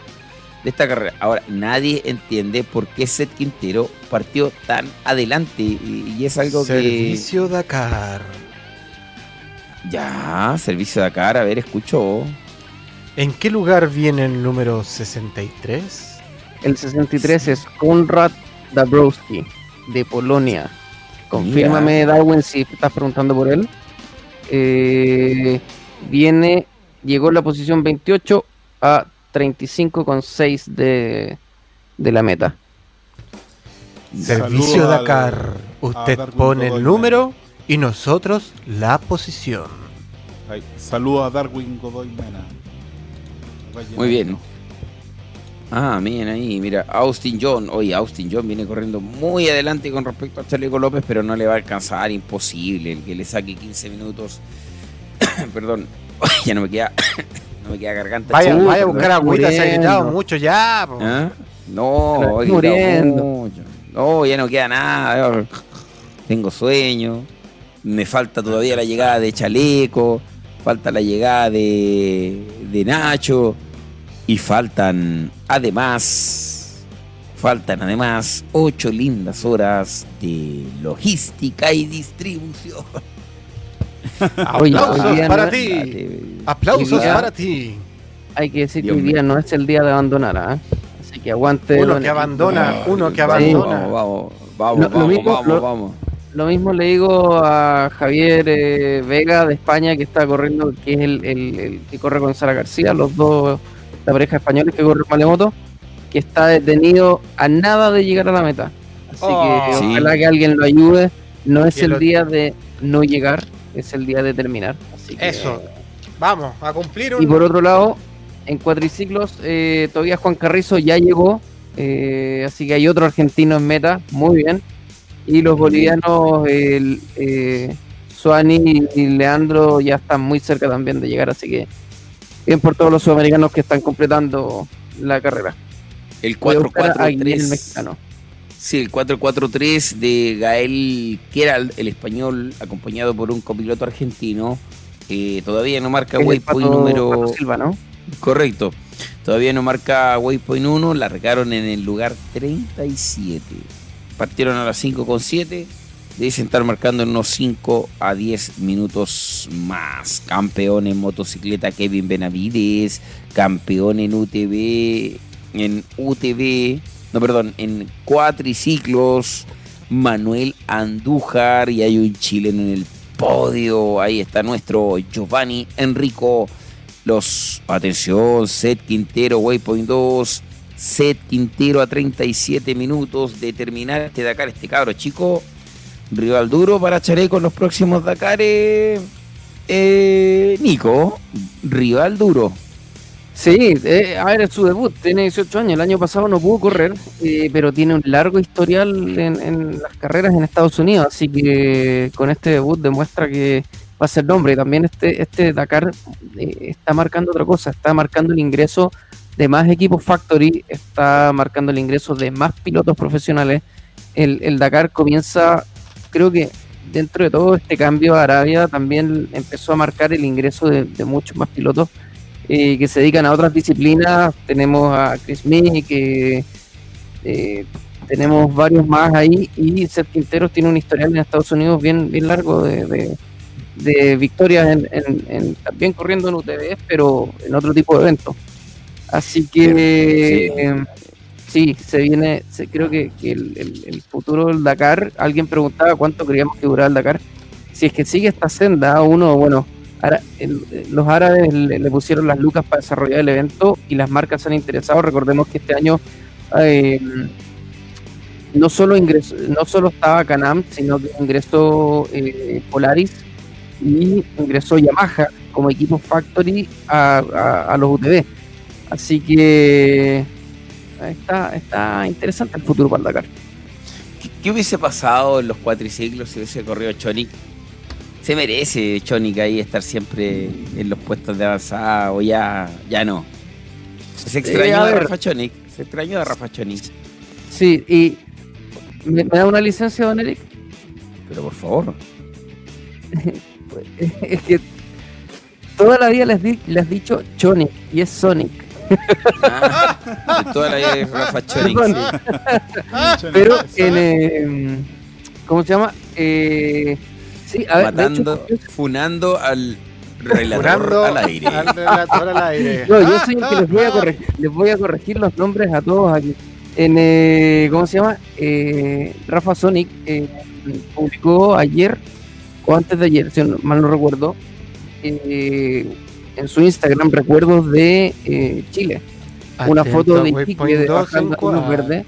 de esta carrera. Ahora, nadie entiende por qué Seth Quintero partió tan adelante y, y es algo que... Servicio Dakar. Ya, servicio Dakar, a ver, escucho. ¿En qué lugar viene el número 63? El 63 es Konrad Dabrowski, de Polonia. Confírmame, Darwin, si estás preguntando por él. Eh, viene, llegó en la posición 28 a 35,6 de, de la meta. Servicio Saludo al- Dakar. Usted pone el número y nosotros la posición. Ahí, Saludo a Darwin Godoy Mena. Muy bien. Ah, miren ahí, mira, Austin John. Oye, Austin John viene corriendo muy adelante con respecto a Chaleco López, pero no le va a alcanzar, imposible. El que le saque 15 minutos. Perdón, ya no me queda. no me queda garganta. Vaya, vaya a buscar agüita, se ha mucho ya. ¿Ah? No, muriendo. mucho. No, ya no queda nada. Tengo sueño. Me falta todavía la llegada de Chaleco. Falta la llegada de, de Nacho. Y faltan, además, faltan además ocho lindas horas de logística y distribución. Aplausos hoy día para no- ti. Aplausos Hoy día- para ti. Hay que decir Dios que hoy mío. día no es el día de abandonar, ¿ah? Así que aguante. Uno que abandona, uno que abandona. Vamos, vamos, vamos, lo vamos, mismo- vamos, lo- vamos. Lo mismo le digo a Javier eh, Vega de España que está corriendo, que es el, el- el que corre con Sara García, los dos, la pareja española que corre Malemoto, que está detenido a nada de llegar a la meta. Así Oh. que Sí. ojalá que alguien lo ayude. No es el lo- día de no llegar, es el día de terminar. Así que- Eso. Vamos a cumplir un. Y por otro lado, en cuatriciclos, eh, todavía Juan Carrizo ya llegó, eh, así que hay otro argentino en meta, muy bien. Y los bolivianos, el, eh, Suani y Leandro ya están muy cerca también de llegar, así que bien por todos los sudamericanos que están completando la carrera. El Voy a buscar a Aguilera, el 4-4-3. mexicano. Sí, el 4-4-3 de Gael Keral, el español, acompañado por un copiloto argentino. Eh, todavía no marca el waypoint Pato- número. Pato Silva, ¿no? Correcto. Todavía no marca waypoint 1, largaron en el lugar 37. Partieron a las 5 con 7. Deben estar marcando en unos 5 a 10 minutos más. Campeón en motocicleta Kevin Benavides. Campeón en UTV. En UTV. No, perdón. En cuatriciclos. Manuel Andújar. Y hay un chileno en el podio. Ahí está nuestro Giovanni Enrico. Los, atención, Set Quintero, Waypoint 2, Set Quintero a 37 minutos de terminar este Dakar, este cabro chico. Rival duro para Chareco en los próximos Dakares. Eh, Nico, rival duro. Sí, eh, es su debut, tiene 18 años, el año pasado no pudo correr, eh, pero tiene un largo historial en, las carreras en Estados Unidos, así que con este debut demuestra que va a ser nombre. También este, este Dakar eh, está marcando otra cosa, está marcando el ingreso de más equipos Factory, está marcando el ingreso de más pilotos profesionales. El Dakar comienza, creo que dentro de todo este cambio, Arabia también empezó a marcar el ingreso de, de muchos más pilotos eh, que se dedican a otras disciplinas. Tenemos a Chris Mee, que eh, tenemos varios más ahí, y Seth Quinteros tiene un historial en Estados Unidos bien, bien largo de, de- de victorias en, en- en- también corriendo en UTV, pero en otro tipo de eventos. Así que Sí. eh, sí, se viene, se, creo que, el, futuro del Dakar, alguien preguntaba cuánto creíamos que duraba el Dakar. Si es que sigue esta senda, uno, bueno, los árabes le, pusieron las lucas para desarrollar el evento y las marcas se han interesado. Recordemos que este año eh, no solo ingresó, no solo estaba Canam, sino que ingresó eh, Polaris y ingresó Yamaha como equipo factory a, a- a los UTV. Así que está, está interesante el futuro para Dakar. ¿Qué, qué hubiese pasado en los cuatriciclos si hubiese corrido Chonic? Se merece Chonic ahí estar siempre en los puestos de avanzada o ya, ya no. Se extrañó Eh, ver. Rafa Chonic. Se extrañó a Rafa Chonic. Sí, y ¿me, me da una licencia, don Eric? Pero por favor. es que toda la vida les, di- les dicho Chonic y es Sonic. Ah, de toda la Rafa sí. Pero en. eh, ¿Cómo se llama? Eh, sí, a ver, de hecho, Matando, funando al relator al aire. al relator al aire. No, yo soy el que les voy a corregir, les voy a corregir los nombres a todos aquí. En, eh, ¿Cómo se llama? Eh, Rafa Sonic eh, publicó ayer, o antes de ayer, si mal no recuerdo, eh, en su Instagram recuerdos de eh, Chile. Una foto de Iquique de 2 bajando en a Luz cua- Verde.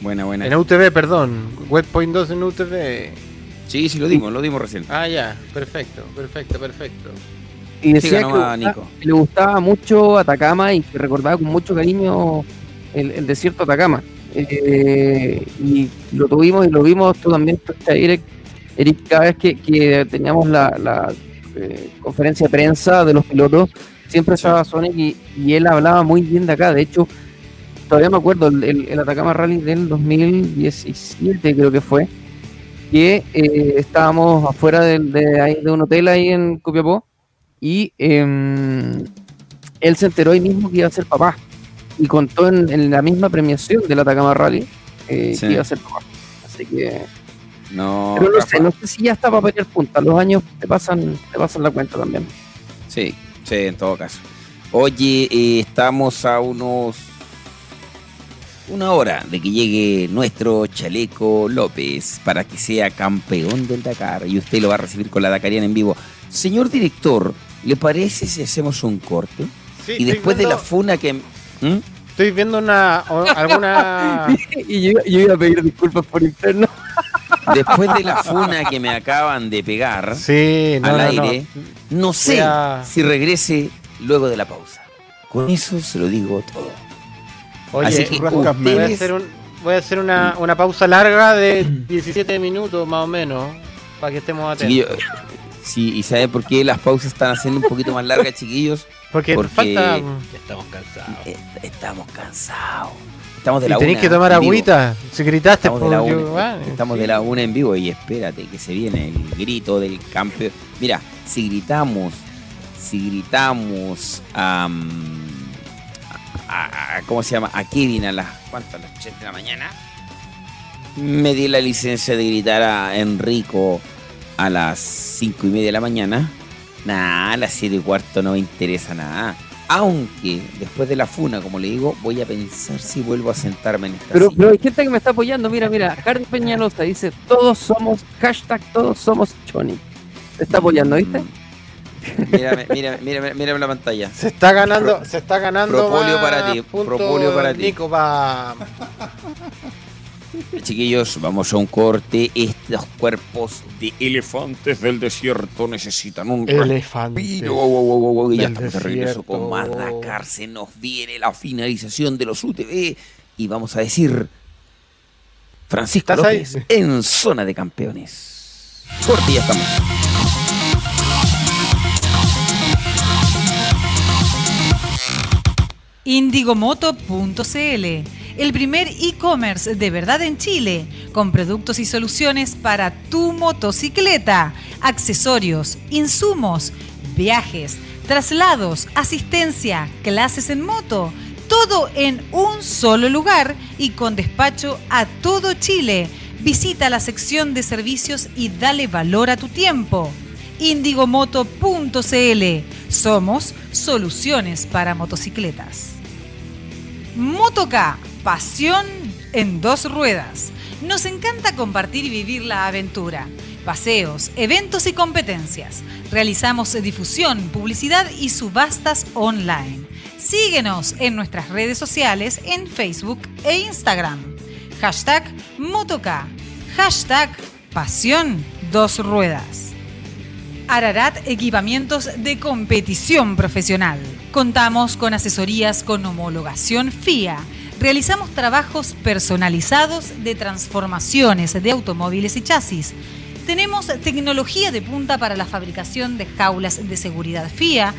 Buena, buena. En UTV, perdón. Webpoint 2 en UTV. Sí, sí, lo dimos, lo dimos recién. Ah, ya. Perfecto, perfecto, perfecto. Y decía Siga que, nomás, le gustaba- Nico. que le gustaba mucho Atacama y que recordaba con mucho cariño el, el desierto de Atacama. Eh, y lo tuvimos y lo vimos, tú también, Eric, Eric, cada vez que, que teníamos la, la, eh, conferencia de prensa de los pilotos, siempre estaba Sonic y, y él hablaba muy bien de acá. De hecho, todavía me acuerdo, el, el- el Atacama Rally del 2017 creo que fue, que eh, estábamos afuera de, ahí de un hotel ahí en Copiapó y em, él se enteró ahí mismo que iba a ser papá y contó en, en la misma premiación del Atacama Rally eh, Sí. que iba a ser papá. Así que, No, pero no sé, no sé si ya está para pelear punta. Los años te pasan, te pasan la cuenta también. Sí, sí, en todo caso. Oye, eh, estamos a unos. Una hora de que llegue nuestro Chaleco López para que sea campeón del Dakar y usted lo va a recibir con la Dakariana en vivo. Señor director, ¿le parece si hacemos un corte? Sí, y después de la funa que. ¿Mm? Estoy viendo una. o- alguna. y yo, yo iba a pedir disculpas por interno. Después de la funa que me acaban de pegar Sí, no, al no, no. aire, no, sé Voy a- si regrese luego de la pausa. Con eso se lo digo todo. Oye, Así que rascas voy a ustedes- hacer, un- voy a hacer una, una pausa larga de 17 minutos más o menos. Para que estemos atentos. Chiquillos, sí, ¿y sabe por qué las pausas están haciendo un poquito más largas, chiquillos? Porque, porque- falta. Ya estamos cansados. Eh, Estamos cansados. Estamos de Y la tenés una que tomar agüita. Si gritaste, Estamos de la una, estamos sí. de la una en vivo y espérate que se viene el grito del campeón. Mira, si gritamos, si gritamos am, a, a- ¿cómo se llama? A Kevin a las ¿cuántas? A las 8 de la mañana. Me di la licencia de gritar a Enrico a las 5 y media de la mañana. Nah, a las 7 y cuarto no me interesa nada. Aunque después de la funa, como le digo, voy a pensar si vuelvo a sentarme en esta Pero, silla. pero hay gente que me está apoyando. Mira, mira, Carlos Peñalosa dice: Todos somos, hashtag todos somos Choni. Te está apoyando, ¿viste? Mírame, mírame, mírame, mírame la pantalla. Se está ganando, se está ganando Propóleo más para ti, propóleo para ti. Nico, pa- Chiquillos, vamos a un corte. Estos cuerpos de elefantes del desierto necesitan un Elefante. respiro. Wow, wow, wow, Y ya estamos de regreso con más desierto. Dakar. Se nos viene la finalización de los UTV. Y vamos a decir Francisco ¿Estás ahí? López en zona de campeones. Corte y ya estamos. Indigomoto.cl, el primer e-commerce de verdad en Chile, con productos y soluciones para tu motocicleta, accesorios, insumos, viajes, traslados, asistencia, clases en moto, todo en un solo lugar y con despacho a todo Chile. Visita la sección de servicios y dale valor a tu tiempo. Indigomoto.cl. Somos soluciones para motocicletas. Motoca, pasión en dos ruedas. Nos encanta compartir y vivir la aventura. Paseos, eventos y competencias. Realizamos difusión, publicidad y subastas online. Síguenos en nuestras redes sociales en Facebook e Instagram. Hashtag Motoca. Hashtag Pasión Dos Ruedas. Ararat Equipamientos de Competición Profesional. Contamos con asesorías con homologación FIA. Realizamos trabajos personalizados de transformaciones de automóviles y chasis. Tenemos tecnología de punta para la fabricación de jaulas de seguridad FIA,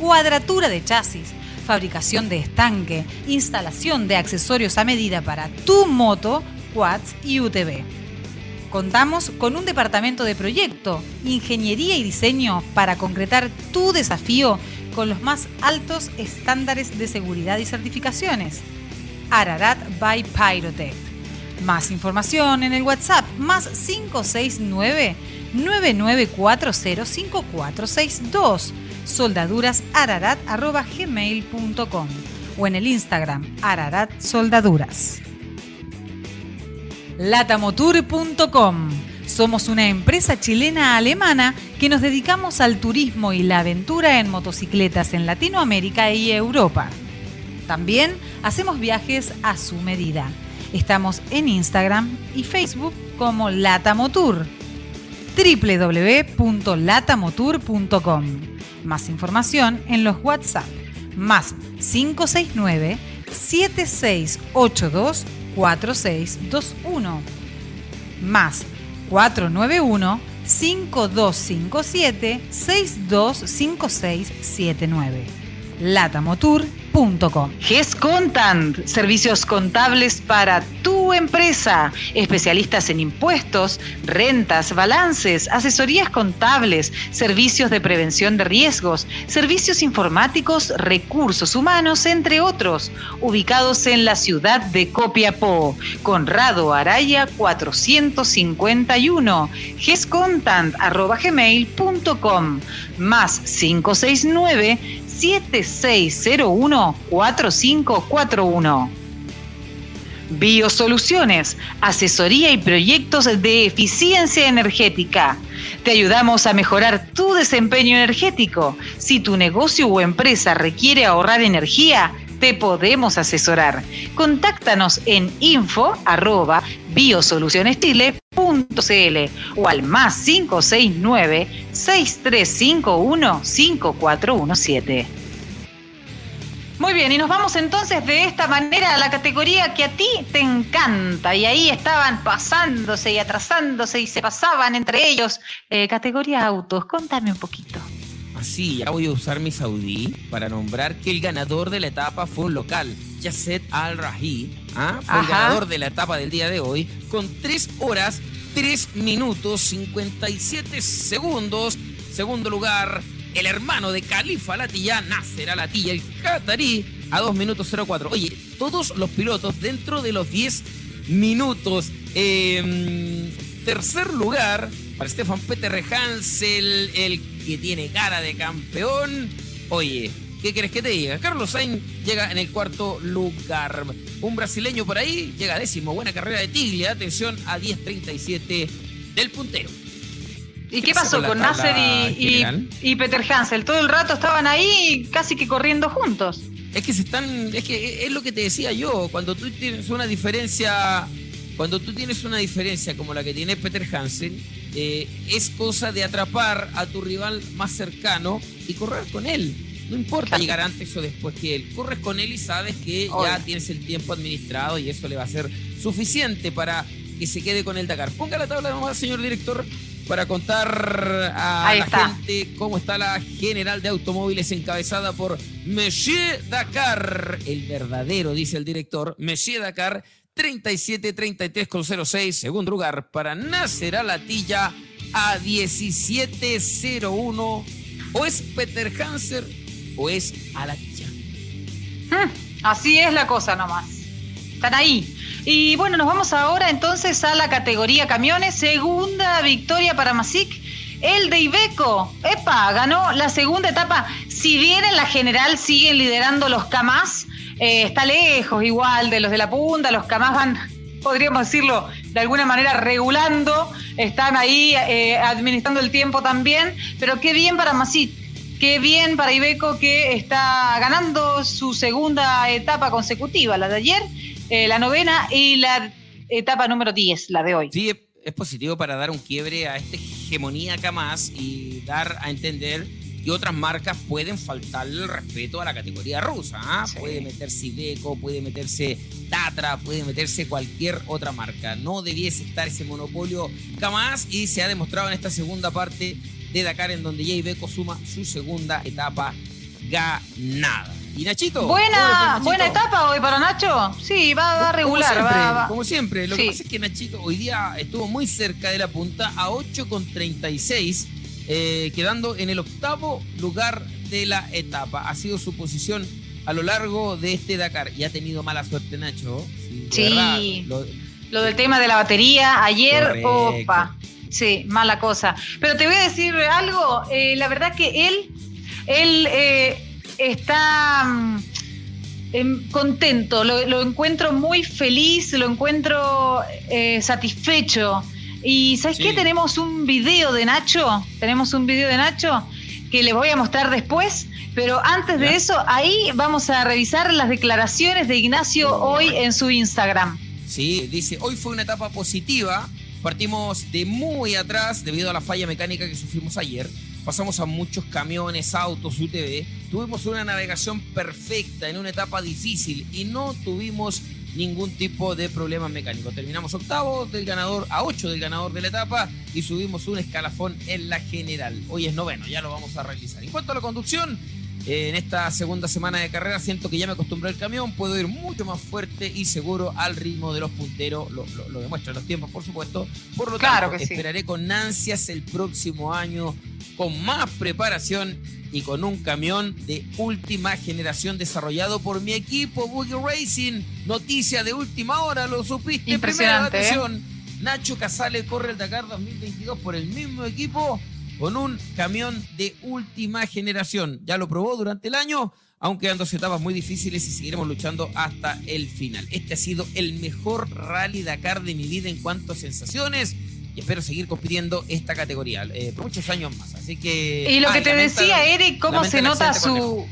cuadratura de chasis, fabricación de estanque, instalación de accesorios a medida para tu moto, quads y UTV. Contamos con un departamento de proyecto, ingeniería y diseño para concretar tu desafío con los más altos estándares de seguridad y certificaciones. Ararat by Pyrotech. Más información en el WhatsApp más 569 99405462 soldadurasararat.gmail.com o en el Instagram ararat soldaduras. Latamotour.com. Somos una empresa chilena-alemana que nos dedicamos al turismo y la aventura en motocicletas en Latinoamérica y Europa. También hacemos viajes a su medida. Estamos en Instagram y Facebook como Latamotour. www.latamotour.com. Más información en los WhatsApp más 569 7682 4621 más 491 5257 625679 GESContant, servicios contables para tu empresa, especialistas en impuestos, rentas, balances, asesorías contables, servicios de prevención de riesgos, servicios informáticos, recursos humanos, entre otros, ubicados en la ciudad de Copiapó, Conrado Araya 451, gescontant.gmail.com, más 569 7601-4541. Biosoluciones, asesoría y proyectos de eficiencia energética. Te ayudamos a mejorar tu desempeño energético. Si tu negocio o empresa requiere ahorrar energía, te podemos asesorar. Contáctanos en info arroba biosolucionestile.cl o al más 569 6351 5417. Muy bien, y nos vamos entonces de esta manera a la categoría que a ti te encanta. Y ahí estaban pasándose y atrasándose y se pasaban entre ellos. Eh, categoría autos, contame un poquito. Así, ya voy a usar mi Saudí para nombrar que el ganador de la etapa fue un local, Yasset Al-Rahi, ¿ah? fue el ganador de la etapa del día de hoy, con 3 horas, 3 minutos, 57 segundos. Segundo lugar, el hermano de Califa Latilla, Nasser Alatilla, el Qatarí, a 2 minutos 04. Oye, todos los pilotos dentro de los 10 minutos. Eh, tercer lugar para Stefan Peter Hansel, el que tiene cara de campeón. Oye, ¿qué querés que te diga? Carlos Sainz llega en el cuarto lugar. Un brasileño por ahí llega décimo. Buena carrera de Tiglia. Atención a 10.37 del puntero. ¿Y ¿Qué pasó con Nasser y, y Peter Hansel? Todo el rato estaban ahí casi que corriendo juntos. Es que se están, es que es lo que te decía yo, cuando tú tienes una diferencia, cuando tú tienes una diferencia como la que tiene Peter Hansen, eh, es cosa de atrapar a tu rival más cercano y correr con él. No importa Claro. llegar antes o después que él. Corres con él y sabes que ya tienes el tiempo administrado y eso le va a ser suficiente para que se quede con el Dakar. Ponga la tabla nomás, señor director, para contar a Ahí la está. gente cómo está la general de automóviles encabezada por Monsieur Dakar, el verdadero, dice el director, Monsieur Dakar, 37-33 con 06, segundo lugar para Nasser Alatilla a 17-01, o es Peter Hanser o es Alatilla. Hmm, Así es la cosa nomás. Están ahí. Y bueno, nos vamos ahora entonces a la categoría camiones. Segunda victoria para Masic. El de Ibeco. Epa, ganó la segunda etapa. Si bien en la general siguen liderando los Camas, eh, está lejos igual de los de la punta. Los Camas van, podríamos decirlo, de alguna manera regulando. Están ahí eh, administrando el tiempo también. Pero qué bien para Masic. Qué bien para Ibeco que está ganando su segunda etapa consecutiva, la de ayer, eh, la novena y la etapa número 10, la de hoy. Sí, es- es positivo para dar un quiebre a esta hegemonía acá más y dar a entender que otras marcas pueden faltarle el respeto a la categoría rusa. ¿ah? Sí. Puede meterse Iveco, puede meterse Tatra, puede meterse cualquier otra marca. No debiese estar ese monopolio jamás y se ha demostrado en esta segunda parte de Dakar en donde ya Iveco suma su segunda etapa ganada. Y Nachito. ¿cómo le fue, Buena, Nachito? buena etapa hoy para Nacho. Sí, va, va regular. Como siempre, va- va. como siempre. Lo Sí. que pasa es que Nachito hoy día estuvo muy cerca de la punta a 8,36, eh, quedando en el octavo lugar de la etapa. Ha sido su posición a lo largo de este Dakar y ha tenido mala suerte Nacho. Sí. verdad, lo- Lo del tema de la batería, ayer, Correcto. opa. Sí, mala cosa. Pero te voy a decir algo. eh, la verdad que él, él eh, está mm, em, contento. Lo, lo encuentro muy feliz, lo encuentro eh, satisfecho. Y ¿sabes Sí. qué? Tenemos un video de Nacho. Tenemos un video de Nacho que les voy a mostrar después. Pero antes de eso, ahí vamos a revisar las declaraciones de Ignacio hoy en su Instagram. Sí, dice, hoy fue una etapa positiva. Partimos de muy atrás debido a la falla mecánica que sufrimos ayer. Pasamos a muchos camiones, autos, UTV. Tuvimos una navegación perfecta en una etapa difícil y no tuvimos ningún tipo de problema mecánico. Terminamos octavo del ganador, a ocho del ganador de la etapa y subimos un escalafón en la general. Hoy es noveno, ya lo vamos a realizar. En cuanto a la conducción, eh, en esta segunda semana de carrera siento que ya me acostumbré al camión, puedo ir mucho más fuerte y seguro al ritmo de los punteros, lo, lo, lo demuestran los tiempos por supuesto, por lo Claro tanto que sí. esperaré con ansias el próximo año con más preparación y con un camión de última generación desarrollado por mi equipo Boogie Racing, noticia de última hora, lo supiste, primera Impresionante, ¿eh? atención. Nacho Casale corre el Dakar 2022 por el mismo equipo con un camión de última generación. Ya lo probó durante el año, aunque quedan dos etapas muy difíciles y seguiremos luchando hasta el final. Este ha sido el mejor rally Dakar de mi vida en cuanto a sensaciones y espero seguir compitiendo esta categoría eh, por muchos años más. Así que... Y lo Ah, que te decía, Eric, cómo se nota su...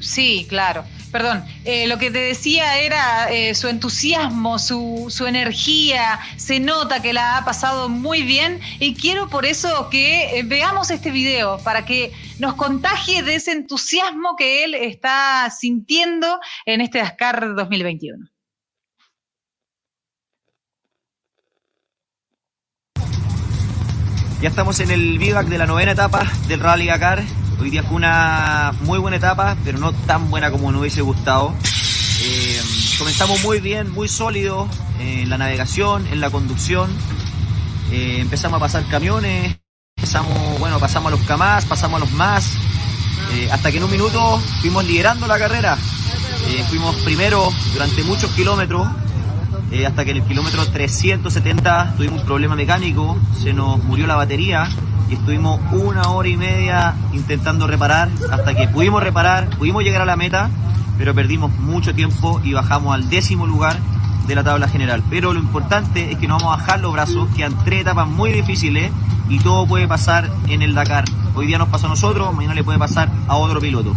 Sí, claro. Perdón, Eh, lo que te decía era eh, su entusiasmo, su, su energía, se nota que la ha pasado muy bien y quiero por eso que veamos este video para que nos contagie de ese entusiasmo que él está sintiendo en este Dakar 2021. Ya estamos en el vivac de la novena etapa del Rally Dakar. Hoy día fue una muy buena etapa, pero no tan buena como nos hubiese gustado. Eh, comenzamos muy bien, muy sólido en la navegación, en la conducción. Eh, empezamos a pasar camiones, empezamos, bueno, pasamos a los CAMAS, pasamos a los eh, hasta que en un minuto fuimos liderando la carrera. Eh, fuimos primero durante muchos kilómetros, eh, hasta que en el kilómetro 370 tuvimos un problema mecánico, se nos murió la batería y estuvimos una hora y media intentando reparar, hasta que pudimos reparar, pudimos llegar a la meta, pero perdimos mucho tiempo y bajamos al décimo lugar de la tabla general. Pero lo importante es que no vamos a bajar los brazos, quedan tres etapas muy difíciles y todo puede pasar en el Dakar. Hoy día nos pasó a nosotros, mañana le puede pasar a otro piloto.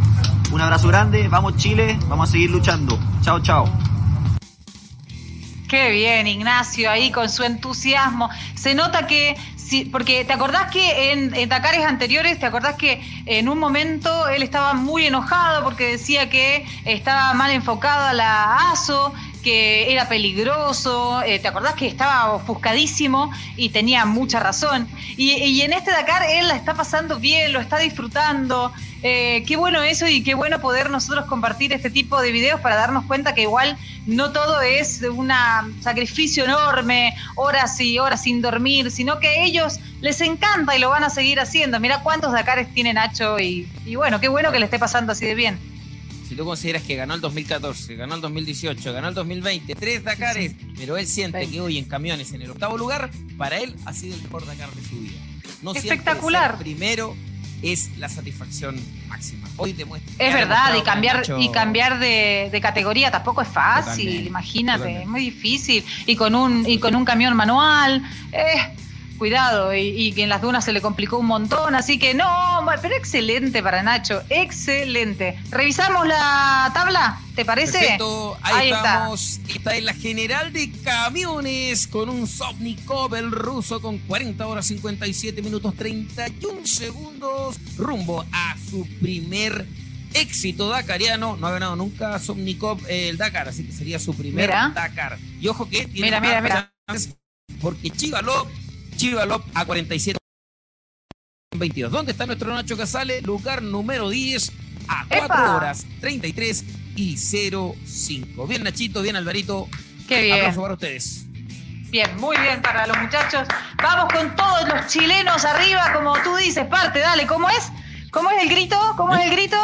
Un abrazo grande, vamos Chile, vamos a seguir luchando. Chao, chao. Qué bien, Ignacio, ahí con su entusiasmo. Se nota que, porque te acordás que en, en Dakares anteriores, te acordás que en un momento él estaba muy enojado porque decía que estaba mal enfocada la ASO, que era peligroso, eh, te acordás que estaba ofuscadísimo y tenía mucha razón. Y, y en este Dakar él la está pasando bien, lo está disfrutando. Eh, qué bueno eso y qué bueno poder nosotros compartir este tipo de videos para darnos cuenta que igual no todo es un sacrificio enorme, horas y horas sin dormir, sino que a ellos les encanta y lo van a seguir haciendo. Mira cuántos Dakares tiene Nacho y, y bueno, qué bueno que le esté pasando así de bien. Si tú consideras que ganó el 2014, ganó el 2018, ganó el 2020, tres Dakares, pero él siente que hoy en camiones en el octavo lugar, para él ha sido el mejor Dakar de su vida. No Espectacular. primero es la satisfacción máxima. Hoy demuestra. Es ha verdad, y cambiar, y cambiar de, de categoría tampoco es fácil, Totalmente, imagínate, totalmente. es muy difícil. Y con un, y con un camión manual, eh, cuidado, y, y que en las dunas se le complicó un montón, así que no, pero excelente para Nacho, excelente. ¿Revisamos la tabla? ¿Te parece? Perfecto, ahí, está. estamos. Esta es la general de camiones con un Sovnikov, el ruso, con 40 horas 57 minutos 31 segundos, rumbo a su primer éxito dakariano. No ha ganado nunca Sovnikov eh, el Dakar, así que sería su primer Mira. Dakar. Y ojo que tiene Mira, mira, porque Chivalop, Chivalop a 47 22. ¿Dónde está nuestro Nacho Casale? Lugar número 10 a 4 ¡Epa! horas 33 y 05. Bien Nachito, bien Alvarito. Qué bien. Aplauso para ustedes. Bien, muy bien para los muchachos. Vamos con todos los chilenos arriba, como tú dices, parte, dale, ¿cómo es? ¿Cómo es el grito? ¿Cómo es el grito?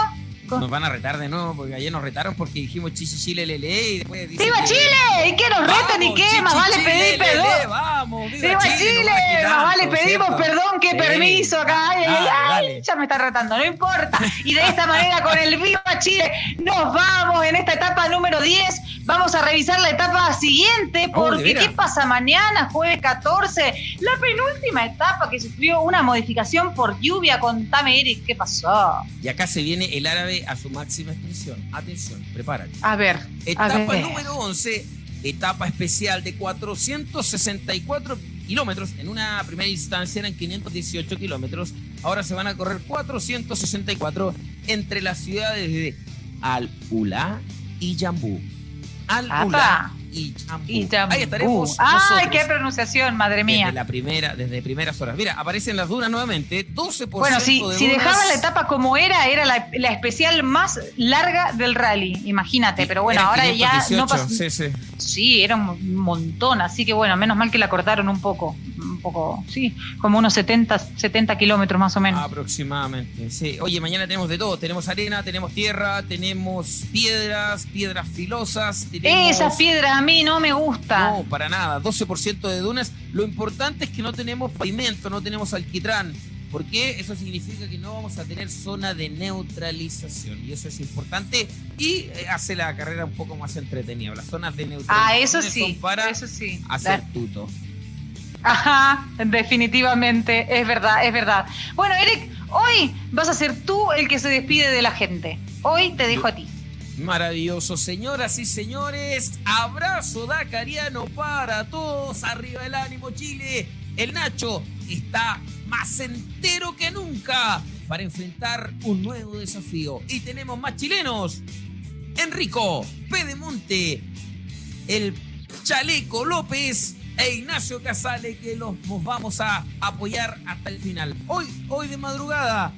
Nos van a retar de nuevo porque ayer nos retaron porque dijimos Chichi Chile Lele y después dicen ¡Viva Chile! ¿Y qué nos retan y qué? Más vale pedir perdón. Vamos, viva, ¡Viva Chile! Más vale pedimos ¿cierto? perdón que permiso acá. Ay, ay, dale, ay, dale. ya me está retando, no importa. Y de esta manera, con el Viva Chile, nos vamos en esta etapa número 10. Vamos a revisar la etapa siguiente, Oh, ¿de porque? ¿qué pasa mañana, jueves 14? La penúltima etapa que sufrió una modificación por lluvia. Contame, Eric, ¿qué pasó? Y acá se viene el árabe a su máxima expresión. Atención, prepárate. A ver, a Etapa ver. número 11, etapa especial de 464 kilómetros. En una primera instancia eran 518 kilómetros. Ahora se van a correr 464 entre las ciudades de Al-Ula y Yambú. Al-Ula. Y Jambú. Ahí estaremos ¡Ay, nosotros. qué pronunciación, madre mía! Desde la primera, desde primeras horas. Mira, aparecen las dunas nuevamente. 12% Bueno, si, de si dunas. dejaban la etapa como era, era la, la especial más larga del rally, imagínate. Pero bueno, ahora ya 518, no pasa. Sí, sí. Sí, era un montón, así que bueno, menos mal que la cortaron un poco. Un poco, sí, como unos 70, 70 kilómetros más o menos. Aproximadamente, sí. Oye, mañana tenemos de todo. Tenemos arena, tenemos tierra, tenemos piedras, piedras filosas. Tenemos... Esas piedras a mí no me gustan. No, para nada. 12% de dunas. Lo importante es que no tenemos pavimento, no tenemos alquitrán. Porque eso significa que no vamos a tener zona de neutralización. Y eso es importante. Y eh, hace la carrera un poco más entretenida. Las zonas de neutralización Ah, eso son sí, para eso sí. hacer tuto. Ajá, definitivamente, es verdad, es verdad. Bueno, Eric, hoy vas a ser tú el que se despide de la gente. Hoy te dejo a ti. Maravilloso, señoras y señores. Abrazo dacariano para todos. Arriba el ánimo, Chile. El Nacho está más entero que nunca para enfrentar un nuevo desafío. Y tenemos más chilenos. Enrico Pedemonte, el Chaleco López e Ignacio Casale que los vamos a apoyar hasta el final. Hoy, hoy de madrugada,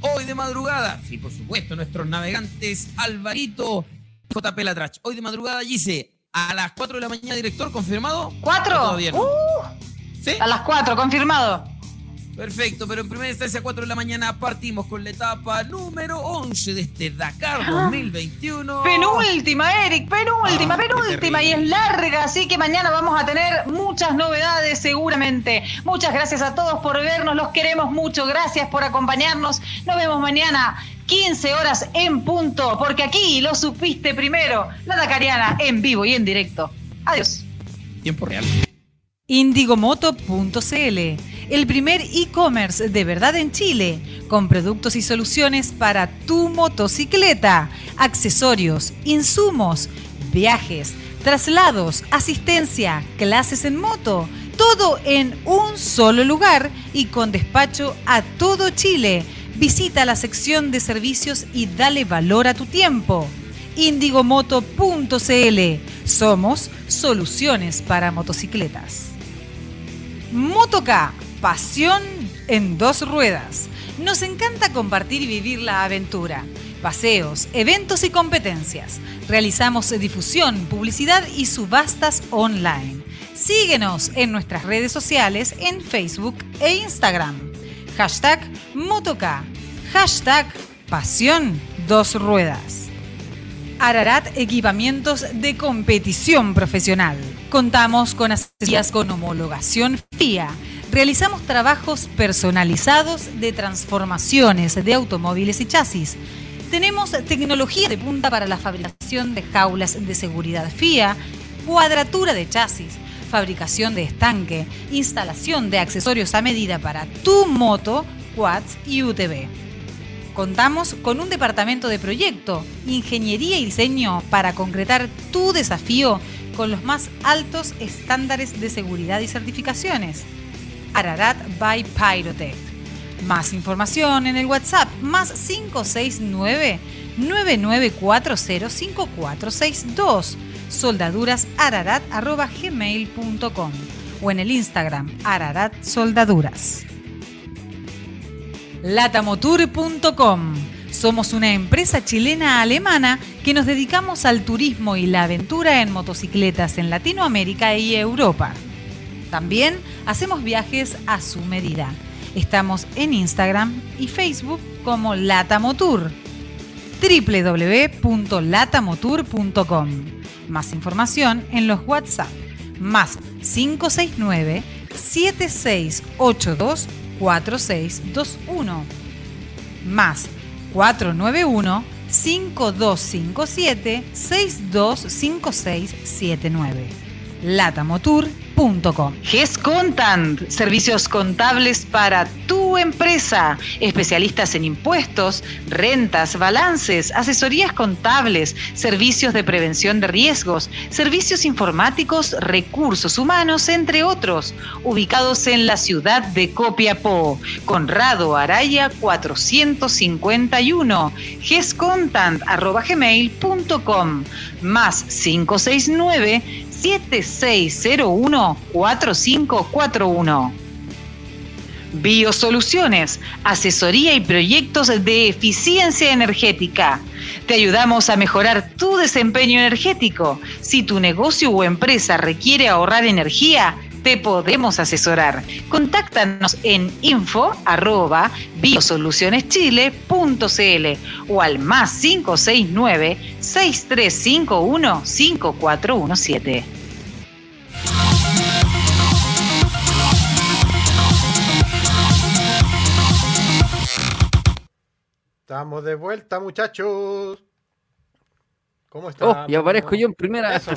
hoy de madrugada, sí, por supuesto, nuestros navegantes Alvarito JP Latrach. Hoy de madrugada, Gise, a las 4 de la mañana, director, confirmado. ¿Cuatro? No. Uh, ¿Sí? a las cuatro, confirmado. Perfecto, pero en primera instancia a 4 de la mañana partimos con la etapa número 11 de este Dakar Ah. 2021. Penúltima, Eric, penúltima, Ah, penúltima y es larga, así que mañana vamos a tener muchas novedades seguramente. Muchas gracias a todos por vernos, los queremos mucho, gracias por acompañarnos. Nos vemos mañana 15 horas en punto, porque aquí lo supiste primero, la Dakariana en vivo y en directo. Adiós. Tiempo real. Indigomoto.cl, el primer e-commerce de verdad en Chile, con productos y soluciones para tu motocicleta, accesorios, insumos, viajes, traslados, asistencia, clases en moto, todo en un solo lugar y con despacho a todo Chile. Visita la sección de servicios y dale valor a tu tiempo. Indigomoto.cl. Somos soluciones para motocicletas. Motoca, pasión en dos ruedas. Nos encanta compartir y vivir la aventura. Paseos, eventos y competencias. Realizamos difusión, publicidad y subastas online. Síguenos en nuestras redes sociales en Facebook e Instagram. Hashtag Motoca. Hashtag Pasión Dos Ruedas. Ararat Equipamientos de Competición Profesional. Contamos con asesorías con homologación FIA. Realizamos trabajos personalizados de transformaciones de automóviles y chasis. Tenemos tecnología de punta para la fabricación de jaulas de seguridad FIA, cuadratura de chasis, fabricación de estanque, instalación de accesorios a medida para tu moto, quads y UTV. Contamos con un departamento de proyecto, ingeniería y diseño para concretar tu desafío con los más altos estándares de seguridad y certificaciones. Ararat by Pyrotech. Más información en el WhatsApp más 569 99405462 soldadurasararat.gmail.com o en el Instagram ararat soldaduras. Latamotour.com. Somos una empresa chilena-alemana que nos dedicamos al turismo y la aventura en motocicletas en Latinoamérica y Europa. También hacemos viajes a su medida. Estamos en Instagram y Facebook como Latamotour. www.latamotour.com. Más información en los WhatsApp más 569 7682 4621 más 491 5257 625679 latamotour.com GES Contant, servicios contables para tu empresa, especialistas en impuestos, rentas, balances, asesorías contables, servicios de prevención de riesgos, servicios informáticos, recursos humanos, entre otros, ubicados en la ciudad de Copiapó, Conrado Araya 451, gescontant@gmail.com, más 569 7601-4541. Biosoluciones, asesoría y proyectos de eficiencia energética. Te ayudamos a mejorar tu desempeño energético. Si tu negocio o empresa requiere ahorrar energía, te podemos asesorar. Contáctanos en info arroba biosolucioneschile.cl o al más 569 6351 5417. Estamos de vuelta, muchachos. ¿Cómo están? Oh, y aparezco yo en primera. Eso.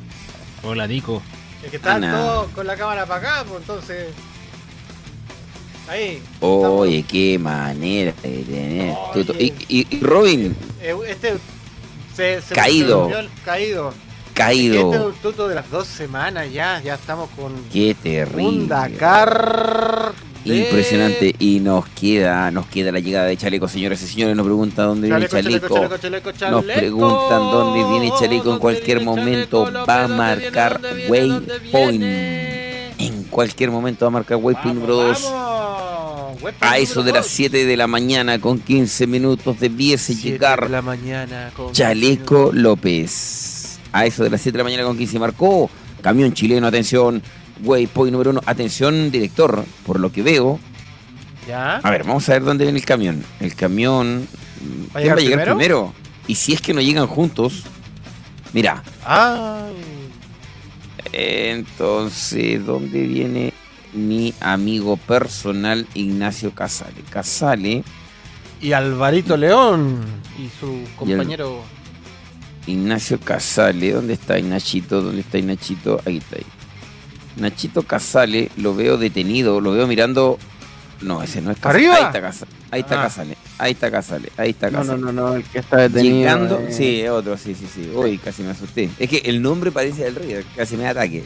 Hola, Nico. Es que están todos con la cámara para acá, pues entonces. Ahí. Oye, qué manera de tener. Y, y- y Robin, Eh, Este se, se Caído. se caído. Caído. Este un de las dos semanas ya. Ya estamos con Qué un terrible. Dakar. de- Impresionante. Y nos queda, nos queda la llegada de Chaleco, señores y señores. Nos preguntan dónde viene Chaleco, Chaleco. chaleco, chaleco, chaleco, Nos preguntan dónde viene Chaleco. En ¿Dónde cualquier momento va a ¿Dónde marcar Waypoint. En cualquier momento va a marcar Waypoint número 2. Vamos, A eso de las 7 de la mañana con 15 minutos debiese llegar la mañana con Chaleco López. A eso de las 7 de la mañana con 15 marcó. Camión chileno, atención. Waypoint número 1. Atención, director. Por lo que veo. ¿Ya? A ver, vamos a ver dónde viene el camión. El camión. ¿Va a ¿Quién llegar va a llegar primero? primero? Y si es que no llegan juntos. Mira, Ah, entonces, ¿dónde viene mi amigo personal Ignacio Casale? Casale, y Alvarito León y su compañero. Ignacio Casale, ¿dónde está Ignachito? ¿Dónde está Ignachito? Ahí está. Ahí. Nachito Casale, lo veo detenido, lo veo mirando. No, ese no es Casale. ¿Arriba? Ahí está Casale, ahí está Ah. Casale, ahí está Casale, ahí está No, Casale. no, no, no, el que está detenido. Llegando, eh, sí, es otro, sí, sí, sí. Uy, casi me asusté. Es que el nombre parece del rey, casi me ataque.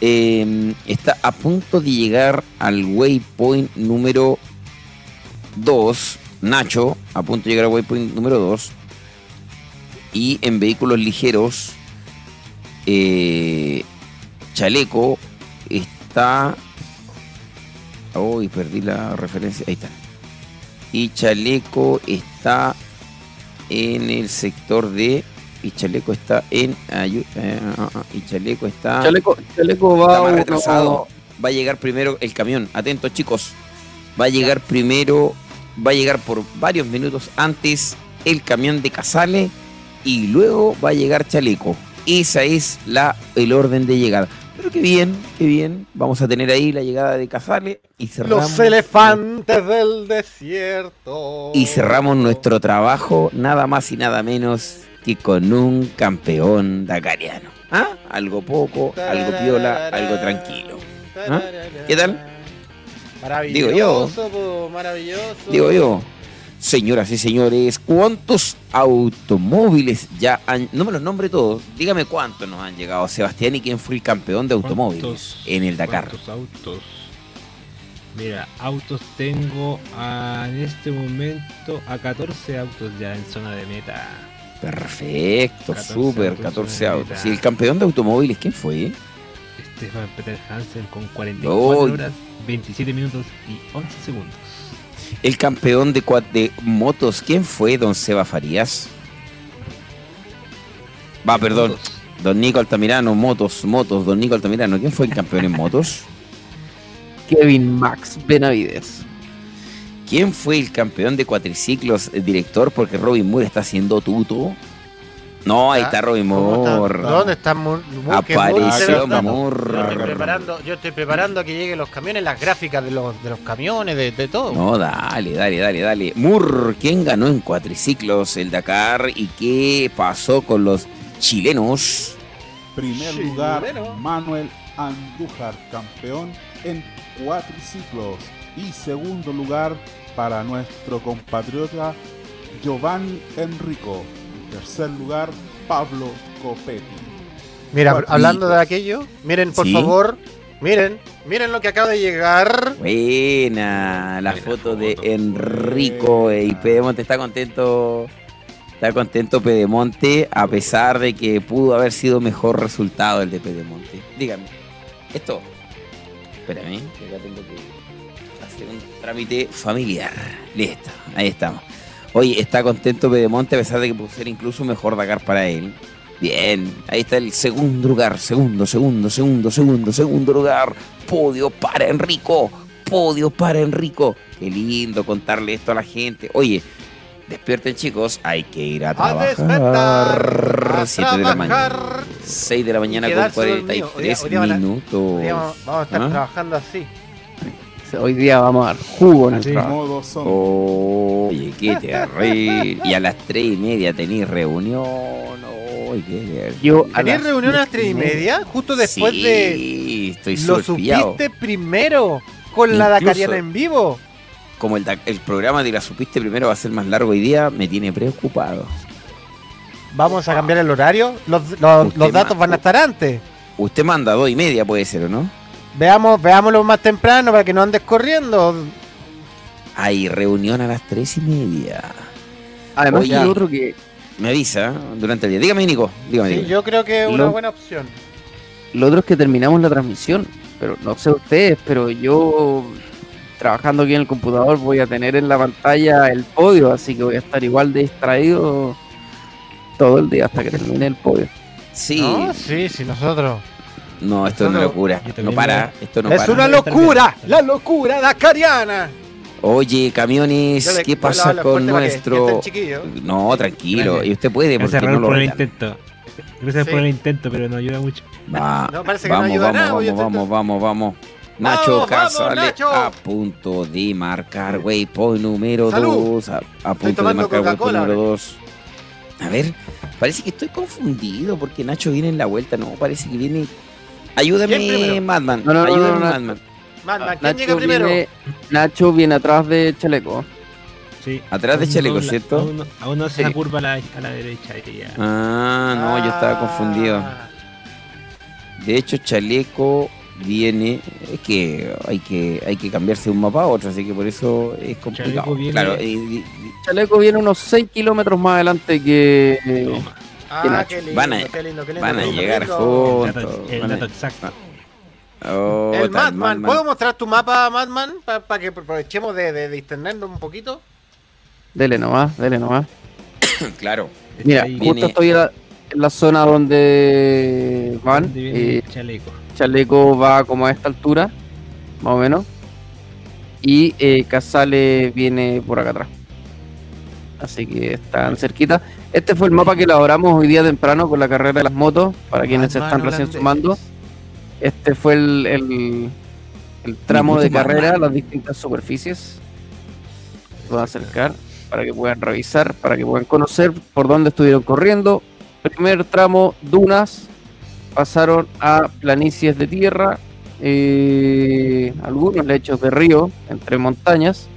Eh, está a punto de llegar al waypoint número 2. Nacho, a punto de llegar al waypoint número 2. Y en vehículos ligeros, eh, Chaleco está. Uy, perdí la referencia. Ahí está. Y Chaleco está en el sector de. Y Chaleco está en. eh, ah, ah, y Chaleco está. Chaleco, Chaleco va está más uno- retrasado. Va a llegar primero el camión. Atentos, chicos. Va a llegar primero. Va a llegar por varios minutos antes el camión de Casale. Y luego va a llegar Chaleco. Esa es la, el orden de llegada. Pero qué bien, qué bien. Vamos a tener ahí la llegada de Casale. Y cerramos. Los elefantes del desierto. Y cerramos nuestro trabajo nada más y nada menos que con un campeón dakariano. ¿Ah? Algo poco, algo piola, algo tranquilo. ¿Ah? ¿Qué tal? Maravilloso, Digo yo. po, maravilloso. Digo yo, señoras y señores, ¿cuántos automóviles ya han... No me los nombre todos, dígame cuántos nos han llegado, Sebastián, y quién fue el campeón de automóviles ¿Cuántos- en el Dakar. ¿Cuántos autos? Mira, autos tengo a- en este momento a 14 autos ya en zona de meta. Perfecto, 14 súper, autos 14 en autos. meta. ¿Y el campeón de automóviles quién fue? Stefan Peter Hansen con 44 Uy. horas, 27 minutos y 11 segundos. El campeón de, de motos, ¿quién fue? Don Seba Farías. Va, perdón. Motos. Don Nico Altamirano, motos, motos, don Nico Altamirano. ¿Quién fue el campeón en motos? Kevin Max Benavides. ¿Quién fue el campeón de cuatriciclos, el director? Porque Robin Moore está haciendo tuto. No, ahí ¿Ah? está Robin ¿Cómo está? Moore. ¿Dónde está Moore? Apareció Moore. Yo estoy preparando, yo estoy preparando a que lleguen los camiones, las gráficas de los, de los camiones, de, de todo. No, dale, dale, dale, dale. Moore, ¿quién ganó en cuatriciclos el Dakar y qué pasó con los chilenos? Primer lugar. Manuel Andújar, campeón en cuatriciclos. Y segundo lugar para nuestro compatriota Giovanni Enrico. Tercer lugar, Pablo Copetti. Mira, Cuatro. hablando de aquello, miren por Sí. favor, miren, miren lo que acaba de llegar. Buena, la Buena foto de foto. Enrico Buena. y Pedemonte está contento. Está contento Pedemonte a pesar de que pudo haber sido mejor resultado el de Pedemonte. Dígame, esto. Espérame, que acá tengo que hacer un trámite familiar. Listo, ahí estamos. Oye, está contento Pedemonte a pesar de que pudo ser incluso mejor Dakar para él. Bien, ahí está el segundo lugar, segundo, segundo, segundo, segundo, segundo lugar. Podio para Enrico, podio para Enrico. Qué lindo contarle esto a la gente. Oye, despierten chicos, hay que ir a trabajar. despertar, a 7 de la mañana. trabajar. 6 de la mañana con quedarse dormido. 43 Hoy día- hoy día van a- minutos. Hoy día vamos, vamos a estar ¿Ah? trabajando así. Hoy día vamos a dar jugo en el trabajo. Oye, qué terrible. Y a las 3 y media tenéis reunión. Oye. Yo a ¿Tenías las reunión a las diez 3 y media? Justo después Sí, de. estoy Lo supiste primero con la Dakariana en vivo. Como el, programa de la supiste primero va a ser más largo hoy día, me tiene preocupado. Vamos a cambiar el horario. Los, los- datos van a estar antes. Usted manda dos y media, puede ser, ¿o no? Veamos, veámoslo más temprano para que no andes corriendo. Hay reunión a las tres y media. Además, Oye. el otro que Me avisa ¿eh? durante el día. Dígame, Nico. Dígame, Sí, dígame. yo creo que es una Lo- buena opción. Lo otro es que terminamos la transmisión, pero no sé ustedes, pero yo trabajando aquí en el computador voy a tener en la pantalla el podio, así que voy a estar igual de distraído todo el día hasta que termine el podio. Sí. No, sí, sí, nosotros. No, esto es una locura. No para, esto no es para. una locura, la locura dakariana. Oye, camiones, le- ¿qué pasa con que nuestro...? No, tranquilo, Gracias. y usted puede, porque no lo por el intento. Gracias Sí. por el intento, pero no ayuda mucho. Va, No, parece que no vamos, ayuda vamos, nada, vamos, vamos, vamos, vamos. Nacho Vamos, vamos, Casale Nacho. a punto de marcar waypoint número Salud. 2. A, a punto de marcar waypoint número ahora. 2. A ver, parece que estoy confundido porque Nacho viene en la vuelta. No, parece que viene. Ayúdame. Madman. No, no, no, Ayúdame, no, no. Madman. Madman, ¿quién llega primero? viene, Nacho viene atrás de Chaleco. Sí. Atrás de Chaleco, ¿cierto? Aún no, aún no hace Sí. la curva a la, a la derecha. y ya. Ah, no, yo estaba confundido. Ah, De hecho, Chaleco viene. Es que hay que hay que cambiarse de un mapa a otro, así que por eso es complicado. Chaleco viene- Claro, Chaleco viene unos 6 kilómetros más adelante que. Toma. Ah, Nacho. qué lindo, Van a- qué lindo, qué lindo, van a qué lindo, llegar juntos. El dato, exacto. Oh, El Madman, Madman. ¿puedo mostrar tu mapa, Madman? Para que aprovechemos de, de distendernos un poquito. Dele nomás, dele nomás. Claro. Mira, ahí. justo viene- estoy en la, en la zona donde van. ¿Dónde viene eh, chaleco? Chaleco va como a esta altura, más o menos. Y eh, Casale viene por acá atrás. Así que están cerquita. Este fue el mapa que elaboramos hoy día temprano con la carrera de las motos, para quienes se están recién sumando. Este fue el, el, el tramo de carrera, las distintas superficies. Voy a acercar para que puedan revisar, para que puedan conocer por dónde estuvieron corriendo. Primer tramo, dunas, pasaron a planicies de tierra, eh, algunos lechos de río entre montañas,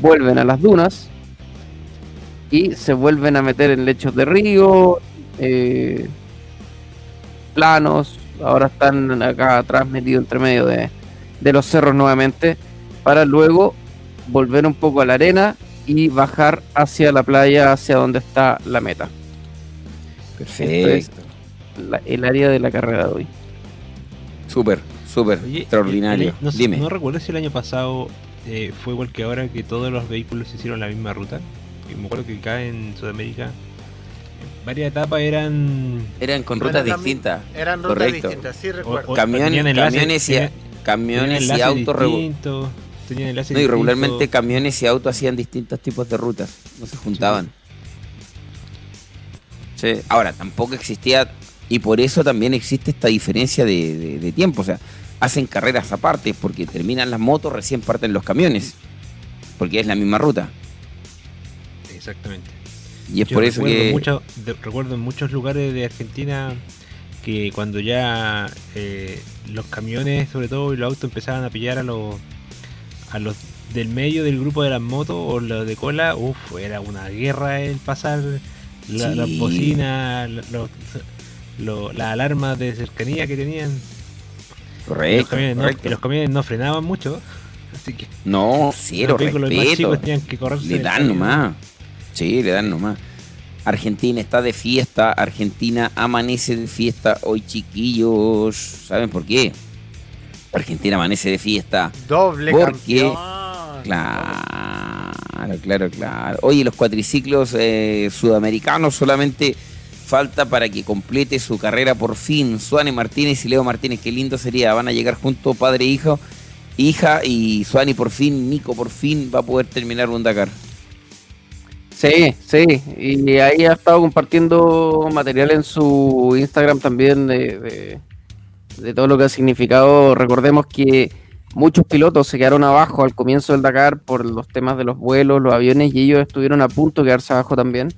vuelven a las dunas y se vuelven a meter en lechos de río, eh, planos, ahora están acá atrás metidos entre medio de, de los cerros nuevamente, para luego volver un poco a la arena y bajar hacia la playa, hacia donde está la meta, Perfecto. la- el área de la carrera de hoy. Súper, súper. Oye, extraordinario. el- el- no, Dime. no recuerdo si el año pasado eh, fue igual que ahora que todos los vehículos hicieron la misma ruta. Y me acuerdo que acá en Sudamérica varias etapas eran Eran con rutas distintas. Eran rutas Correcto. distintas, sí recuerdo. o Camiones- enlaces- camiones y- tenían- Camiones tenían y autos distintos, tenían No, y regularmente distintos. camiones y autos hacían distintos tipos de rutas. No se juntaban. Sí. Ahora, tampoco existía. Y por eso también existe esta diferencia de, de- de tiempo. O sea, hacen carreras aparte porque terminan las motos, recién parten los camiones. Porque es la misma ruta. Exactamente. Y es Yo por eso recuerdo que. mucho- de- recuerdo en muchos lugares de Argentina que cuando ya eh, los camiones, sobre todo, y los autos empezaban a pillar a los a los del medio del grupo de las motos o los de cola, uff, era una guerra el pasar la, Sí. las bocinas, los- lo- las alarmas de cercanía que tenían. Y los, Correcto, camiones no, correcto. los camiones no frenaban mucho, así que No, cero los más chicos tenían que correrse. Le dan nomás. Sí, le dan nomás. Argentina está de fiesta. Argentina amanece de fiesta hoy, chiquillos. ¿Saben por qué? Argentina amanece de fiesta. Doble Porque- campeón. Claro, claro, claro. Oye, los cuatriciclos eh, sudamericanos solamente falta para que complete su carrera por fin. Suane Martínez y Leo Martínez, qué lindo sería. Van a llegar juntos padre e hijo. Hija y Suani por fin, Nico por fin va a poder terminar un Dakar. Sí, sí, y ahí ha estado compartiendo material en su Instagram también de, de- todo lo que ha significado. Recordemos que muchos pilotos se quedaron abajo al comienzo del Dakar por los temas de los vuelos, los aviones, y ellos estuvieron a punto de quedarse abajo también,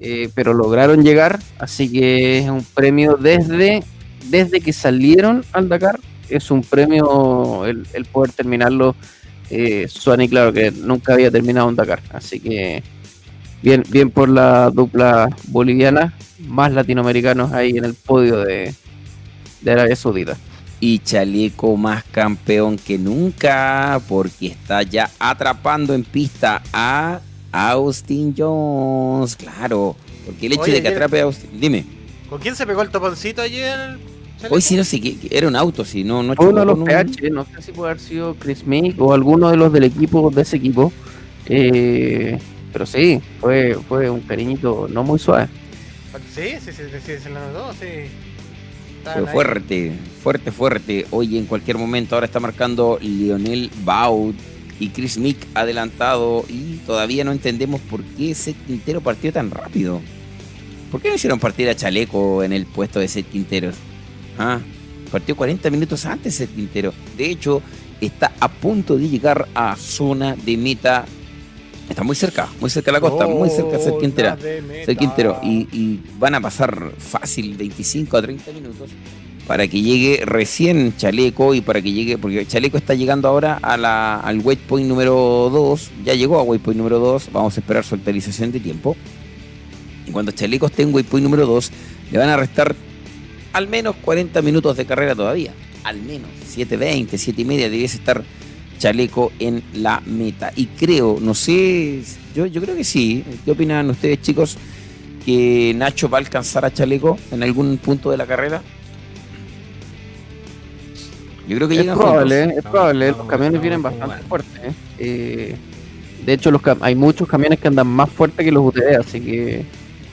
eh, pero lograron llegar, así que es un premio desde, desde que salieron al Dakar, es un premio el, el poder terminarlo. Eh, Suani, claro que nunca había terminado un Dakar, así que Bien, bien por la dupla boliviana, más latinoamericanos ahí en el podio de, de Arabia Saudita. Y Chaleco más campeón que nunca, porque está ya atrapando en pista a Austin Jones. Claro, porque el hecho Oye, de que atrape a Austin. Dime. ¿Con quién se pegó el toponcito ayer? Hoy sí no sé, que era un auto, sí, no, no uno de los con un- PH, no sé si puede haber sido Chris Mick o alguno de los del equipo, de ese equipo. Eh, pero sí, fue, fue un cariñito no muy suave. Sí, sí, sí, sí, sí, se la notó, sí. Fue fuerte, fuerte, fuerte. Hoy en cualquier momento ahora está marcando Lionel Baud y Chris Mick adelantado y todavía no entendemos por qué Seth Quintero partió tan rápido. ¿Por qué no hicieron partir a Chaleco en el puesto de Seth Quintero? Ah, partió 40 minutos antes Seth Quintero. De hecho, está a punto de llegar a zona de meta. Está muy cerca, muy cerca de la costa, muy cerca meta. Seth Quintero. Y, y van a pasar fácil 25 a 30 minutos para que llegue recién Chaleco y para que llegue, porque Chaleco está llegando ahora a la, al waypoint número 2, ya llegó a waypoint número 2, vamos a esperar su actualización de tiempo. Y cuando Chaleco esté en waypoint número 2, le van a restar al menos 40 minutos de carrera todavía. Al menos 7.20, 7 y media debiese estar Chaleco en la meta. Y creo, no sé, yo, yo creo que sí. ¿Qué opinan ustedes chicos? Que Nacho va a alcanzar a Chaleco en algún punto de la carrera. Yo creo que Es llegan probable, juntos. es probable. Estamos- Los camiones estamos vienen bastante fuertes. ¿eh? Eh, de hecho, los hay muchos camiones que andan más fuertes que los UTV, así que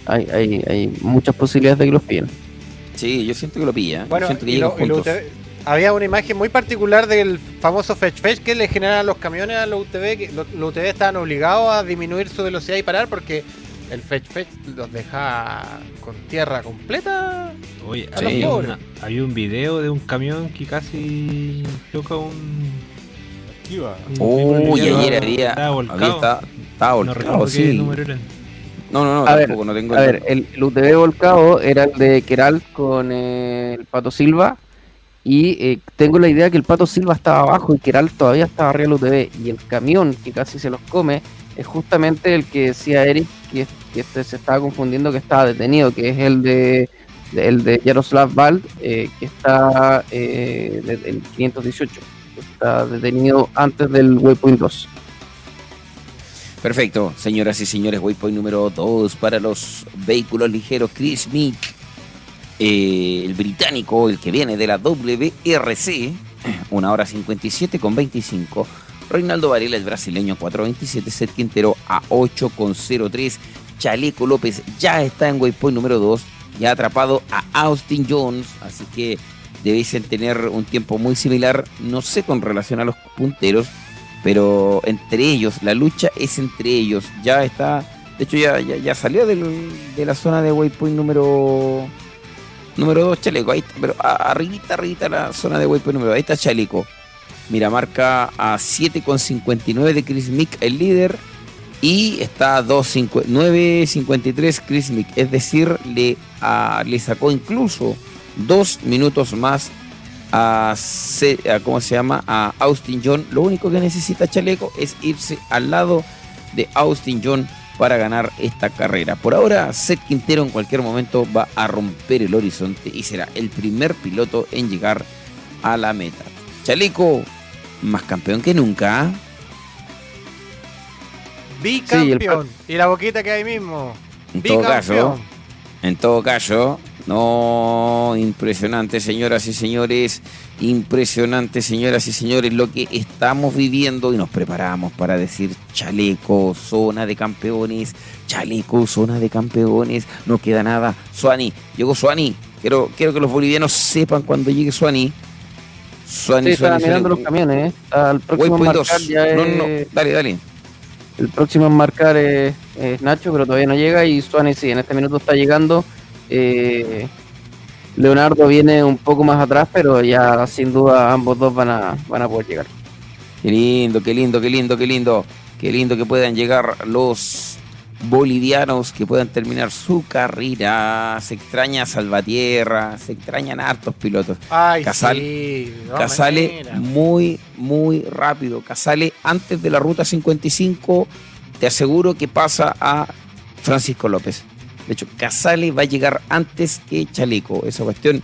hay, hay, hay muchas posibilidades de que los pillen. Sí, yo siento que lo pilla. Bueno, yo siento que y llegan lo- y. UTV había una imagen muy particular del famoso Fetch Fetch que le generan los camiones a los UTV, que los, los UTV estaban obligados a disminuir su velocidad y parar porque el Fetch Fetch los deja con tierra completa. Oye, A los una- un video de un camión que casi choca un. Esquiva. un y boliviano. ayer había, Estaba volcado. sí. No, no, no, A ver, tampoco, no tengo A el ver, el, el UTV volcado era el de Keral con eh, el Pato Silva. Y eh, tengo la idea que el Pato Silva estaba abajo y Keral todavía estaba arriba del UTV. Y el camión que casi se los come es justamente el que decía Eric que, este se estaba confundiendo que estaba detenido, que es el de de- el de Yaroslav Vald, eh, que está eh, de- el 518. que Está detenido antes del Waypoint 2. Perfecto, señoras y señores, waypoint número 2 para los vehículos ligeros. Chris Mick, eh, el británico, el que viene de la WRC, una hora 57 con 25. Reinaldo Varela, el brasileño, 4.27. Seth Quintero a 8.03. Chaleco López ya está en waypoint número 2, ya ha atrapado a Austin Jones, así que debiesen tener un tiempo muy similar, no sé con relación a los punteros, pero entre ellos, la lucha es entre ellos. Ya está, de hecho ya, ya, salió de la zona de waypoint número número 2 Chaleco, ahí está, pero arribita, arribita la zona de waypoint número 2, ahí está Chaleco. Mira, marca a 7,59 de Chris Mick, el líder, y está a 2,5 9.53 Chris Mick, es decir, le, le sacó incluso dos minutos más a- ¿cómo se llama? A Austin John. Lo único que necesita Chaleco es irse al lado de Austin John para ganar esta carrera. Por ahora, Seth Quintero en cualquier momento va a romper el horizonte y será el primer piloto en llegar a la meta. Chaleco, más campeón que nunca. ¿ah? Bicampeón. y la boquita que hay mismo. En todo caso. En todo caso, no, impresionante, señoras y señores, impresionante, señoras y señores, lo que estamos viviendo y nos preparamos para decir chaleco, zona de campeones, chaleco, zona de campeones, no queda nada. Suani, llegó Suani, quiero, quiero que los bolivianos sepan cuando llegue Suani. Suani, Sí, Suani, mirando los camiones, ¿eh? Próximo en Waypoint marcar 2. ya No, dale, dale. El próximo en marcar es, es Nacho, pero todavía no llega. Y Suani sí, en este minuto está llegando. Eh, Leonardo viene un poco más atrás, pero ya sin duda ambos dos van a, van a poder llegar. Qué lindo, qué lindo, qué lindo, qué lindo. Qué lindo que puedan llegar los bolivianos, que puedan terminar su carrera. Se extraña Salvatierra, se extrañan hartos pilotos. Ay, sí, Casale maneras. muy, muy rápido. Casale antes de la ruta 55, te aseguro que pasa a Francisco López. De hecho, Casale va a llegar antes que Chaleco. Esa cuestión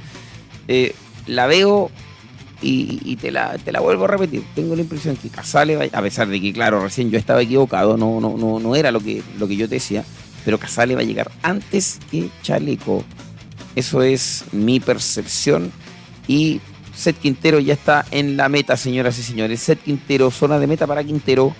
eh, la veo y, te, la, te la vuelvo a repetir. Tengo la impresión que Casale, va- a pesar de que, claro, recién yo estaba equivocado, no, no, no, no era lo que, lo que yo te decía, pero Casale va a llegar antes que Chaleco. Eso es mi percepción Y Set Quintero ya está en la meta, señoras y señores. Set Quintero, zona de meta para Quintero.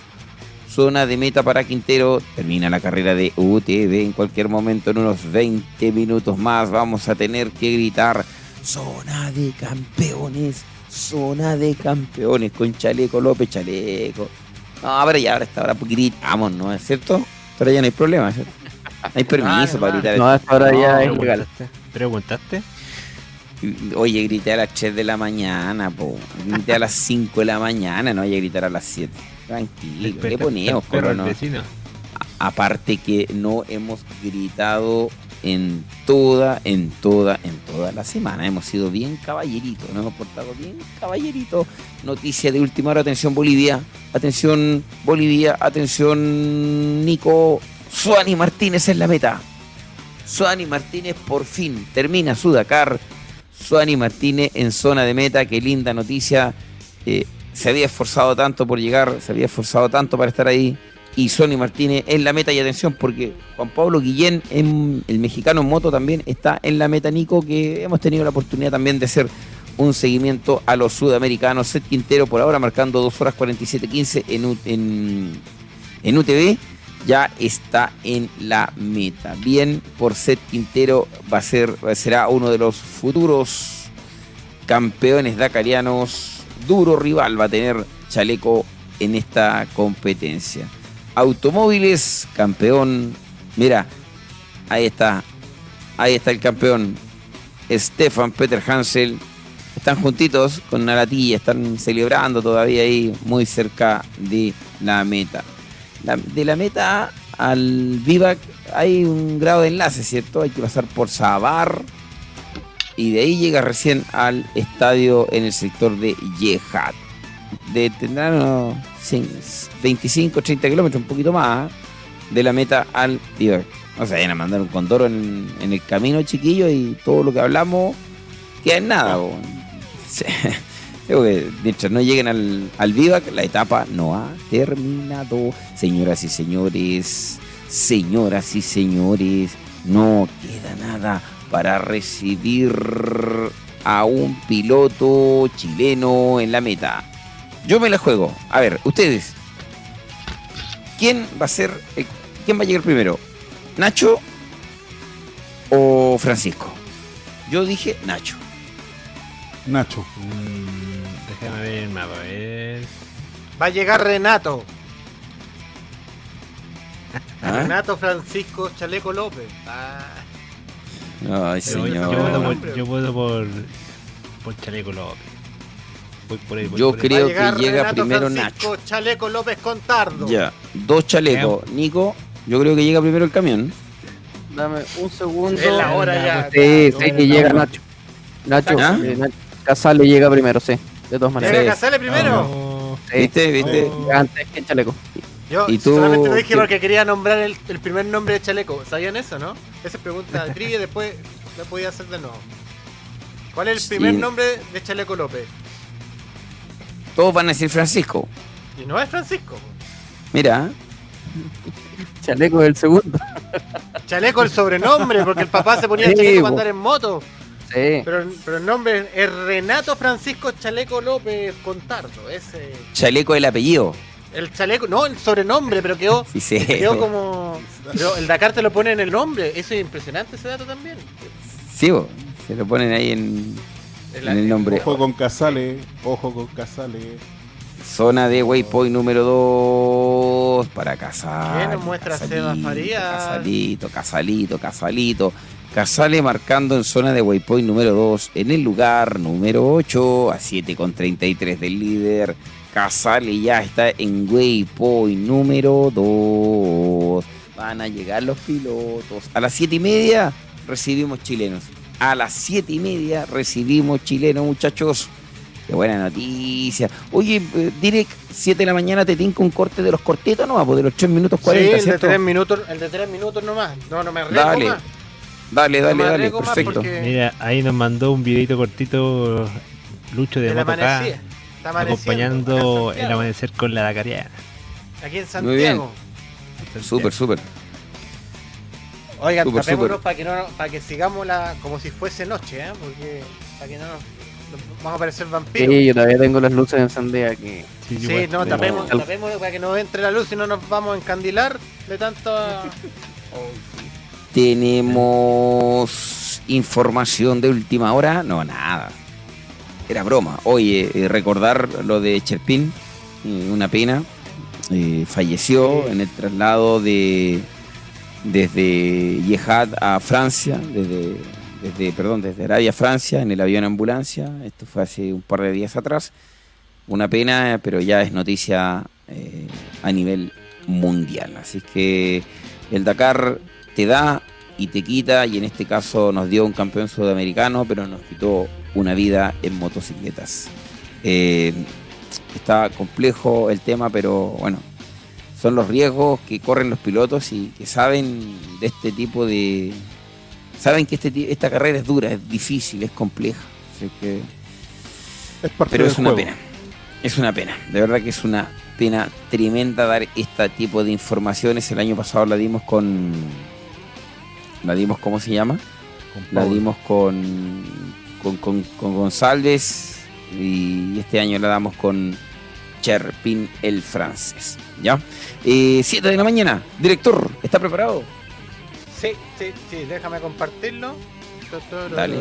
Zona de meta para Quintero. Termina la carrera de UTV en cualquier momento. En unos 20 minutos más vamos a tener que gritar zona de campeones. Zona de campeones con Chaleco López, Chaleco. No, pero ya ahora está ahora gritamos, ¿no es cierto? Pero ya no hay problema, ¿cierto? No hay permiso Ah, para no, gritar. No, hasta ahora ya es legal. ¿Preguntaste? Oye, grité a las 3 de la mañana, po. Grité a las 5 de la mañana, no vaya a gritar a las 7. Tranquilo, Desperta- le ponemos, pero no. Aparte que no hemos gritado en toda, en toda, en toda la semana. Hemos sido bien caballeritos, nos hemos portado bien caballeritos. Noticia de última hora, atención Bolivia, atención Bolivia, atención Nico. Suani Martínez en la meta. Suani Martínez por fin termina su Dakar. Suani Martínez en zona de meta, qué linda noticia. Eh, se había esforzado tanto por llegar, se había esforzado tanto para estar ahí. Y Suani Martínez en la meta y atención porque Juan Pablo Guillén, en, el mexicano en moto también está en la meta, Nico, que hemos tenido la oportunidad también de hacer un seguimiento a los sudamericanos. Seth Quintero por ahora marcando 2 horas 47.15 en, en, en UTV ya está en la meta. Bien, por Seth Quintero va a ser, será uno de los futuros campeones dakarianos. Duro rival va a tener Chaleco en esta competencia. Automóviles, campeón. Mira, ahí está. Ahí está el campeón. Stefan Peter Hansel. Están juntitos con Naratilla, están celebrando todavía ahí muy cerca de la meta. De la meta al Vivac hay un grado de enlace, ¿cierto? Hay que pasar por Sabar y de ahí llega recién al estadio en el sector de Yejat. De, tendrán unos cin- 25, 30 kilómetros, un poquito más, ¿eh? de la meta al Vivac. O sea, van a mandar un condoro en, en el camino, chiquillo, y todo lo que hablamos queda en nada. que mientras no lleguen al, al Vivac, la etapa no ha terminado. Señoras y señores, señoras y señores, no queda nada para recibir a un piloto chileno en la meta. Yo me la juego. A ver, ustedes. ¿Quién va a ser, el- quién va a llegar primero? ¿Nacho o Francisco? Yo dije Nacho. Nacho. Mm, déjame ver el mapa, a ver. Va a llegar Renato. ¿Ah? Renato Francisco Chaleco López. Ah, Ay, Pero señor. yo voto por, yo voto por, por Chaleco López. Voy por ahí, voy Yo por ahí. creo que llega Renato primero Francisco Chaleco López Contardo. Ya, dos chalecos. Nico, yo creo que llega primero el camión. Dame un segundo. Es la hora ya. Sí, sí, que llega Nacho. Nacho, ¿Ah? eh, Nacho Casale llega primero, sí. De todas maneras. ¿Llega Sí. Casale primero? No, Sí, ¿Viste? ¿Viste? Oh. Antes que Chaleco. Yo ¿Y tú, solamente lo dije porque quería nombrar el, el primer nombre de Chaleco. ¿Sabían eso, no? Esa es pregunta de trivia después la podía hacer de nuevo. ¿Cuál es el primer nombre de Chaleco López? Todos van a decir Francisco. Y no es Francisco. Mira, Chaleco es el segundo. Chaleco el sobrenombre, porque el papá se ponía Sí, chaleco para andar en moto. Sí. Pero, pero el nombre es Renato Francisco Chaleco López Contardo. Ese, chaleco el apellido. El chaleco, no el sobrenombre, pero quedó, Sí, sí. quedó como. Pero el Dakar te lo pone en el nombre. Eso es impresionante ese dato también. Sí, bo, se lo ponen ahí en, en el nombre. Ojo con Casale. Ojo con Casale. Zona de waypoint número 2 para Casale. ¿Qué nos muestra Casalito, Sebas Farías? Casalito, Casalito, Casalito. Casale marcando en zona de waypoint número 2 en el lugar número 8 a 7,33 del líder. Casale ya está en waypoint número 2. Van a llegar los pilotos. A las 7 y media recibimos chilenos. A las 7 y media recibimos chilenos, muchachos. Qué buena noticia. Oye, eh, Direct, 7 de la mañana te tinca un corte de los cortitos nomás, pues de los 3 minutos 40, sí, el de ¿cierto? 3 minutos, el de 3 minutos nomás. No, no me arriesgo Dale, más. Dale, No dale, me dale, perfecto. porque Mira, ahí nos mandó un videito cortito Lucho de el Moto. Está acompañando el Santiago. amanecer con la Dakariana. Aquí en Muy bien. Santiago. Súper, súper. Oigan, Súper, tapémonos súper. para que no para que sigamos la como si fuese noche, ¿eh? Porque para que no Vamos a parecer vampiros. Sí, yo todavía tengo las luces encendidas aquí. Sí, Sí, igual. no, tapemos, tapemos para que no entre la luz y no nos vamos a encandilar de tanto. Tenemos información de última hora. No, nada. Era broma. Oye, eh, recordar lo de Cherpin, eh, una pena. Eh, falleció en el traslado de desde Yehad a Francia, desde, desde, perdón, desde Arabia a Francia, en el avión ambulancia. Esto fue hace un par de días atrás. Una pena, pero ya es noticia eh, a nivel mundial. Así que el Dakar te da y te quita, y en este caso nos dio un campeón sudamericano, pero nos quitó una vida en motocicletas. Eh, está complejo el tema, pero bueno, son los riesgos que corren los pilotos y que saben de este tipo de... Saben que este, esta carrera es dura, es difícil, es compleja. Así que Es parte pero del es una juego. pena. Es una pena. De verdad que es una pena tremenda dar este tipo de informaciones. El año pasado la dimos con. La dimos, ¿cómo se llama? Con La dimos con, con, con- con González. Y este año la damos con Cherpin el francés. ¿Ya? 7 de la mañana. Director, ¿está preparado? Sí, sí, sí, déjame compartirlo. Dale.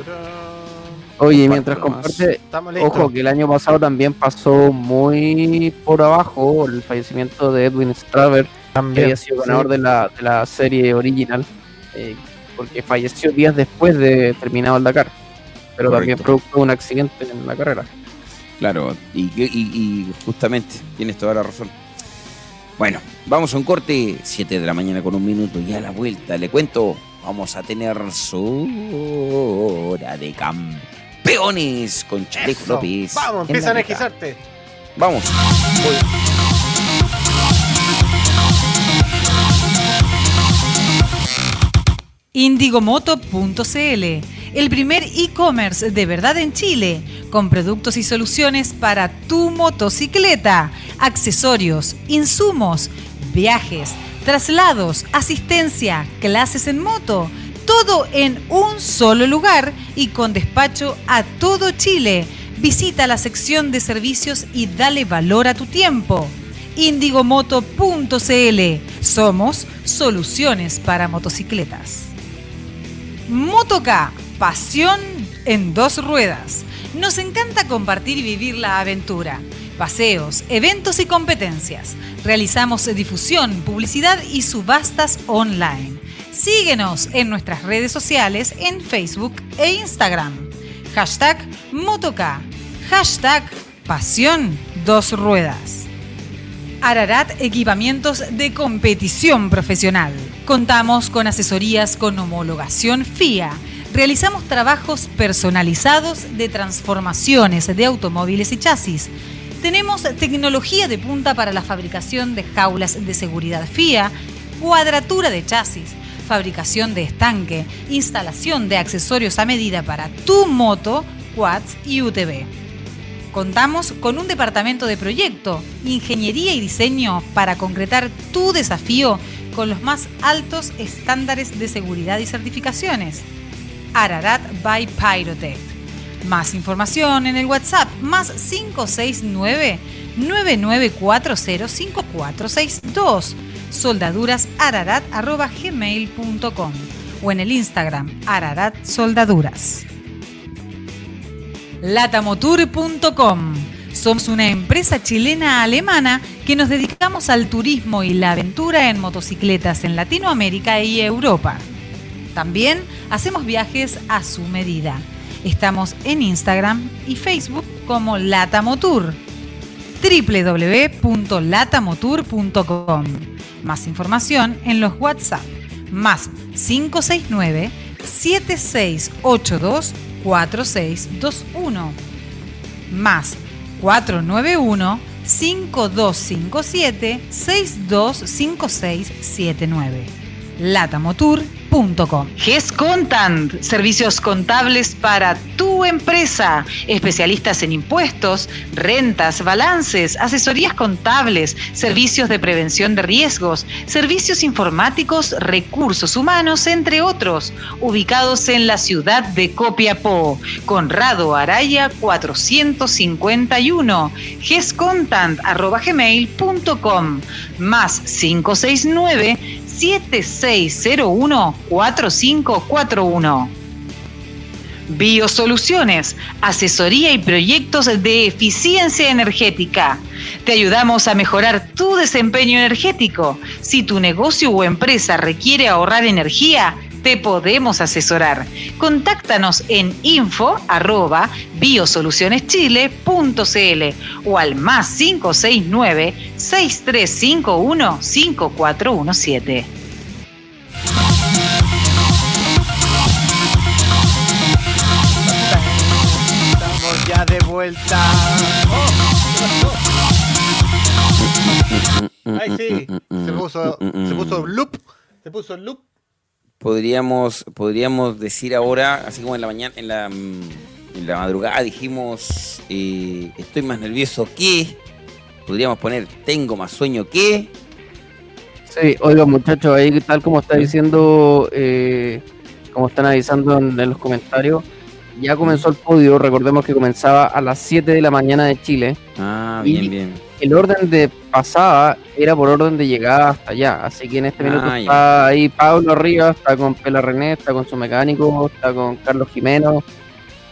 Oye, mientras comparte, ojo que el año pasado también pasó muy por abajo el fallecimiento de Edwin Straver, que También. había sido ganador de, la, de la serie original, eh, porque falleció días después de terminado el Dakar, pero también producto de un accidente en la carrera. Claro, y, y- y justamente, tienes toda la razón. Bueno, vamos a un corte, 7 de la mañana con un minuto y a la vuelta, le cuento, vamos a tener su hora de campeones con Chaleco. López. Vamos, en empieza a meta. energizarte. Indigomoto.cl, el primer e-commerce de verdad en Chile, con productos y soluciones para tu motocicleta, accesorios, insumos, viajes, traslados, asistencia, clases en moto, todo en un solo lugar y con despacho a todo Chile. Visita la sección de servicios y dale valor a tu tiempo. Indigomoto.cl. Somos soluciones para motocicletas. Motoca, pasión en dos ruedas. Nos encanta compartir y vivir la aventura. Paseos, eventos y competencias. Realizamos difusión, publicidad y subastas online. Síguenos en nuestras redes sociales en Facebook e Instagram. Hashtag Motoca. Hashtag Pasión Dos Ruedas. Ararat Equipamientos de Competición Profesional. Contamos con asesorías con homologación FIA. Realizamos trabajos personalizados de transformaciones de automóviles y chasis. Tenemos tecnología de punta para la fabricación de jaulas de seguridad FIA, cuadratura de chasis, fabricación de estanque, instalación de accesorios a medida para tu moto, quads y UTV. Contamos con un departamento de proyecto, ingeniería y diseño para concretar tu desafío con los más altos estándares de seguridad y certificaciones. Ararat by Pyrotech. Más información en el WhatsApp más 569 99405462 soldadurasararat.gmail.com o en el Instagram Ararat Soldaduras. Latamotour.com. Somos una empresa chilena-alemana que nos dedicamos al turismo y la aventura en motocicletas en Latinoamérica y Europa. También hacemos viajes a su medida. Estamos en Instagram y Facebook como Latamotour. www.latamotour.com. Más información en los WhatsApp más 569 7682 4621 más 491 5257 625679. latamotour.com. GESContant, servicios contables para tu empresa. Especialistas en impuestos, rentas, balances, asesorías contables, servicios de prevención de riesgos, servicios informáticos, recursos humanos, entre otros. Ubicados en la ciudad de Copiapó. Conrado Araya 451. gescontant.gmail.com más 569 7601-4541. Biosoluciones, asesoría y proyectos de eficiencia energética. Te ayudamos a mejorar tu desempeño energético. Si tu negocio o empresa requiere ahorrar energía, te podemos asesorar. Contáctanos en info arroba biosolucioneschile.cl o al más 569 6351 5417. Estamos ya de vuelta. Ay, sí. Se puso, se puso loop. Se puso loop. Podríamos, podríamos decir ahora, así como en la mañana, en la, mm, en la madrugada dijimos, eh, estoy más nervioso que, podríamos poner, tengo más sueño que, Sí, oiga muchachos, ahí tal como está diciendo, eh, como están avisando en, en los comentarios, ya comenzó el podio, recordemos que comenzaba a las 7 de la mañana de Chile. ah, bien, bien. El orden de pasada era por orden de llegada hasta allá, así que en este minuto Ah, ya. está ahí Pablo arriba, está con Pela René, está con su mecánico, está con Carlos Jimeno,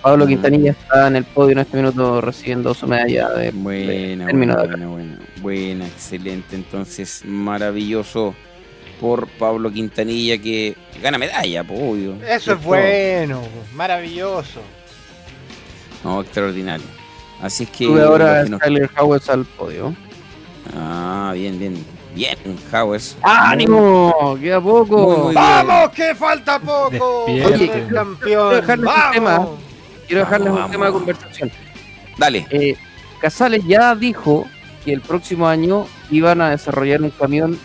Pablo. Quintanilla está en el podio en este minuto recibiendo su medalla de, de Buena, término buena, de buena, buena, buena, excelente. Entonces, maravilloso por Pablo Quintanilla que gana medalla, obvio. Eso es bueno. Maravilloso. No, extraordinario. Así es que. Sube ahora nos- Skyler Howes al podio. Ah, bien, bien. Bien, Howes. ¡Ánimo! ¡Queda poco! Muy, muy bien. ¡Vamos! ¡Que falta poco! El campeón! Quiero dejarles un tema. ¡Vamos! Quiero dejarles Vamos, un tema de vamos. conversación. Dale. Eh, Casales ya dijo que el próximo año iban a desarrollar un camión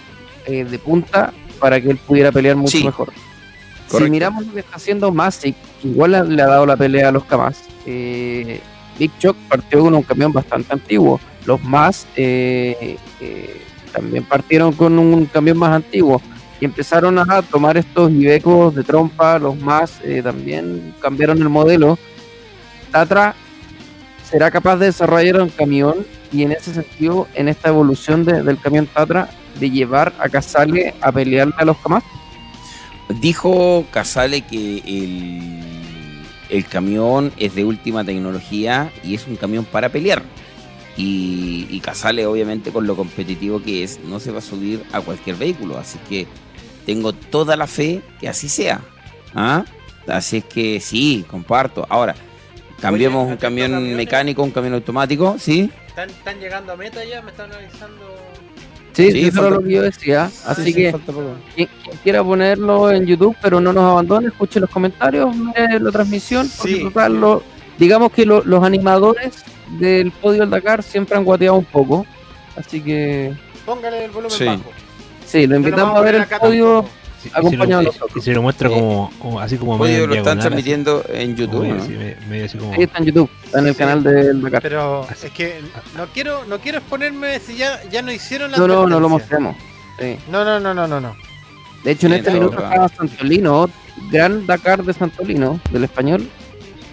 eh, de punta para que él pudiera pelear mucho Sí. mejor. Si miramos lo que está haciendo Masic, que igual le- le ha dado la pelea a los Kamas, eh, Big Shock partió con un camión bastante antiguo. Los más eh, eh, también partieron con un camión más antiguo y empezaron a tomar estos Ibecos de trompa. Los más eh, también cambiaron el modelo. Tatra será capaz de desarrollar un camión y en ese sentido, en esta evolución de- del camión Tatra, de llevar a Casale a pelearle a los Kamas. Dijo Casale que el, el camión es de última tecnología y es un camión para pelear. Y, y Casale, obviamente, con lo competitivo que es, no se va a subir a cualquier vehículo. Así que tengo toda la fe que así sea. ¿Ah? Así es que sí, comparto. Ahora, cambiemos un camión mecánico, un camión automático, ¿sí? ¿Están, están llegando a meta ya? ¿Me están avisando? Sí, Sí, eso era lo que yo decía. Así Sí, sí, que quien, quien quiera ponerlo en YouTube, pero no nos abandone, escuche los comentarios, mire la transmisión. porque Sí. total, lo- digamos que lo- los animadores del podio del Dakar siempre han guateado un poco. Así que Póngale el volumen Sí. bajo. sí, lo invitamos a ver el podio. Sí, y Acompañado se lo, y se lo muestra Eh, como, como- así como Oye, medio lo están transmitiendo en YouTube, como ¿no? medio, así, medio así como... Ahí está en YouTube, está en el Sí. canal del Dakar. Pero Así. es que no quiero, no quiero exponerme si ya, ya no hicieron la No, no, no lo. Sí. No, no, no, no, no, no. De hecho, en este minuto estaba Santolino, gran Dakar de Santolino, del español.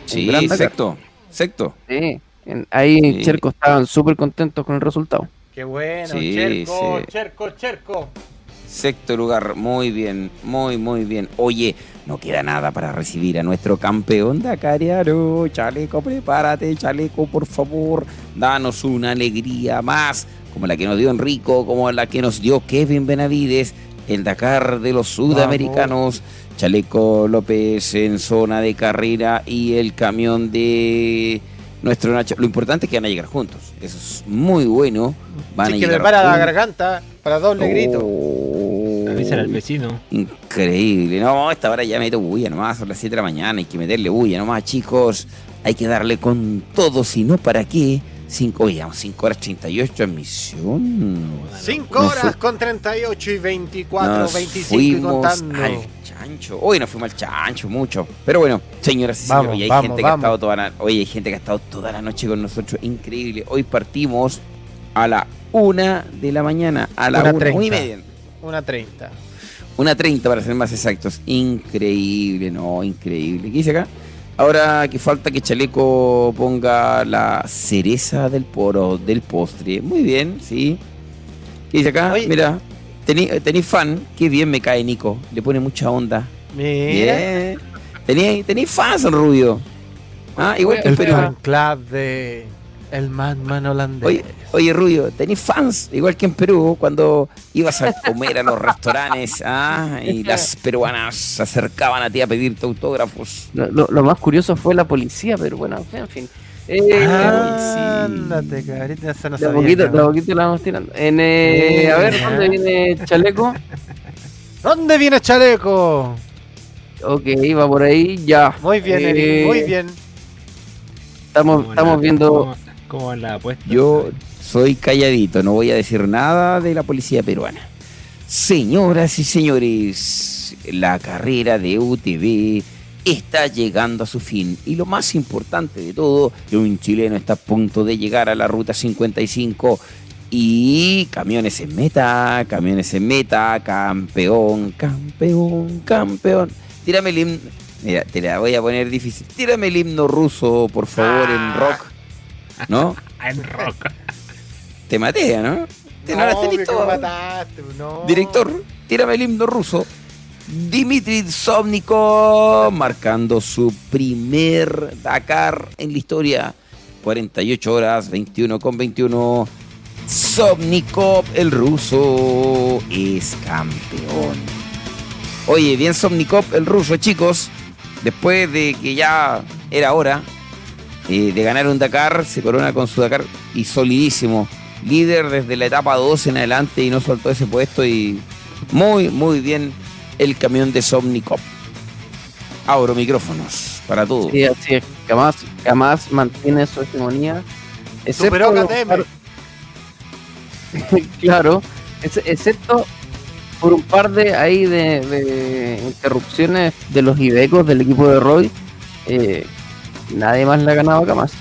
Sí, exacto. Exacto. Sí, en- ahí Sí. Cherco estaban súper contentos con el resultado. Qué bueno, Sí, Cherco, sí. Cherco, Cherco. Sexto lugar, muy bien, muy, muy bien. Oye, no queda nada para recibir a nuestro campeón Dakariano. Chaleco, prepárate, Chaleco, por favor. Danos una alegría más, como la que nos dio Enrico, como la que nos dio Kevin Benavides, el Dakar de los sudamericanos. Chaleco López en zona de carrera y el camión de nuestro Nacho. Lo importante es que van a llegar juntos. Eso es muy bueno. Van Sí, a que llegar prepara la juntos. garganta para doble grito. Oh, Avísale al vecino. Increíble. No, esta hora ya meto bulla nomás, son las 7 de la mañana, hay que meterle bulla nomás, chicos. Hay que darle con todo, si no, ¿para qué? 5, oye, 5 horas 38 transmisión. 5 Nos horas con 38 y 24, Nos 25 y fuimos contando. al chancho. Hoy nos fuimos al chancho mucho. Pero bueno, señoras y Vamos, señores, y hay vamos, gente que ha estado toda la, oye, hay gente que ha estado toda la noche con nosotros. Increíble. Hoy partimos a la una de la mañana. A la Una una, una y treinta. media. Una 30. Una 30 para ser más exactos. Increíble, no, increíble. ¿Qué dice acá? Ahora que falta que Chaleco ponga la cereza del poro, del postre. Muy bien, sí. ¿Qué dice acá? Oye. Mira, tení, tení fan. Qué bien me cae Nico. Le pone mucha onda. Mira. Bien. Tení, tení fans, Rubio. Ah, igual que El Perú. fan club de el Madman holandés. Oye, oye, Rubio, tenés fans, igual que en Perú, cuando ibas a comer a los restaurantes ah, y las peruanas se acercaban a ti a pedirte autógrafos. Lo, lo- lo más curioso fue la policía, pero bueno, en fin. Eh, Ah, Ándate, cabrita, esa no de sabía, poquito, de poquito la vamos tirando. En, eh, a ver. ¿dónde viene Chaleco? ¿Dónde viene Chaleco? Ok, va por ahí, ya. Muy bien, Eh, Eric, muy bien. Estamos, ¿Cómo estamos viendo. ¿Cómo, cómo van las apuestas? Yo soy calladito, no voy a decir nada de la policía peruana. Señoras y señores, la carrera de UTV está llegando a su fin y lo más importante de todo, que un chileno está a punto de llegar a la ruta 55 y camiones en meta, camiones en meta, campeón, campeón, campeón. Tírame el himno, mira, te la voy a poner difícil. Tírame el himno ruso, por favor, en rock. ¿No? En rock. Te maté, ¿no? Te no las No, tenés mataste, no. Director, tírame el himno ruso. Dimitri Sobnikov marcando su primer Dakar en la historia. 48 horas, 21 con 21. Sobnikov, el ruso, es campeón. Oye, bien Sobnikov, el ruso, chicos. Después de que ya era hora eh, de ganar un Dakar, se corona con su Dakar y solidísimo. Líder desde la etapa 2 en adelante y no soltó ese puesto y muy, muy bien el camión de Somnicop. Abro micrófonos para todos. Sí, así es. Jamás, jamás mantiene su hegemonía. Superó KTM. par- claro, ex- excepto por un par de ahí de, de interrupciones de los Ibecos del equipo de Roy. eh, nadie más le ha ganado a Camas.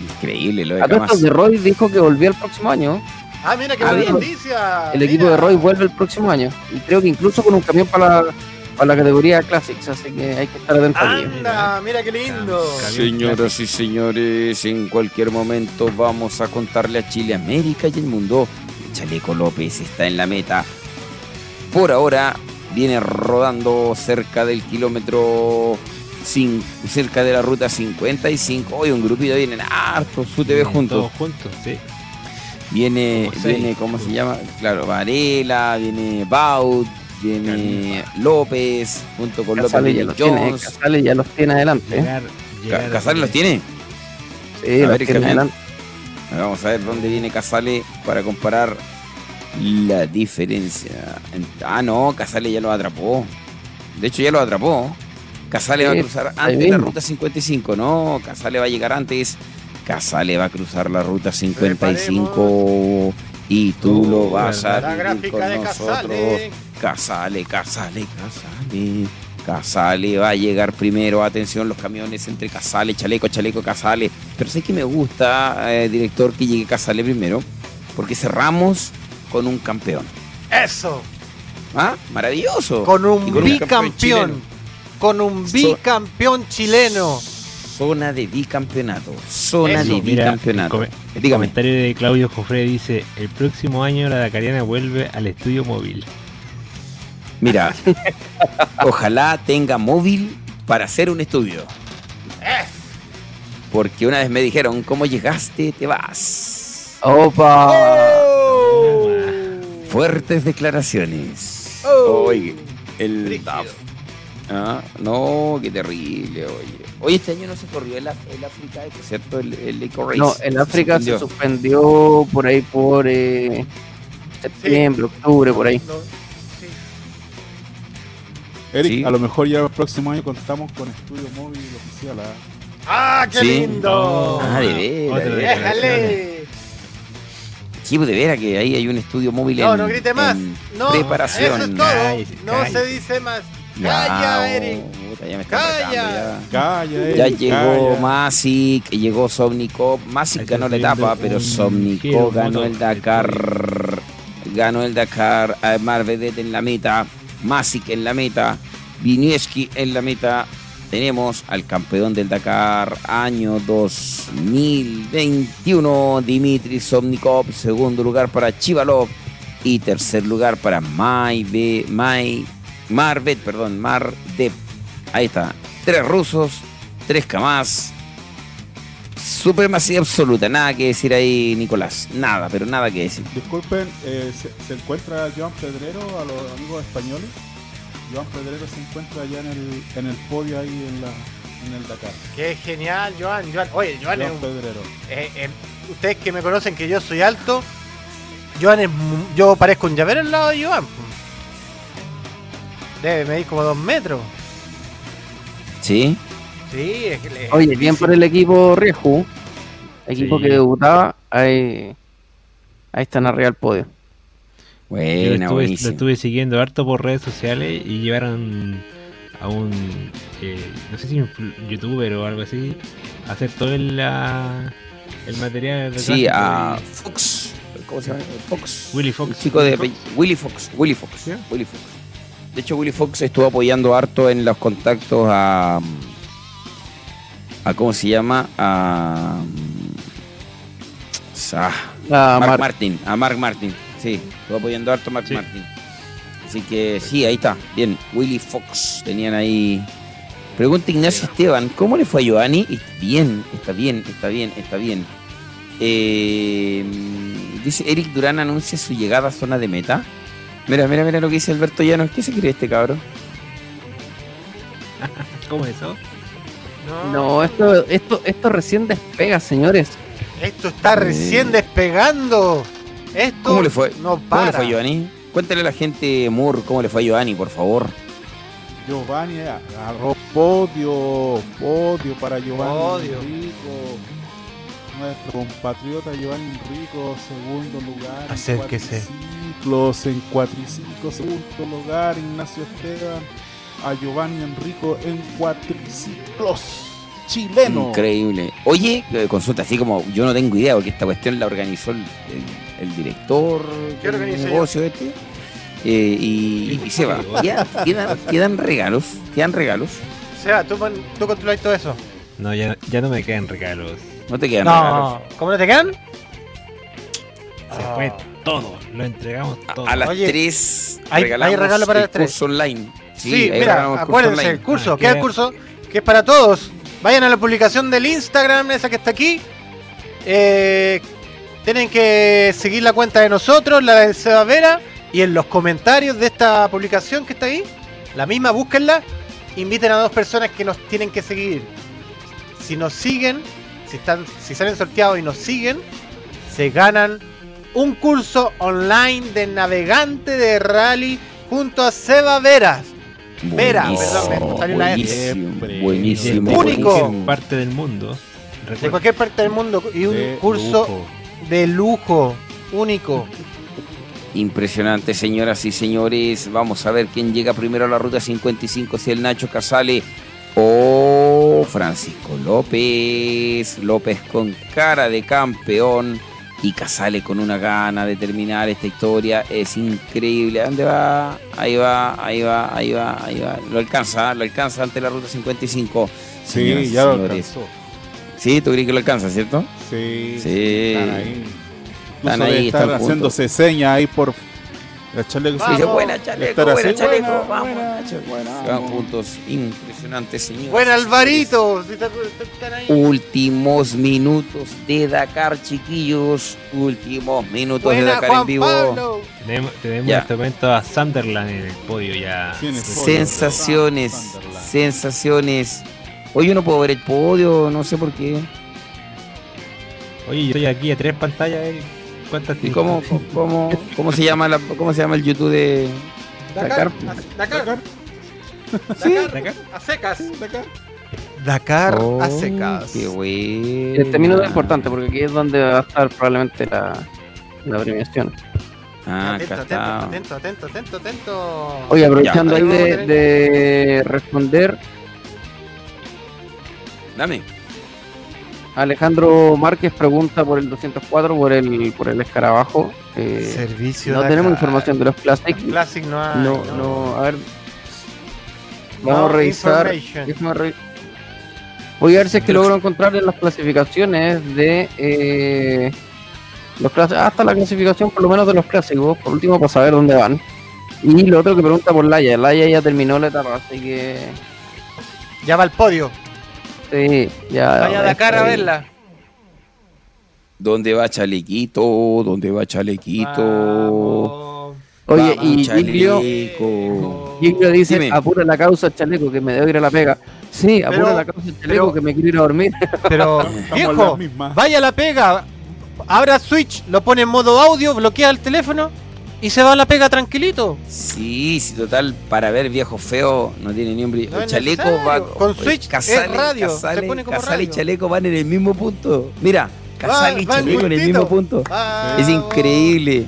Increíble lo de A Camas. de Roy dijo que volvía el próximo año. Ah, mira qué Ah, buena bien. noticia. El equipo mira. de Roy vuelve el próximo año. Y creo que incluso con un camión para la, para la categoría Classics. Así que hay que estar atentos. a ello. Anda, mira qué lindo. Señoras y señores, en cualquier momento vamos a contarle a Chile, América y el mundo. Chaleco López está en la meta. Por ahora viene rodando cerca del kilómetro cerca de la ruta 55. Hoy un grupito vienen hartos, su TV Vienen juntos. Todos juntos, sí. Viene, Como viene, ¿cómo se llama? Claro, Varela, viene Baut, viene López, junto con López Casale ya, viene los tiene, Jones. Casale ya los tiene adelante. ¿eh? Llegar, llegar Ca- a- ¿Casales los tiene? Sí, A los ver, tiene camión. adelante. Vamos a ver dónde viene Casale para comparar la diferencia. En- Ah, no, Casale ya lo atrapó. De hecho, ya lo atrapó. Casale va a cruzar ahí antes la mismo. ruta 55. No, Casale va a llegar antes. Casale va a cruzar la ruta 55. Y tú lo vas a La vivir con de nosotros. Casale. Casale, Casale, Casale. Va a llegar primero. Atención, los camiones entre Casale, Chaleco, Chaleco, Casale. Pero sé que me gusta, eh, director, que llegue Casale primero. Porque cerramos con un campeón. Eso. ¿Ah? Maravilloso. Con un bicampeón. Con un bicampeón chileno. Zona de bicampeonato. Zona Eso. de Mira, bicampeonato. come- el Dígame. comentario de Claudio Jofre dice: El próximo año la Dakariana vuelve al estudio móvil. Mira, ojalá tenga móvil para hacer un estudio. Porque una vez me dijeron, ¿cómo llegaste? Te vas. Opa. Oh. Fuertes declaraciones. Oh. Oye, el Brígido. Ah, no, qué terrible, oye. Oye, este año no se corrió el, Af- el África, ¿cierto? El, el Eco Race. No, en África se suspendió. suspendió por ahí por eh, septiembre, octubre, por ahí. No, sí. Eric, Sí. a lo mejor ya el próximo año contamos con estudio móvil oficial. ¿ah? ¡Ah, qué Sí. lindo! Ah, de veras. ¡Déjale! Sí, pues de veras que ahí hay un estudio móvil No, en, no grite más. en No, preparación. eso es todo. Cállese, no se dice más. Ya, Calla, Eric. puta, ya me Calla. ya. Calla, Ya llegó calla. Masic, llegó Somnicop. Masic ganó la etapa, pero Somnicop ganó el Dakar. Ganó el Dakar. Además, Vedette en la meta. Masic en la meta. Vinieski en la meta. Tenemos al campeón del Dakar año 2021, Dimitri Somnikov. Segundo lugar para Chivalov. Y tercer lugar para Mai, Mai Marvet, perdón, Mardev. Ahí está. Tres rusos, tres Kamaz. Supremacía absoluta. Nada que decir ahí, Nicolás. Nada, pero nada que decir. Disculpen, eh, ¿se, se encuentra Joan Pedrero a los amigos españoles? Joan Pedrero se encuentra allá en el, en el podio ahí en, la, en el Dakar. Qué genial, Joan. Joan. Oye, Joan es Joan un Pedrero. Eh, eh, ustedes que me conocen que yo soy alto, Joan es, yo parezco un llavero al lado de Joan. Debe medir como dos metros. ¿Sí? Sí, es que le- Oye, bien por el equipo Rieju. Equipo Sí. que debutaba. Ahí, ahí están arriba del podio. Estuve, lo estuve siguiendo harto por redes sociales y llevaron a un, eh, no sé si influ- youtuber o algo así, a hacer todo el, la- el material de Sí, a Fox. ¿Cómo se llama? Fox. Willy El Fox. chico de Willy Fox. Willy Fox. ¿Sí? Willy Fox. De hecho, Willy Fox estuvo apoyando harto en los contactos a. a ¿Cómo se llama? A. a Mark Mar- Martin. A Mark Martin. Sí, estuvo apoyando harto a Mark Sí. Martin. Así que sí, ahí está. Bien, Willy Fox. Tenían ahí. Pregunta Ignacio Esteban, ¿cómo le fue a Giovanni? Bien, está bien, está bien, está bien. Eh, dice Eric Durán anuncia su llegada a zona de meta. Mira, mira, mira lo que dice Alberto Llanos. ¿Qué se cree este cabrón? ¿Cómo es eso? no, No, esto, esto, esto recién despega, señores. esto está recién despegando. Esto ¿Cómo le fue? No ¿Cómo para. le fue a Giovanni? Cuéntale a la gente, Moore, cómo le fue a Giovanni, por favor. Giovanni agarró podio, podio para Giovanni Podio. Nuestro compatriota Giovanni Enrico, segundo lugar. en Acérquese. cuatriciclos, en cuatriciclos, segundo lugar, Ignacio Esteban. A Giovanni Enrico en cuatriciclos. Chileno. Increíble. Oye, eh, consulta, así como yo no tengo idea, porque esta cuestión la organizó el, el- el director ¿Qué del yo? negocio este. Eh, y, y se va. ¿Quedan, quedan, quedan regalos? ¿Quedan regalos? Seba, tú, tú controlas todo eso. No, ya, ya no me quedan regalos. ¿No te quedan regalos? No, ¿cómo no te quedan? Se Ah. fue todo. Lo entregamos todo. A las Oye, 3 hay- regalamos hay regalo para el las tres. curso online. Sí, mira, curso acuérdense, el curso, Ah, queda el qué- curso que es para todos. Vayan a la publicación del Instagram, esa que está aquí. Eh, tienen que seguir la cuenta de nosotros, la de Seba Vera, y en los comentarios de esta publicación que está ahí, la misma, búsquenla. Inviten a dos personas que nos tienen que seguir. Si nos siguen, si, están, si salen sorteados y nos siguen, se ganan un curso online de navegante de rally junto a Seba Veras. Vera, Buenísimo, perdón, me salió una S. buenísimo, buenísimo, Único. buenísimo. parte del mundo. de cualquier parte del mundo y un De curso lujo. de lujo único. Impresionante, señoras y señores. Vamos a ver quién llega primero a la ruta 55, si el Nacho Casale o Francisco López. López con cara de campeón y Casale con una gana de terminar esta historia. Es increíble. ¿A dónde va? Ahí va, ahí va, ahí va, ahí va. Lo alcanza, lo alcanza ante la ruta 55. Señoras Sí, ya lo alcanzó. Sí, tú crees que lo alcanza, ¿cierto? Sí. Sí. Están ahí. Están ahí, están haciéndose señas ahí por la chaleco. Vamos. Dice, buena chaleco, buena así, chaleco, buena, vamos, buena, Nacho. buena, Se van vamos. juntos, impresionante, señor. Buen Alvarito, si te- te- están ahí. Últimos minutos de Dakar, chiquillos. Últimos minutos de Dakar en vivo. Pablo. tenemos, tenemos Ya. este momento a Sunderland en el podio ya. Sí, en el podio. Sensaciones, Sunderland. sensaciones. Hoy yo no puedo ver el podio, no sé por qué. Oye, yo estoy aquí a tres pantallas. eh. ¿Cuántas ¿Y cómo, cómo, cómo se llama la, cómo se llama el YouTube de Dakar, Dakar? a- Dakar, Dakar, a secas. Dakar. Dakar Oh, a secas. Qué bueno. Este minuto es importante porque aquí es donde va a estar probablemente la, la premiación. Ah, atento, acá atento, está. atento, atento, atento, atento. Oye, aprovechando Ya. ahí de, de responder, Dame. Alejandro Márquez pregunta por el 204, por el, por el escarabajo. Eh, Servicio no tenemos información de los Classic. Classic no hay. No, no, a ver. Vamos No a revisar. re- Voy a ver si es que logro encontrar en las clasificaciones de eh, los clas- hasta la clasificación por lo menos de los clásicos, por último para saber dónde van. Y lo otro que pregunta por Laia, Laia ya terminó la etapa, así que Ya va al podio. Sí, ya. Vaya a Dakar a verla. ¿Dónde va Chalequito? ¿Dónde va Chalequito? Vamos. Oye, Vamos, y Giglio, Chaleco. Giglio dice, Dime. apura la causa chaleco que me debo ir a la pega. Sí, apura Pero- la causa chaleco pero- que me quiero ir a dormir. Pero, viejo, vaya a la pega. Abra Switch, lo pone en modo audio, bloquea el teléfono y se va a la pega tranquilito. Sí, sí, total, para ver viejo feo no tiene ni un brillo. No es Chaleco va Con Switch es radio, se pone como Casale y. Chaleco van en el mismo punto. Mira, Casale y Chaleco en el mismo punto. Es increíble.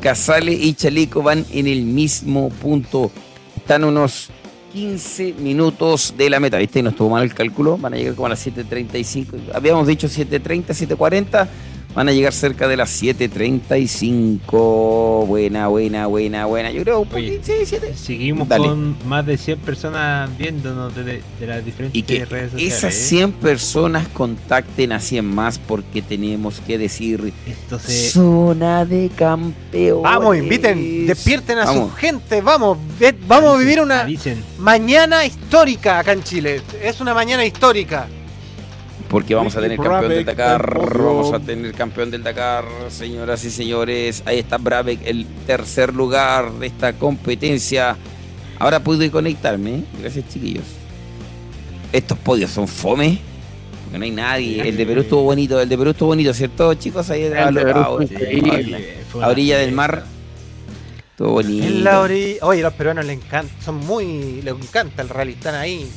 Casale y Chaleco van en el mismo punto. Están unos 15 minutos de la meta. ¿Viste? No estuvo mal el cálculo. Van a llegar como a las 7.35. Habíamos dicho 7.30, 7.40. Van a llegar cerca de las 7.35. Buena, buena, buena, buena. Yo creo un Oye, poquito. Sí, 7. Seguimos Dale. con más de 100 personas viéndonos de, de las diferentes Y que redes sociales. esas ¿eh? 100 personas contacten a 100 más porque tenemos que decir Esto se... zona de campeones. Vamos, inviten, despierten a Vamos. su gente, vamos, vamos a vivir una Dicen, mañana histórica acá en Chile. Es una mañana histórica. Porque vamos a tener campeón del Dakar, vamos a tener campeón del Dakar, señoras y señores. Ahí está Brabeck, el tercer lugar de esta competencia. Ahora pude conectarme, ¿eh? gracias chiquillos. Estos podios son fome, porque no hay nadie. El de Perú estuvo bonito, el de Perú estuvo bonito, ¿cierto chicos? Ahí a, de lo- a- a orilla del mar. Estuvo bonito. En la orilla. Oye, los peruanos les encanta, son muy. les encanta el rally, están ahí. Muy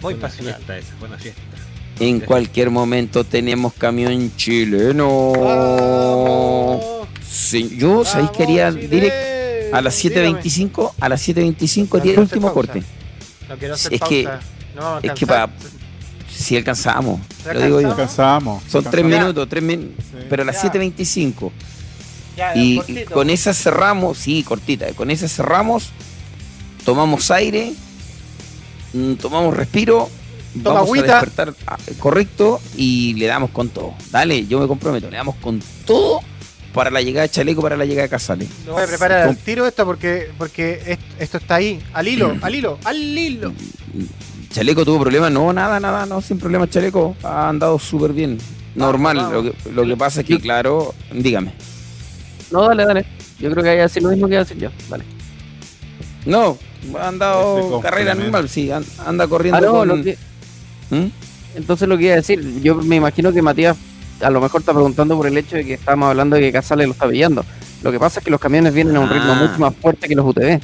Fue una pasional. fiesta esa, fue una fiesta. En cualquier momento tenemos camión chileno. Vamos. Sí, yo, ¿sabéis que haría Vamos, direct Chile. a las Dígame. 7.25? A las 7.25 No haría el último pausa. corte. No quiero hacer Es que- pausa. No vamos a es que. Si alcanzamos, ¿Ya lo digo yo. alcanzamos? Alcanzamos. Son tres minutos, tres min- Sí. pero a las Ya. 7.25. Ya, Y cortito. con esa cerramos, sí, cortita, con esa cerramos, tomamos aire, mm, tomamos respiro, Toma vamos agüita. a despertar ah, correcto y le damos con todo. Dale, yo me comprometo, le damos con todo para la llegada de Chaleco, para la llegada de Casale. Lo voy a preparar al tiro esto porque, porque est- esto está ahí, al hilo, al hilo, al hilo. Chaleco tuvo problemas, no, nada, nada, no, sin problemas Chaleco, ha andado súper bien. Normal, vamos. Lo, que, lo que pasa es que, claro, dígame. No, dale, dale. Yo creo que hay que decir lo mismo que iba a decir yo. Dale. No, ha andado carrera normal, sí, an- anda corriendo Ah, no, con- lo que- ¿Mm? entonces lo que iba a decir, yo me imagino que Matías a lo mejor está preguntando por el hecho de que estamos hablando de que Casale lo está pillando. Lo que pasa es que los camiones vienen a un ritmo Ah. mucho más fuerte que los UTV.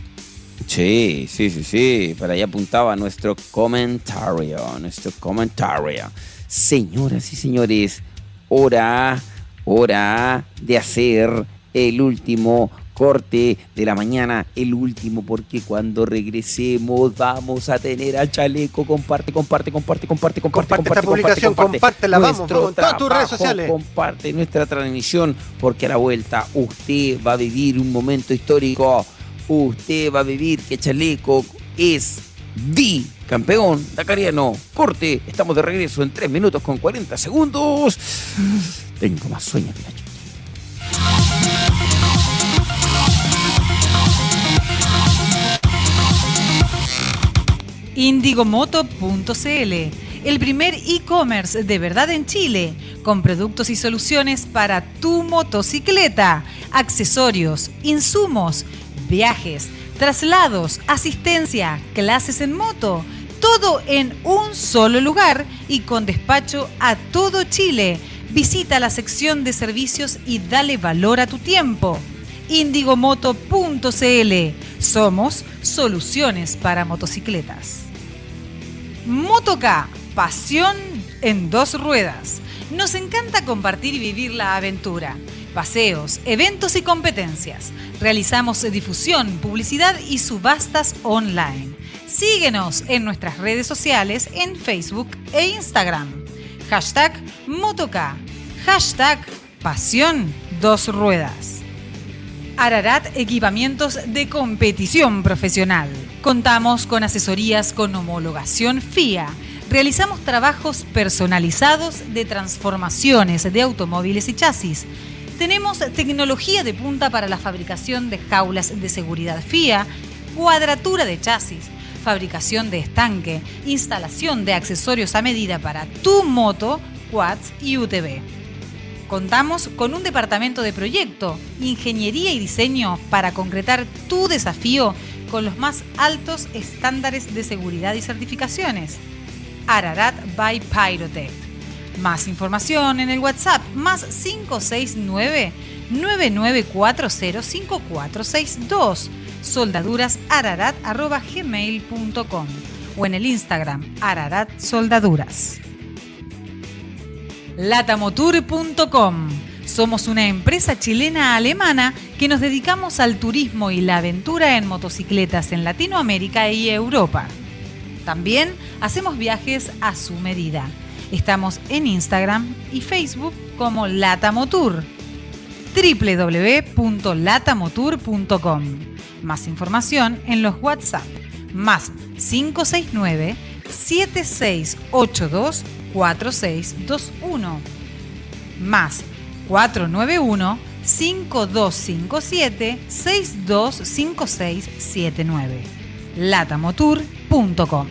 Sí, sí, sí, sí. Para allá apuntaba nuestro comentario, nuestro comentario. Señoras y señores, hora, hora de hacer el último corte de la mañana, el último, porque cuando regresemos vamos a tener al chaleco. Comparte, comparte, comparte, comparte, comparte, Comparte esta publicación, compártela, vamos, Nuestro vamos, en todas tus redes sociales. Comparte nuestra transmisión, porque a la vuelta usted va a vivir un momento histórico. Usted va a vivir que Chaleco es di campeón dakariano. Corte, estamos de regreso en 3 minutos con 40 segundos. Tengo más sueño que Indigomoto.cl, el primer e-commerce de verdad en Chile, con productos y soluciones para tu motocicleta, accesorios, insumos, viajes, traslados, asistencia, clases en moto, todo en un solo lugar y con despacho a todo Chile. Visita la sección de servicios y dale valor a tu tiempo. Indigomoto.cl. Somos soluciones para motocicletas. Motoca, Pasión en dos ruedas. Nos encanta compartir y vivir la aventura. Paseos, eventos y competencias. Realizamos difusión, publicidad y subastas online. Síguenos en nuestras redes sociales en Facebook e Instagram. Hashtag Motoca. Hashtag Pasión Dos Ruedas. Ararat Equipamientos de Competición Profesional. Contamos con asesorías con homologación FIA. Realizamos trabajos personalizados de transformaciones de automóviles y chasis. Tenemos tecnología de punta para la fabricación de jaulas de seguridad FIA, cuadratura de chasis, fabricación de estanque, instalación de accesorios a medida para tu moto, quads y UTV. Contamos con un departamento de proyecto, ingeniería y diseño para concretar tu desafío con los más altos estándares de seguridad y certificaciones. Ararat by Pyrotech. Más información en el WhatsApp más 569 99405462 soldadurasararat.gmail.com o en el Instagram Ararat Soldaduras. Somos una empresa chilena-alemana que nos dedicamos al turismo y la aventura en motocicletas en Latinoamérica y Europa. También hacemos viajes a su medida. Estamos en Instagram y Facebook como Latamotour. www.latamotour.com Más información en los WhatsApp más 569 7682 4621 más 491 5257 625679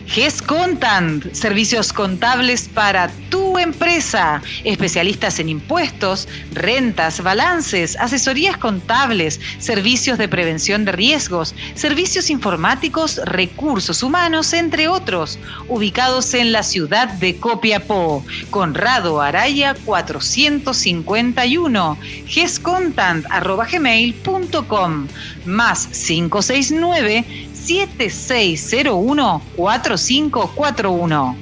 GESContant, servicios contables para tu empresa, especialistas en impuestos, rentas, balances, asesorías contables, servicios de prevención de riesgos, servicios informáticos, recursos humanos, entre otros, ubicados en la ciudad de Copiapó, Conrado Araya 451, gescontant.gmail.com, más 569 7601-4541.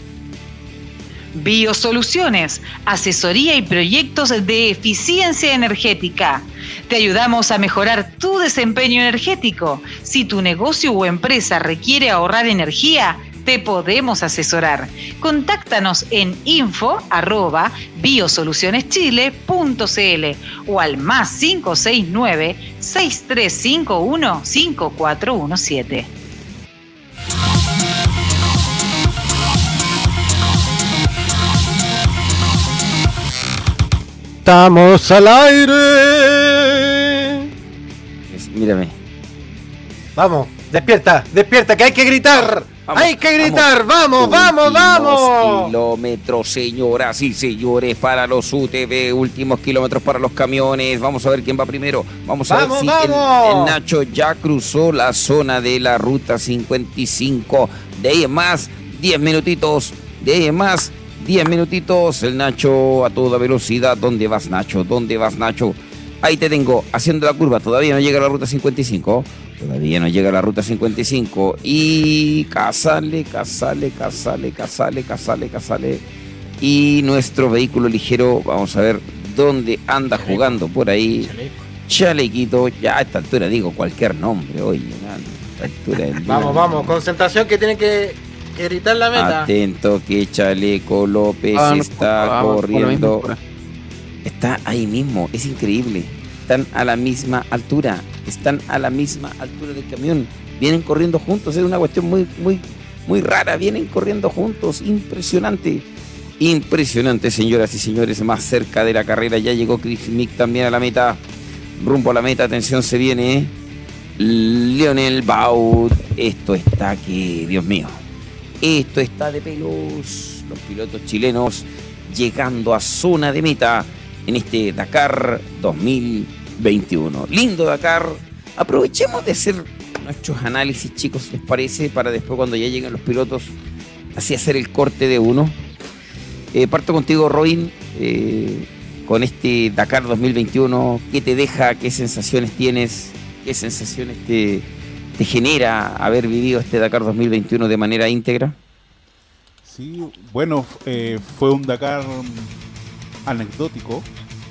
Biosoluciones, asesoría y proyectos de eficiencia energética. Te ayudamos a mejorar tu desempeño energético. Si tu negocio o empresa requiere ahorrar energía, te podemos asesorar. Contáctanos en info arroba biosolucioneschile.cl o al más 569 6351 5417. Estamos al aire. Es- Mírame. Vamos, despierta, despierta, que hay que gritar. Vamos, hay que gritar, vamos, vamos, Últimos vamos. Kilómetros, señoras y señores, para los UTV, últimos kilómetros para los camiones. Vamos a ver quién va primero. Vamos a Vamos, ver si el- vamos. El, Nacho ya cruzó la zona de la ruta 55. De ahí en más, 10 minutitos. De ahí en más, 10 minutitos. El Nacho a toda velocidad. ¿Dónde vas, Nacho? ¿Dónde vas, Nacho? Ahí te tengo, haciendo la curva. Todavía no llega a la ruta 55. Todavía no llega a la ruta 55. Y casale, casale, casale, casale, casale, casale. Y nuestro vehículo ligero, vamos a ver dónde anda jugando por ahí. Chalequito, ya a esta altura digo cualquier nombre, oye, a esta altura del día. Vamos, vamos, concentración que tiene que, gritar la meta. Atento que Chaleco López Ah, no, está vamos, mismo, corriendo. Está ahí mismo, es increíble. Están a la misma altura, están a la misma altura del camión. Vienen corriendo juntos, es una cuestión muy, muy, muy rara. Vienen corriendo juntos, impresionante. Impresionante, señoras y señores. Más cerca de la carrera ya llegó Chris Mick también a la meta. Rumbo a la meta, atención, se viene. ¿eh? Lionel Baut. Esto está que, Dios mío. Esto está de pelos. Los pilotos chilenos llegando a zona de meta en este Dakar 2021. Lindo Dakar. Aprovechemos de hacer nuestros análisis, chicos, ¿les parece? Para después, cuando ya lleguen los pilotos, así hacer el corte de uno. Eh, parto contigo, Robin, eh, con este Dakar 2021. ¿Qué te deja? ¿Qué sensaciones tienes? ¿Qué sensaciones te, genera haber vivido este Dakar 2021 de manera íntegra? Sí, bueno, eh, fue un Dakar anecdótico,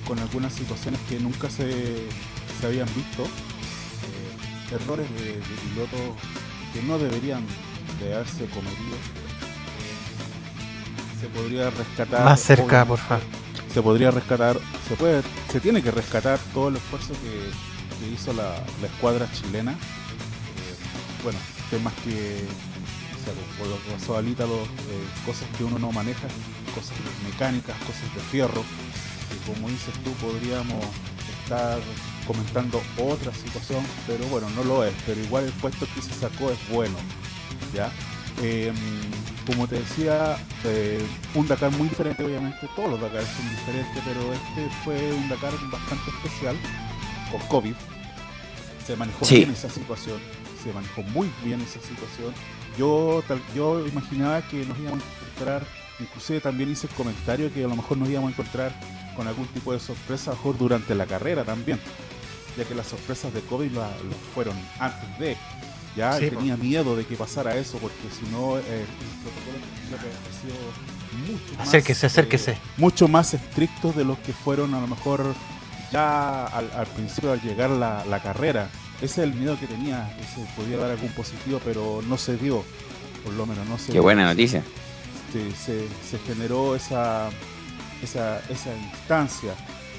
con algunas situaciones que nunca se, se habían visto. Eh, errores de, de pilotos que no deberían de haberse cometido. Eh, se podría rescatar. Más cerca, obviamente, por favor. Se podría rescatar, se puede, se tiene que rescatar todo el esfuerzo que, que hizo la, la escuadra chilena. Eh, bueno, temas que o sea, por lo que pasó al Ítalo, eh, cosas que uno no maneja, cosas mecánicas, cosas de fierro, que como dices tú podríamos estar comentando otra situación, pero bueno, no lo es, pero igual el puesto que se sacó es bueno, ¿ya? Eh, como te decía, eh, un Dakar muy diferente, obviamente, todos los Dakar son diferentes, pero este fue un Dakar bastante especial, con COVID, se manejó Sí. bien esa situación, se manejó muy bien esa situación. Yo, tal, yo imaginaba que nos íbamos a encontrar, inclusive también hice el comentario que a lo mejor nos íbamos a encontrar con algún tipo de sorpresa, mejor durante la carrera también, ya que las sorpresas de COVID la- lo fueron antes de. Ya Sí, tenía miedo de que pasara eso, porque si no, eh, el protocolo haber sido mucho más, Acérquese, eh, acérquese. mucho más estrictos de los que fueron a lo mejor ya al, al principio al llegar la, la carrera. Ese es el miedo que tenía, que se podía dar algún positivo, pero no se dio, por lo menos no se Qué dio. buena noticia. Se, se- se generó esa, esa, esa instancia,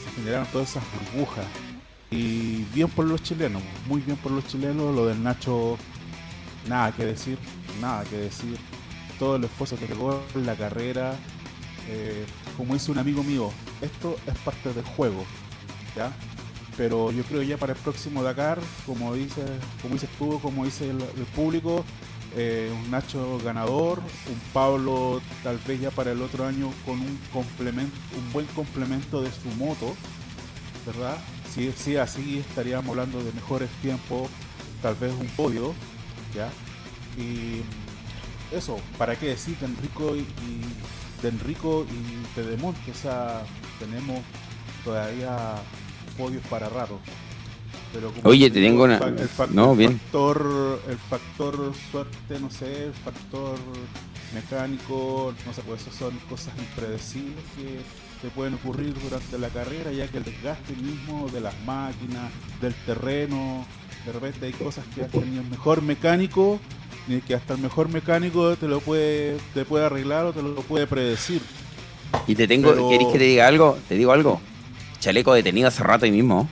se generaron todas esas burbujas. Y bien por los chilenos, muy bien por los chilenos, lo del Nacho, nada que decir, nada que decir. Todo el esfuerzo que pegó en la carrera, eh, como dice un amigo mío, esto es parte del juego, ¿ya? Pero yo creo ya para el próximo Dakar, como dice, como dices tú, como dice el público, eh, un Nacho ganador, un Pablo tal vez ya para el otro año con un complemento, un buen complemento de su moto, ¿verdad? Si así estaríamos hablando de mejores tiempos, tal vez un podio, ¿ya? Y eso, ¿para qué decir de Enrico y, y- de y Pedemonte? O sea, tenemos todavía podios para rato. Pero como Oye, te tengo una- el no, el bien. factor, el factor suerte, no sé, el factor mecánico, no sé, pues esas son cosas impredecibles que, que pueden ocurrir durante la carrera, ya que el desgaste mismo de las máquinas, del terreno, de repente hay cosas que hasta ni el mejor mecánico, ni que hasta el mejor mecánico te lo puede, te puede arreglar o te lo puede predecir. Y te tengo, Pero- ¿querés que te diga algo? Te digo algo. Chaleco detenido hace rato ahí mismo.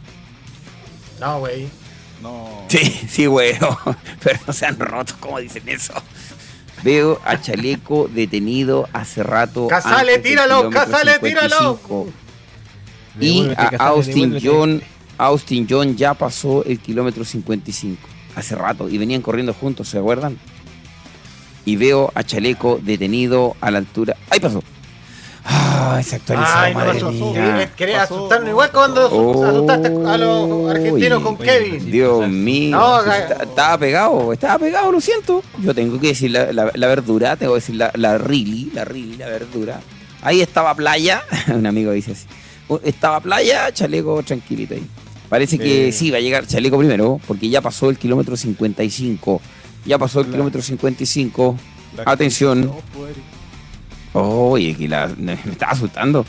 No, güey. No. Sí, sí, güey. Pero no se han roto, como dicen eso. Veo a Chaleco detenido hace rato. Casale, tíralo, Casale, tíralo. 55. Y a Austin. John, Austin John ya pasó el kilómetro 55 hace rato y venían corriendo juntos, ¿se acuerdan? Y veo a Chaleco detenido a la altura. ¡Ahí pasó! ¡Ah! Se actualizó, Ay, no me madre asustó. mía. Querés Pasó, asustarnos no, igual cuando Oh, asustaste a los argentinos con Kevin. Dios mío, No, estaba pegado, estaba pegado, lo siento. Yo tengo que decir la, la- la verdura, tengo que decir la, la really, la really, la verdura. Ahí estaba playa, un amigo dice así. "Oh, Estaba playa, chaleco tranquilito ahí. Parece que Eh. sí, va a llegar chaleco primero, porque ya pasó el kilómetro 55. Ya pasó el La- kilómetro 55. La- Atención. No, Oye, que la, me estaba asustando.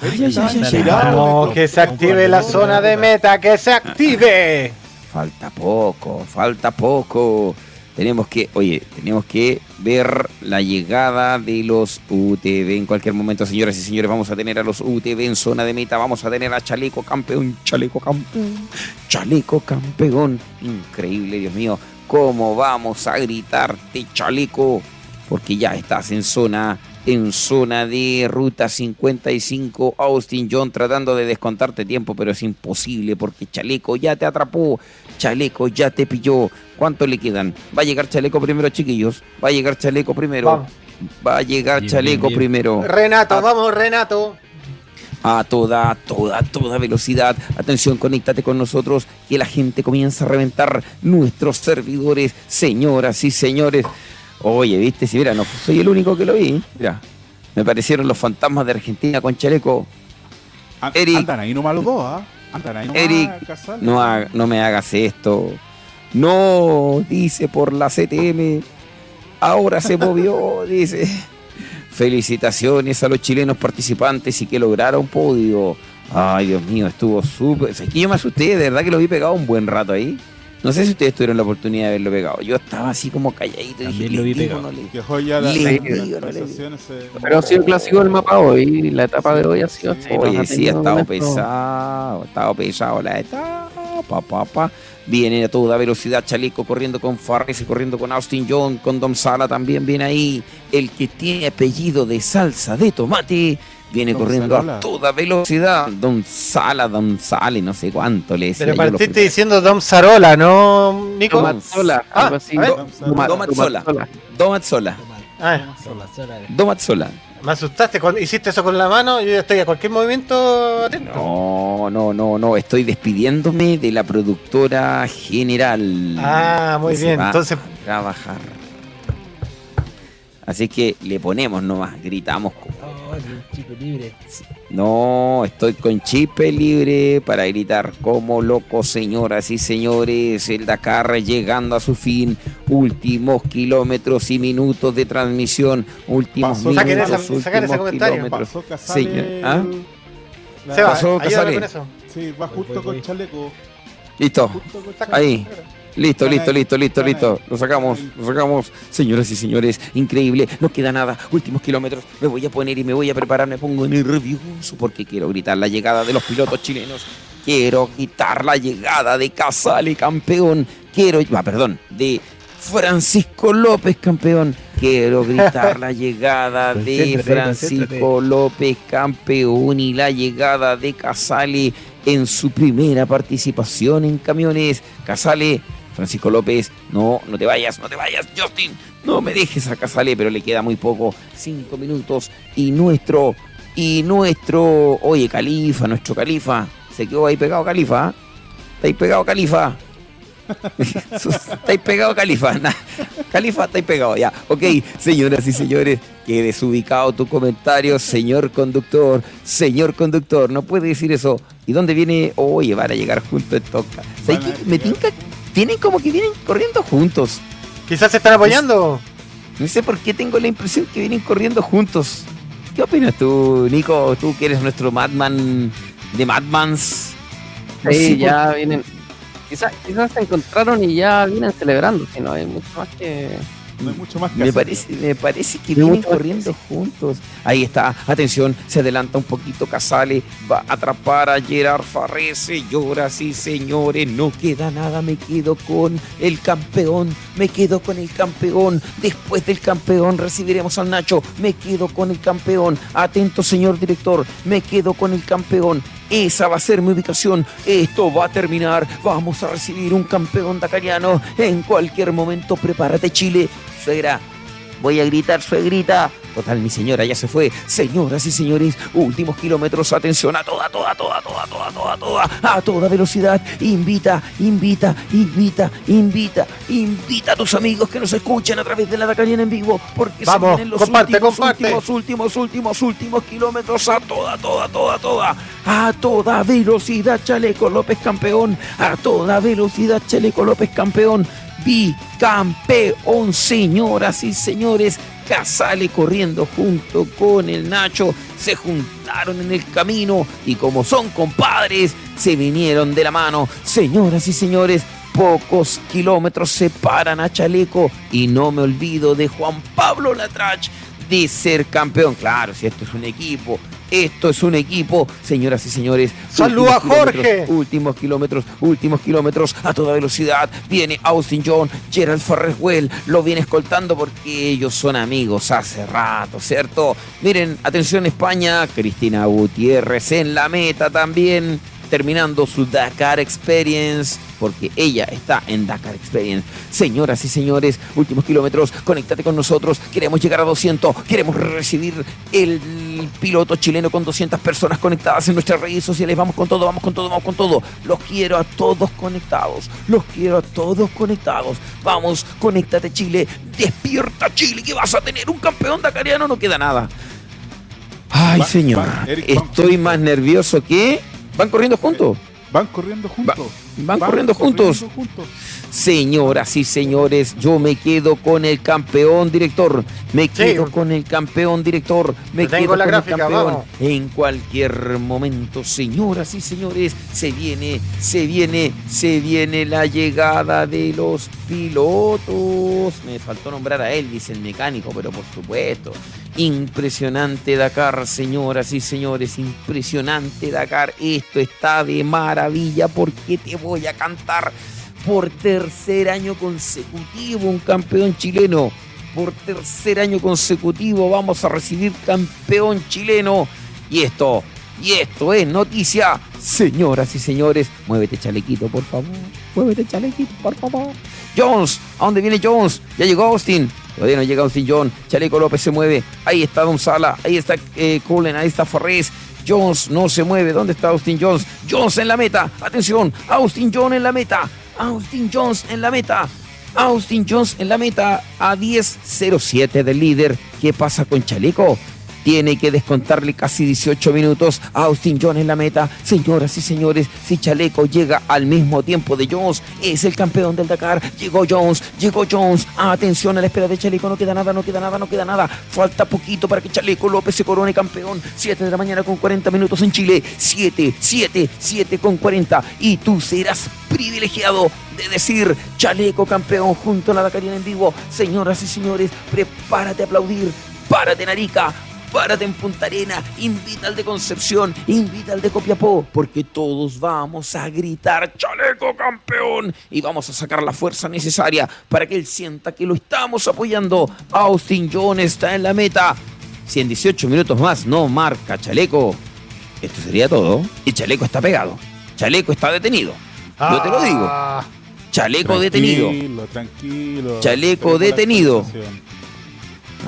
Ay, ay, ay, ay, ay. Vamos, que se active la zona de meta, que se active. Falta poco, falta poco. Tenemos que, oye, tenemos que ver la llegada de los UTV en cualquier momento, señoras y señores. Vamos a tener a los UTV en zona de meta. Vamos a tener a Chaleco campeón, Chaleco campeón, Chaleco campeón. Increíble, Dios mío. ¿Cómo vamos a gritarte, Chaleco? Porque ya estás en zona, en zona de ruta 55. Austin John tratando de descontarte tiempo, pero es imposible porque Chaleco ya te atrapó. Chaleco ya te pilló. ¿Cuánto le quedan? Va a llegar Chaleco primero, chiquillos. Va a llegar Chaleco primero. Vamos. Va a llegar Bien, Chaleco bien, bien. primero. Renato, Ah. vamos, Renato. A toda, toda, toda velocidad. Atención, conéctate con nosotros que la gente comienza a reventar nuestros servidores, señoras y señores. Oye, viste, si mira, no soy el único que lo vi. Mira, me parecieron los fantasmas de Argentina con Chaleco. Eric. Andan ahí nomás los dos, ¿ah? Andan ahí nomás. Eric. No, ha- no me hagas esto. No, dice por la CTM. Ahora se movió, dice. Felicitaciones a los chilenos participantes y que lograron podio. Ay, Dios mío, estuvo súper. Es que yo me asusté, de verdad que lo vi pegado un buen rato ahí. No sé si ustedes tuvieron la oportunidad de verlo pegado. Yo estaba así como calladito. y También dije, lo vi ¿le digo o pegado. no le la, Le digo, no se- Pero ha sido clásico el mapa hoy. La etapa de hoy ha sido así. nos Oye, sí, ha estado pesado, ha estado pesado la etapa, papá. Viene a toda velocidad Chaleco corriendo con Farris y corriendo con Austin John, con Dom Sala también viene ahí. El que tiene apellido de salsa de tomate viene Don corriendo Salola. a toda velocidad. Don Sala, Don Sale, no sé cuánto le decía. Pero partiste diciendo Dom Sarola, ¿no, Nico? Toma. Tomatzola, Ah, algo así. Domatzola. Domatzola, Ah, Domatzola. me asustaste cuando hiciste eso con la mano. Yo ya estoy a cualquier movimiento atento. No, no, no, no, estoy despidiéndome de la productora general. Ah, muy bien. Entonces, trabajar. Así que le ponemos nomás, gritamos. como- No, estoy con chip libre para gritar como loco, señoras y señores. El Dakar llegando a su fin. Últimos kilómetros y minutos de transmisión. Últimos Pasó- minutos, esa- últimos ese comentario. kilómetros. Pasó Casale. Señor, ¿ah? la- Seba, pasó, ayúdame Casale. con eso. Sí, va justo con chaleco. Listo. Justo con Saca- chaleco. Listo, listo, listo, listo, listo. Lo sacamos, lo sacamos. Señoras y señores, increíble. No queda nada. Últimos kilómetros. Me voy a poner y me voy a preparar. Me pongo nervioso porque quiero gritar la llegada de los pilotos chilenos. Quiero gritar la llegada de Casale, campeón. Quiero, ah, perdón, de Francisco López, campeón. Quiero gritar la llegada de Francisco López, campeón, y la llegada de Casale en su primera participación en camiones. Casale, Francisco López, no, no te vayas, no te vayas, Justin, no me dejes a Casale, pero le queda muy poco, cinco minutos, y nuestro, y nuestro, oye, Califa, nuestro Califa, se quedó ahí pegado Califa, ¿ah? está ahí pegado Califa. Estáis pegado, Califa. Nah, Califa, estáis pegado, ya. Ok, señoras y señores, que desubicado tu comentario, señor conductor. Señor conductor, no puede decir eso. ¿Y dónde viene? Oye, van a llegar juntos en toca. ¿Sabes qué? Me tinca. Tienen como que vienen corriendo juntos. Quizás se están apoyando. No sé por qué tengo la impresión que vienen corriendo juntos. ¿Qué opinas tú, Nico? Tú que eres nuestro Madman de Madmans. No Sí, por- ya vienen. Quizás, quizás se encontraron y ya vienen celebrando, si no hay mucho más que. No hay mucho más que Me hacer. parece, me parece que vienen corriendo juntos. Ahí está, atención, se adelanta un poquito Casale, va a atrapar a Gerard Farré, señoras y señores, no queda nada, me quedo con el campeón, me quedo con el campeón, después del campeón recibiremos al Nacho, me quedo con el campeón, atento señor director, me quedo con el campeón, esa va a ser mi ubicación. Esto va a terminar. Vamos a recibir un campeón dacariano en cualquier momento. Prepárate, Chile. Suegra, voy a gritar, suegrita. Total, mi señora ya se fue. Señoras y señores, últimos kilómetros. Atención a toda, toda, toda, toda, toda, toda, toda. A toda velocidad. Invita, invita, invita, invita, invita a tus amigos que nos escuchen a través de la Dacariana en vivo. Porque Vamos, se vienen los comparte, últimos, comparte. últimos, últimos, últimos, últimos kilómetros a toda, toda, toda, toda, a toda velocidad, Chaleco López campeón, a toda velocidad, Chaleco López campeón, bicampeón, señoras y señores, Casale corriendo junto con el Nacho, se juntaron en el camino y como son compadres, se vinieron de la mano, señoras y señores, pocos kilómetros separan a Chaleco y no me olvido de Juan Pablo Latrach de ser campeón. Claro, si esto es un equipo, esto es un equipo, señoras y señores. ¡Salud a últimos Jorge! Últimos kilómetros, últimos kilómetros a toda velocidad. Viene Austin John, Gerald Farreswell, lo viene escoltando porque ellos son amigos hace rato, ¿cierto? Miren, atención España, Cristina Gutiérrez en la meta también terminando su Dakar Experience, porque ella está en Dakar Experience. Señoras y señores, últimos kilómetros, conéctate con nosotros, queremos llegar a 200, queremos recibir el piloto chileno con 200 personas conectadas en nuestras redes sociales, vamos con todo, vamos con todo, vamos con todo. Los quiero a todos conectados, los quiero a todos conectados. Vamos, conéctate Chile, despierta Chile, que vas a tener un campeón dakariano, no queda nada. Ay, señor, estoy más nervioso que... ¿Van corriendo juntos? Van corriendo juntos. van corriendo juntos. juntos. Señoras y señores, yo me quedo con el campeón director. Me quedo con el campeón director. Me tengo quedo la con gráfica, el campeón. vamos. En cualquier momento, señoras y señores, se viene, se viene, se viene la llegada de los pilotos. Me faltó nombrar a Elvis, el mecánico, pero por supuesto. Impresionante Dakar, señoras y señores, impresionante Dakar. Esto está de maravilla porque te voy a cantar por tercer año consecutivo un campeón chileno. Por tercer año consecutivo vamos a recibir campeón chileno. Y esto, y esto es noticia. Señoras y señores, muévete chalequito, por favor. Muévete chalequito, por favor. Jones, ¿a dónde viene Jones? Ya llegó Austin. Todavía no llega Austin John. Chaleco López se mueve. Ahí está Don Sala. Ahí está eh, Cullen. Ahí está Farrés. Jones no se mueve. ¿Dónde está Austin Jones? Jones en la meta. Atención. Austin Jones en la meta. Austin Jones en la meta. Austin Jones en la meta a 10.07 del líder. ¿Qué pasa con Chaleco? Tiene que descontarle casi 18 minutos a Austin Jones en la meta. Señoras y señores, si Chaleco llega al mismo tiempo de Jones, es el campeón del Dakar. Llegó Jones, llegó Jones. Atención a la espera de Chaleco. No queda nada, no queda nada, no queda nada. Falta poquito para que Chaleco López se corone campeón. 7 de la mañana con 40 minutos en Chile. 7, 7, 7 con 40. Y tú serás privilegiado de decir Chaleco campeón junto a la Dakarina en vivo. Señoras y señores, prepárate a aplaudir. Párate en Arica, párate en Punta Arena, invita al de Concepción, invita al de Copiapó, porque todos vamos a gritar Chaleco campeón y vamos a sacar la fuerza necesaria para que él sienta que lo estamos apoyando. Austin Jones está en la meta. Si en 18 minutos más no marca Chaleco, esto sería todo. Y Chaleco está pegado. Chaleco está detenido. Yo te lo digo. Ah, Chaleco detenido. Tranquilo. Chaleco detenido.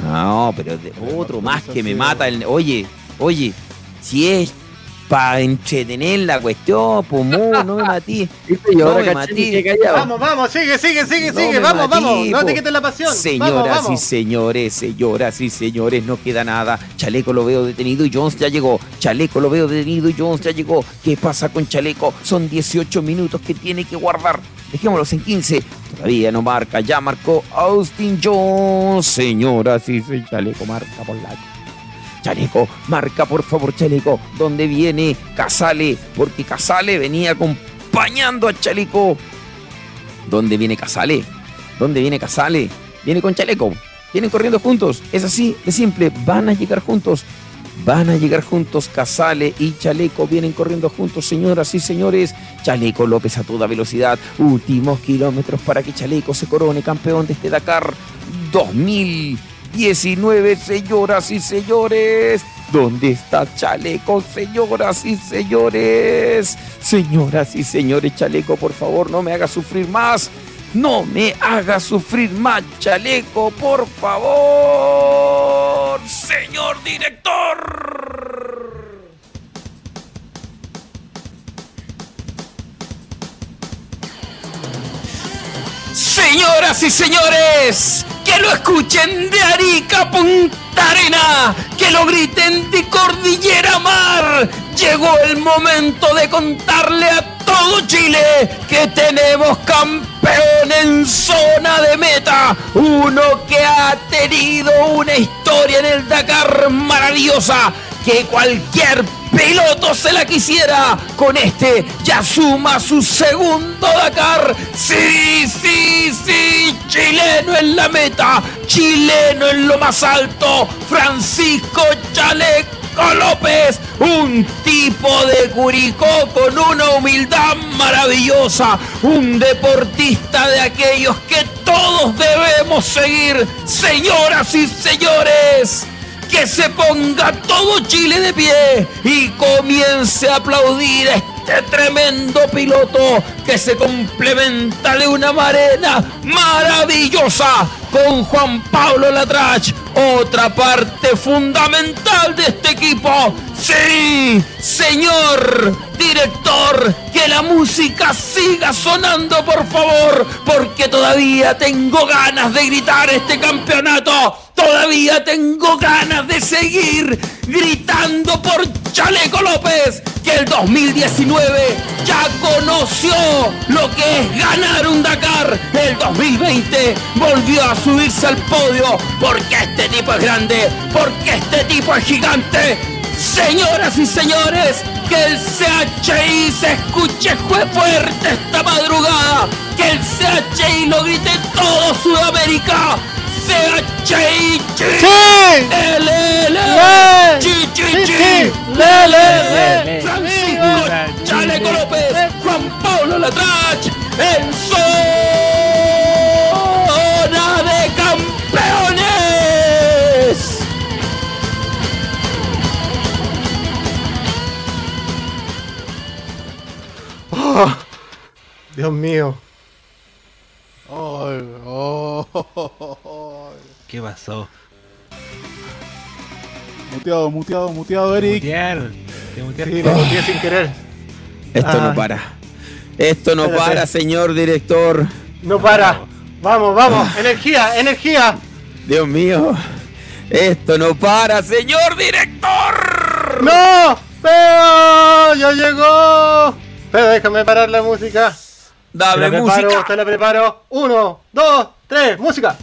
No, pero de- otro más que me mata. El, oye, oye, si es para entretener la cuestión, pues mu, no me matí. Viste, yo No ahora me matí. Vamos, vamos, sigue, sigue, sigue, No sigue. Vamos, matí, vamos. No te quites la pasión. Señoras vamos, vamos. y señores, señoras y señores, no queda nada. Chaleco lo veo detenido y Jones ya llegó. Chaleco lo veo detenido y Jones ya llegó. ¿Qué pasa con Chaleco? Son 18 minutos que tiene que guardar. Dejémoslos en 15. Todavía no marca. Ya marcó Austin Jones. Señoras y señores, Chaleco marca por la Chaleco, marca por favor Chaleco, donde viene Casale, porque Casale venía acompañando a Chaleco. ¿Dónde viene Casale? ¿Dónde viene Casale? Viene con Chaleco. Vienen corriendo juntos. Es así de simple. Van a llegar juntos. Van a llegar juntos. Casale y Chaleco vienen corriendo juntos, señoras y señores. Chaleco López a toda velocidad. Últimos kilómetros para que Chaleco se corone campeón de este Dakar 2019, señoras y señores. ¿Dónde está Chaleco, señoras y señores? Señoras y señores, Chaleco, por favor, no me haga sufrir más. No me haga sufrir más, Chaleco, por favor. Señor director. Señoras y señores, que lo escuchen de Arica Punta Arena, que lo griten de Cordillera Mar. Llegó el momento de contarle a todo Chile que tenemos campeón en zona de meta. Uno que ha tenido una historia en el Dakar maravillosa que cualquier piloto se la quisiera. Con este ya suma su segundo Dakar. Sí, sí, sí, chileno en la meta, chileno en lo más alto, Francisco Chaleco López, un tipo de Curicó con una humildad maravillosa, un deportista de aquellos que todos debemos seguir, señoras y señores que se ponga todo Chile de pie y comience a aplaudir a este tremendo piloto que se complementa de una marena maravillosa con Juan Pablo Latrach, otra parte fundamental de este equipo. Sí, señor director, que la música siga sonando, por favor, porque todavía tengo ganas de gritar este campeonato. Todavía tengo ganas de seguir gritando por Chaleco López, que el 2019 ya conoció lo que es ganar un Dakar. El 2020 volvió a subirse al podio porque este tipo es grande, porque este tipo es gigante. Señoras y señores, que el CHI se escuche fue fuerte esta madrugada. Que el CHI lo grite todo Sudamérica. LL, Francisco Chaleco López, Juan Pablo Latrach, en zona de campeones. Oh, Dios mío. Ay, oh, ¿Qué pasó? Muteado, muteado, muteado, Eric. Mutear. Te muteaste. Sí, lo boté sin querer. Esto Ah. no para. Esto no Espérate. para, señor director. No para. Vamos, vamos. Energía, energía. Dios mío. Esto no para, señor director. ¡No! ¡Pero! ¡Ya llegó! Pero déjame parar la música. Te la Dame preparo, música. te la preparo. Uno, dos, tres, música.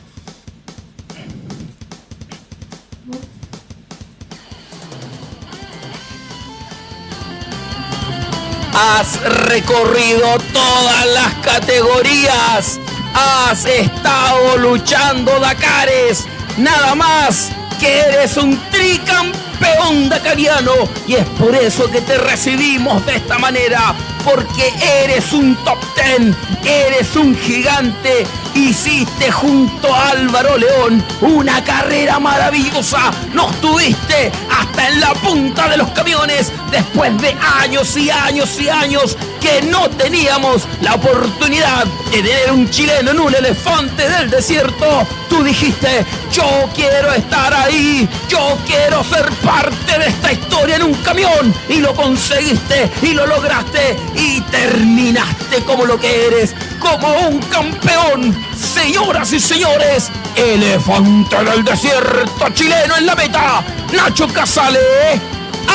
Has recorrido todas las categorías. Has estado luchando Dakares. Nada más eres un tricampeón dakariano. Y es por eso que te recibimos de esta manera. Porque eres un top ten. Eres un gigante. Hiciste junto a Álvaro León una carrera maravillosa. Nos tuviste hasta en la punta de los camiones después de años y años y años que no teníamos la oportunidad de tener un chileno en un elefante del desierto. Tú dijiste, yo quiero estar ahí, yo quiero ser parte de esta historia en un camión. Y lo conseguiste y lo lograste y terminaste como lo que eres, como un campeón. Señoras y señores, elefante del desierto chileno en la meta, Nacho Casale.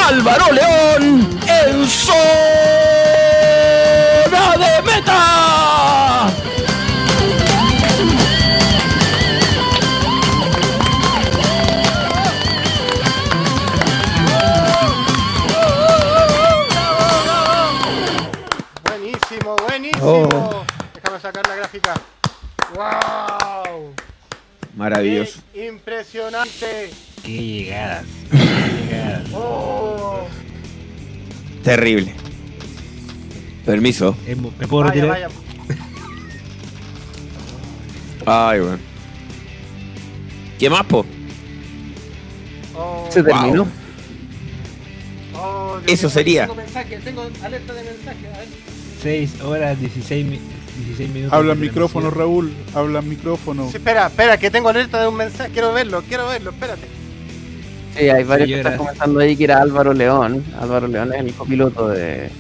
Álvaro León en zona de meta. Buenísimo, buenísimo. Oh. Déjame sacar la gráfica. ¡Wow! Maravilloso. Qué impresionante. Qué llegadas. Qué llegadas. Oh. Terrible. Permiso. ¿Me puedo Vaya, retirar? vaya. Ay, bueno. ¿Qué más, po? Oh, Se terminó. oh, Dios Eso sería. Tengo mensaje, tengo alerta de mensaje. A ver. 6 horas 16, mi- 16 minutos. Habla de micrófono. Raúl. Habla micrófono. Sí, espera, espera, que tengo alerta de un mensaje. Quiero verlo, quiero verlo, espérate. Sí, hay varios que Señoras. están comentando ahí que era Álvaro León. Álvaro León es el copiloto de.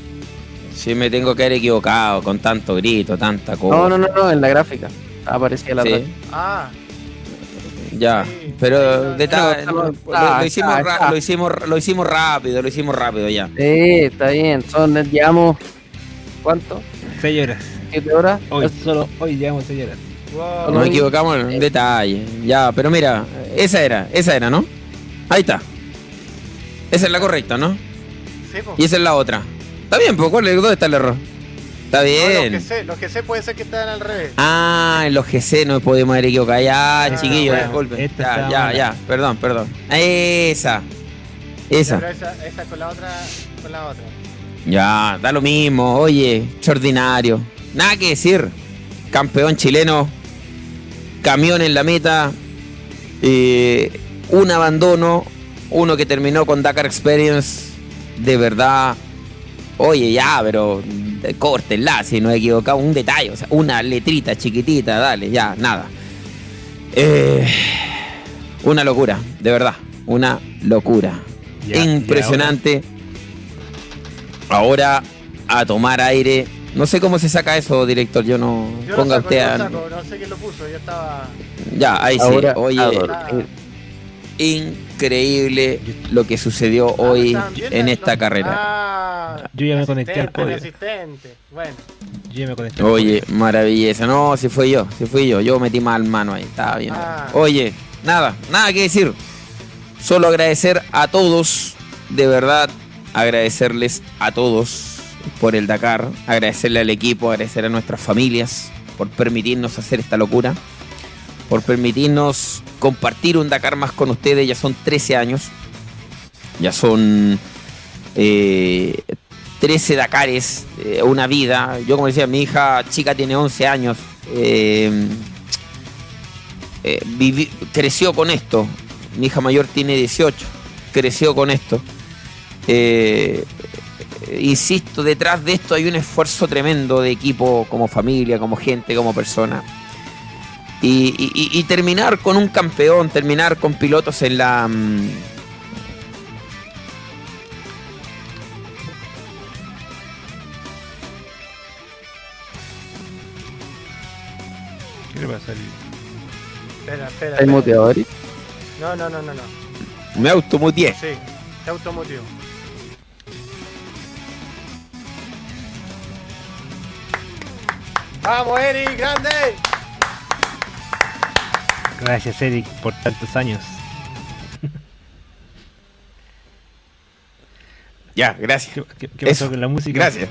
Sí, me tengo que haber equivocado con tanto grito, tanta cosa. No, no, no, no, en la gráfica. Aparecía la Sí. Ah, ya. Sí. Pero detalle, Pero lo, estamos- lo- lo hicimos lo hicimos lo hicimos rápido, lo hicimos rápido ya. Sí, está bien. Son, llevamos. ¿Cuánto? 6 horas. ¿Siete horas? Hoy, solo hoy llevamos 6 horas. wow. Nos equivocamos en un detalle. Ya, pero mira, esa era, esa era, ¿no? Ahí está. Esa es la correcta, ¿no? Sí, po. Y esa es la otra. Está bien, pues ¿cuál es- ¿dónde está el error? Está No, los que bien. sé, los sé puede ser que están al revés. Ah, en los GC no podemos haber equivocado. Ya, Ah, chiquillos, bueno. disculpen. Esta Ya, ya, ya, perdón, perdón. Esa. Pero Esa. esa, esa con la otra, con la otra. Ya, da lo mismo. Oye, extraordinario. Nada que decir. Campeón chileno. Camión en la meta. eh, un abandono. Uno que terminó con Dakar Experience. De verdad. Oye, ya, pero córtenla si no he equivocado. Un detalle, o sea, una letrita chiquitita, dale, ya, nada. Eh, una locura, de verdad. Una locura. Ya, Impresionante. Ahora a tomar aire. No sé cómo se saca eso, director. Yo no. Yo ponga lo saco, usted a- lo saco, no sé quién lo puso, yo estaba. Ya, ahí sí. Oye, a dormir. increíble lo que sucedió hoy estaban viendo en los- esta carrera. Ah, Yo ya me conecté al podio. asistente. Bueno, Yo ya me conecté. al Oye, maravilla. No, si fue yo, si fui yo. Yo metí mal mano ahí, estaba bien. Ah. Oye, nada, nada que decir. Solo agradecer a todos, de verdad, agradecerles a todos por el Dakar, agradecerle al equipo, agradecer a nuestras familias por permitirnos hacer esta locura, por permitirnos compartir un Dakar más con ustedes. Ya son 13 años, ya son eh, 13 Dakares, eh, una vida. Yo, como decía, mi hija chica tiene 11 años. eh, eh, creció con esto. Mi hija mayor tiene 18. Creció con esto. Eh, insisto, detrás de esto hay un esfuerzo tremendo de equipo, como familia, como gente, como persona. Y, y- y- y terminar con un campeón, terminar con pilotos en la. mm, ¿Qué le pasa espera, espera. ¿Hay espera. muteado, Eric? No, no, no, no, no. me automuteé. Sí, se automotivo. ¡Vamos, Eric! ¡Grande! Gracias, Eric, por tantos años. Ya, gracias. ¿Qué, qué- qué pasó Eso, con la música? Gracias.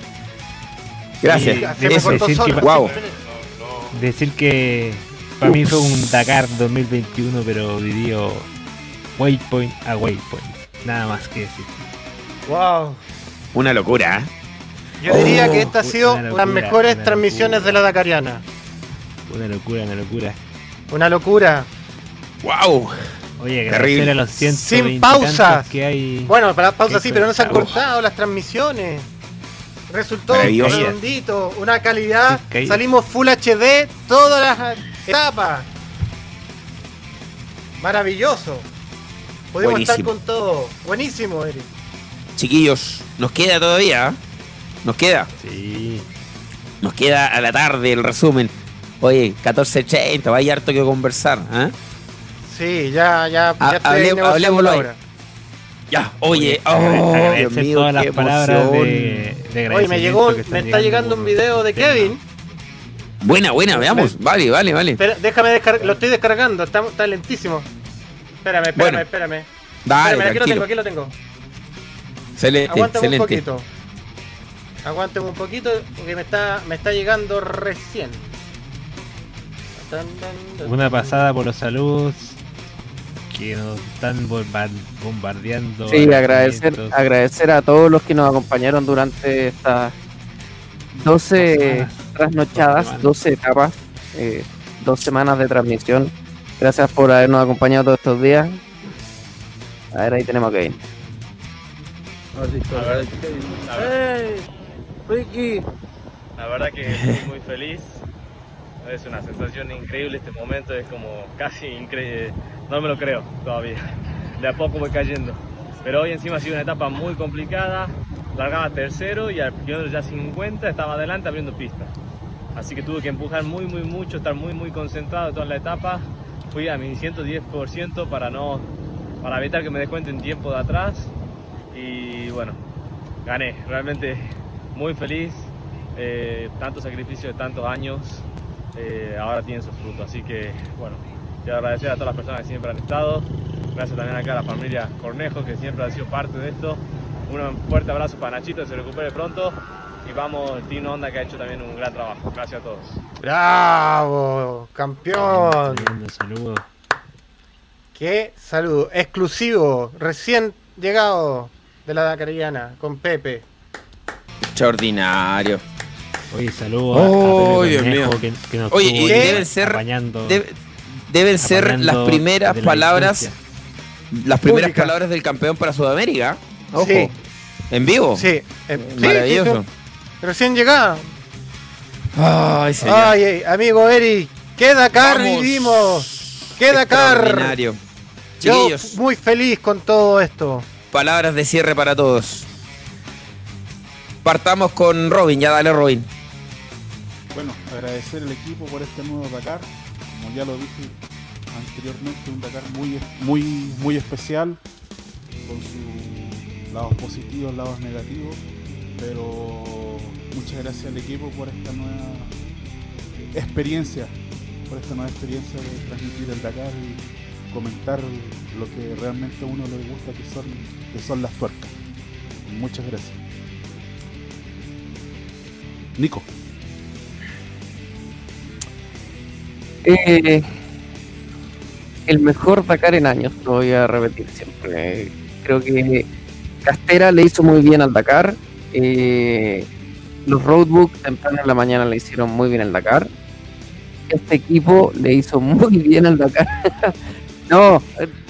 Gracias. Y- eso, decir que-. Guau. Decir que para mí fue un Dakar 2021, pero vivió waypoint a waypoint. Nada más que decir. ¡Wow! Una locura, ¿eh? Yo diría Oh, que esta ha sido una las mejores una transmisiones de la Dakariana. Una locura, una locura. Una locura. ¡Wow! Oye, Terrible. a los 120 Sin pausas. tantos que hay. Bueno, para pausa Eso sí, pero no se han cortado las transmisiones. Resultó redondito, una calidad. Salimos Full HD todas las etapas. Maravilloso. Podemos Buenísimo. estar con todo. Buenísimo, Eric. Chiquillos, nos queda todavía. Nos queda. Sí. Nos queda a la tarde el resumen. Oye, 14.80, hay harto que conversar. ¿eh? Sí, ya, ya, ya hablemoslo ahora. Ya, oye, oh, Dios mío, todas las qué palabras emoción. de, de Oye, me llegó, me está llegando un video de. Kevin. Buena, buena, veamos. Vale, vale, vale. Espera, déjame descargar, lo estoy descargando, está, está lentísimo. Espérame, espérame, Bueno, espérame. Dale, espérame, aquí lo tengo, aquí lo tengo. Excelente, Aguántame un excelente. poquito. Aguántame un poquito porque me está, me está llegando recién. Una pasada por los saludos que nos están bombar- bombardeando. Sí, agradecer, agradecer a todos los que nos acompañaron durante estas 12 Dos semanas. trasnochadas, Dos semanas. 12 etapas, eh, dos semanas de transmisión. Gracias por habernos acompañado todos estos días. A ver, ahí tenemos que ir. Ricky. La verdad que estoy muy feliz. Es una sensación increíble este momento, es como casi increíble. No me lo creo todavía. De a poco voy cayendo. Pero hoy encima ha sido una etapa muy complicada. Largaba tercero y al kilómetro ya 50 estaba adelante abriendo pista. Así que tuve que empujar muy, muy mucho, estar muy, muy concentrado toda la etapa. Fui a mi 110% para no, para evitar que me descuenten tiempo de atrás. Y bueno, gané. Realmente muy feliz. Eh, tanto sacrificio de tantos años, eh, ahora tienen sus frutos. Así que, bueno, quiero agradecer a todas las personas que siempre han estado. Gracias también acá a la familia Cornejo, que siempre ha sido parte de esto. Un fuerte abrazo para Nachito, que se recupere pronto. Y vamos, el Team Honda, que ha hecho también un gran trabajo. Gracias a todos. ¡Bravo! ¡Campeón! Tremendo saludo. ¡Qué saludo! Exclusivo, recién llegado de la Dakariana con Pepe. Extraordinario. Oye, saludo a, Oh, a Pepe Dios Cornejo, mío. Que, que nos Oye, y deben ser- deben ser las primeras la palabras, distancia. las primeras palabras del campeón para Sudamérica. Ojo. Sí. ¿En vivo? Sí, eh, Maravilloso. sí, recién llegado. Ay, señor. Ay, amigo Eric, ¿qué Dakar Vamos. vivimos? ¿Qué Dakar? Extraordinario. Yo Chiquillos, muy feliz con todo esto. palabras de cierre para todos. Partamos con Robin, ya dale Robin. Bueno, agradecer al equipo por este nuevo Dakar. Como ya lo dije anteriormente, un Dakar muy, muy, muy especial, con sus lados positivos, lados negativos, pero muchas gracias al equipo por esta nueva experiencia, por esta nueva experiencia de transmitir el Dakar y comentar lo que realmente a uno le gusta, que son, que son las tuercas. Muchas gracias. Nico. Eh, el mejor Dakar en años, lo voy a repetir siempre. Creo que Castera le hizo muy bien al Dakar. Eh, los roadbooks temprano en la mañana le hicieron muy bien al Dakar. Este equipo le hizo muy bien al Dakar. no,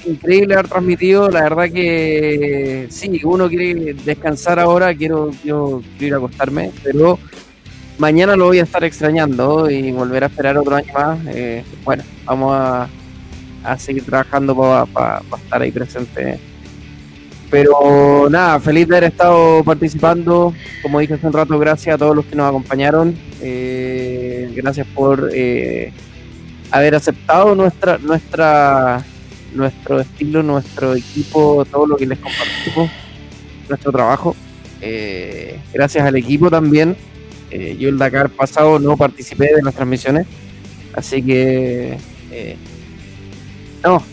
increíble haber transmitido. La verdad que sí, uno quiere descansar ahora, quiero, quiero ir a acostarme, pero mañana lo voy a estar extrañando y volver a esperar otro año más. Eh, bueno, vamos a, a seguir trabajando para estar ahí presente. Pero nada, feliz de haber estado participando. Como dije hace un rato, gracias a todos los que nos acompañaron. Eh, gracias por eh, haber aceptado nuestra, nuestra, nuestro estilo, nuestro equipo, todo lo que les compartimos, nuestro trabajo. Gracias al equipo también. Eh, yo el Dakar pasado no participé de las transmisiones, así que eh, no,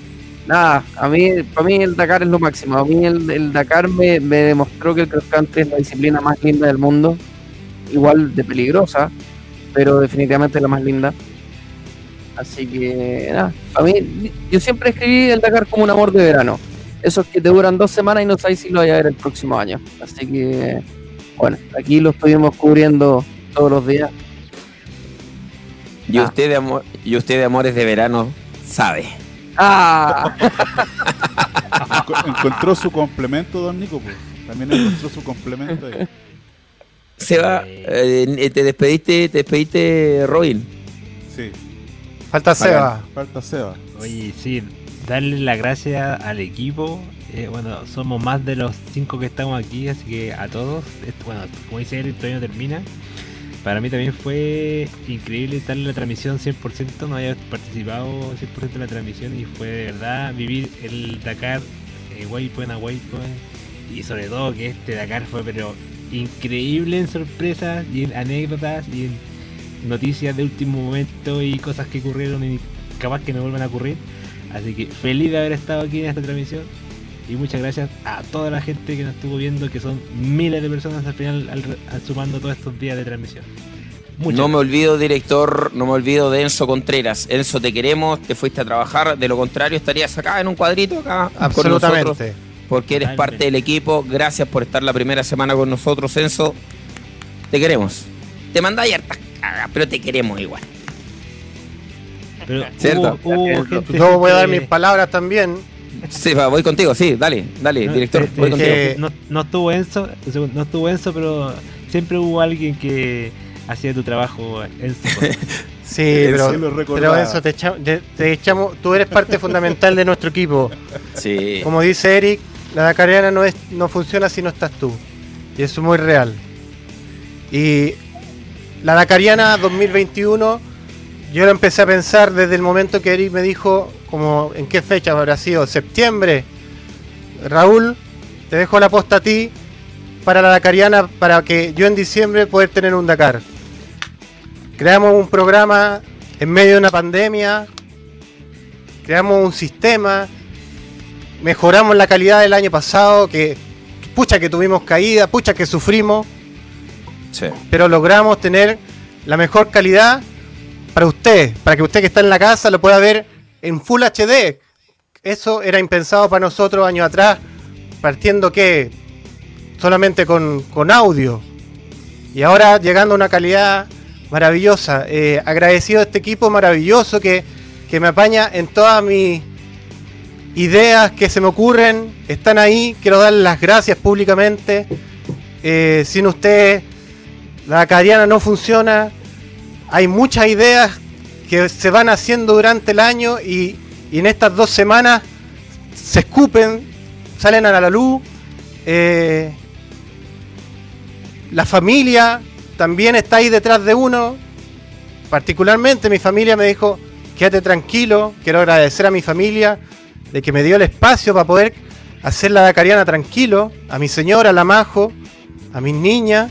nada, a mí, para mí el Dakar es lo máximo. A mí el, Dakar me, demostró que el cross country es la disciplina más linda del mundo, igual de peligrosa, pero definitivamente la más linda. Así que nada, a mí yo siempre escribí el Dakar como un amor de verano. Esos que te duran dos semanas y no sabes si lo voy a ver el próximo año. Así que bueno, aquí lo estuvimos cubriendo todos los días. Y, ah. usted, de amor, y usted de Amores de Verano sabe. ¡Ah! encontró su complemento, don Nico. Pues. También encontró su complemento. Ahí. Seba, eh, te despediste, te despediste, Robin. Sí. Falta Seba. Falta Seba. Oye, sí, darle las gracias al equipo. Eh, bueno, somos más de los cinco que estamos aquí, así que a todos, bueno, como dice él, el no termina. Para mí también fue increíble estar en la transmisión 100%, no había participado 100% en la transmisión y fue de verdad vivir el Dakar eh, waypoint a waypoint y sobre todo que este Dakar fue pero increíble en sorpresas y en anécdotas y en noticias de último momento y cosas que ocurrieron y capaz que no vuelvan a ocurrir. Así que feliz de haber estado aquí en esta transmisión y muchas gracias a toda la gente que nos estuvo viendo, que son miles de personas al final al, al sumando todos estos días de transmisión. Muchas no me olvido, director, no me olvido de Enzo Contreras. Enzo, te queremos, te fuiste a trabajar, de lo contrario estarías acá en un cuadrito acá Absolutamente. con nosotros, porque eres parte del equipo. Gracias por estar la primera semana con nosotros, Enzo. Te queremos. Te mandáis hartas cagas, pero te queremos igual. Pero ¿Cierto? hubo- hubo gente- Yo voy a dar mis palabras también. Sí, va, voy contigo, sí, dale, dale, No, director, este, voy contigo. que- No, no estuvo Enzo, no estuvo Enzo, pero siempre hubo alguien que hacía tu trabajo, Enzo. Sí, pero, lo pero eso te, echa- te- te echamos. Tú eres parte fundamental de nuestro equipo. Sí. Como dice Eric, la Dakariana no, es, no funciona si no estás tú. Y eso es muy real. Y la Dakariana 2021, yo lo empecé a pensar desde el momento que Eric me dijo, como en qué fecha habrá sido, septiembre. Raúl, te dejo la posta a ti para la Dakariana para que yo en diciembre poder tener un Dakar. Creamos un programa en medio de una pandemia, creamos un sistema, mejoramos la calidad del año pasado, que pucha que tuvimos caída, pucha que sufrimos, sí. pero logramos tener la mejor calidad para usted, para que usted que está en la casa lo pueda ver en Full HD. Eso era impensado para nosotros años atrás, partiendo que solamente con, con audio. Y ahora llegando a una calidad maravillosa. Eh, agradecido a este equipo maravilloso que, que me apaña en todas mis ideas que se me ocurren. Están ahí. Quiero darles las gracias públicamente. Eh, sin ustedes, la Cariana no funciona. Hay muchas ideas que se van haciendo durante el año y, en estas dos semanas se escupen, salen a la luz. Eh, la familia también está ahí detrás de uno. Particularmente mi familia me dijo, quédate tranquilo, quiero agradecer a mi familia de que me dio el espacio para poder hacer la Dakariana tranquilo, a mi señora, a la Majo, a mis niñas,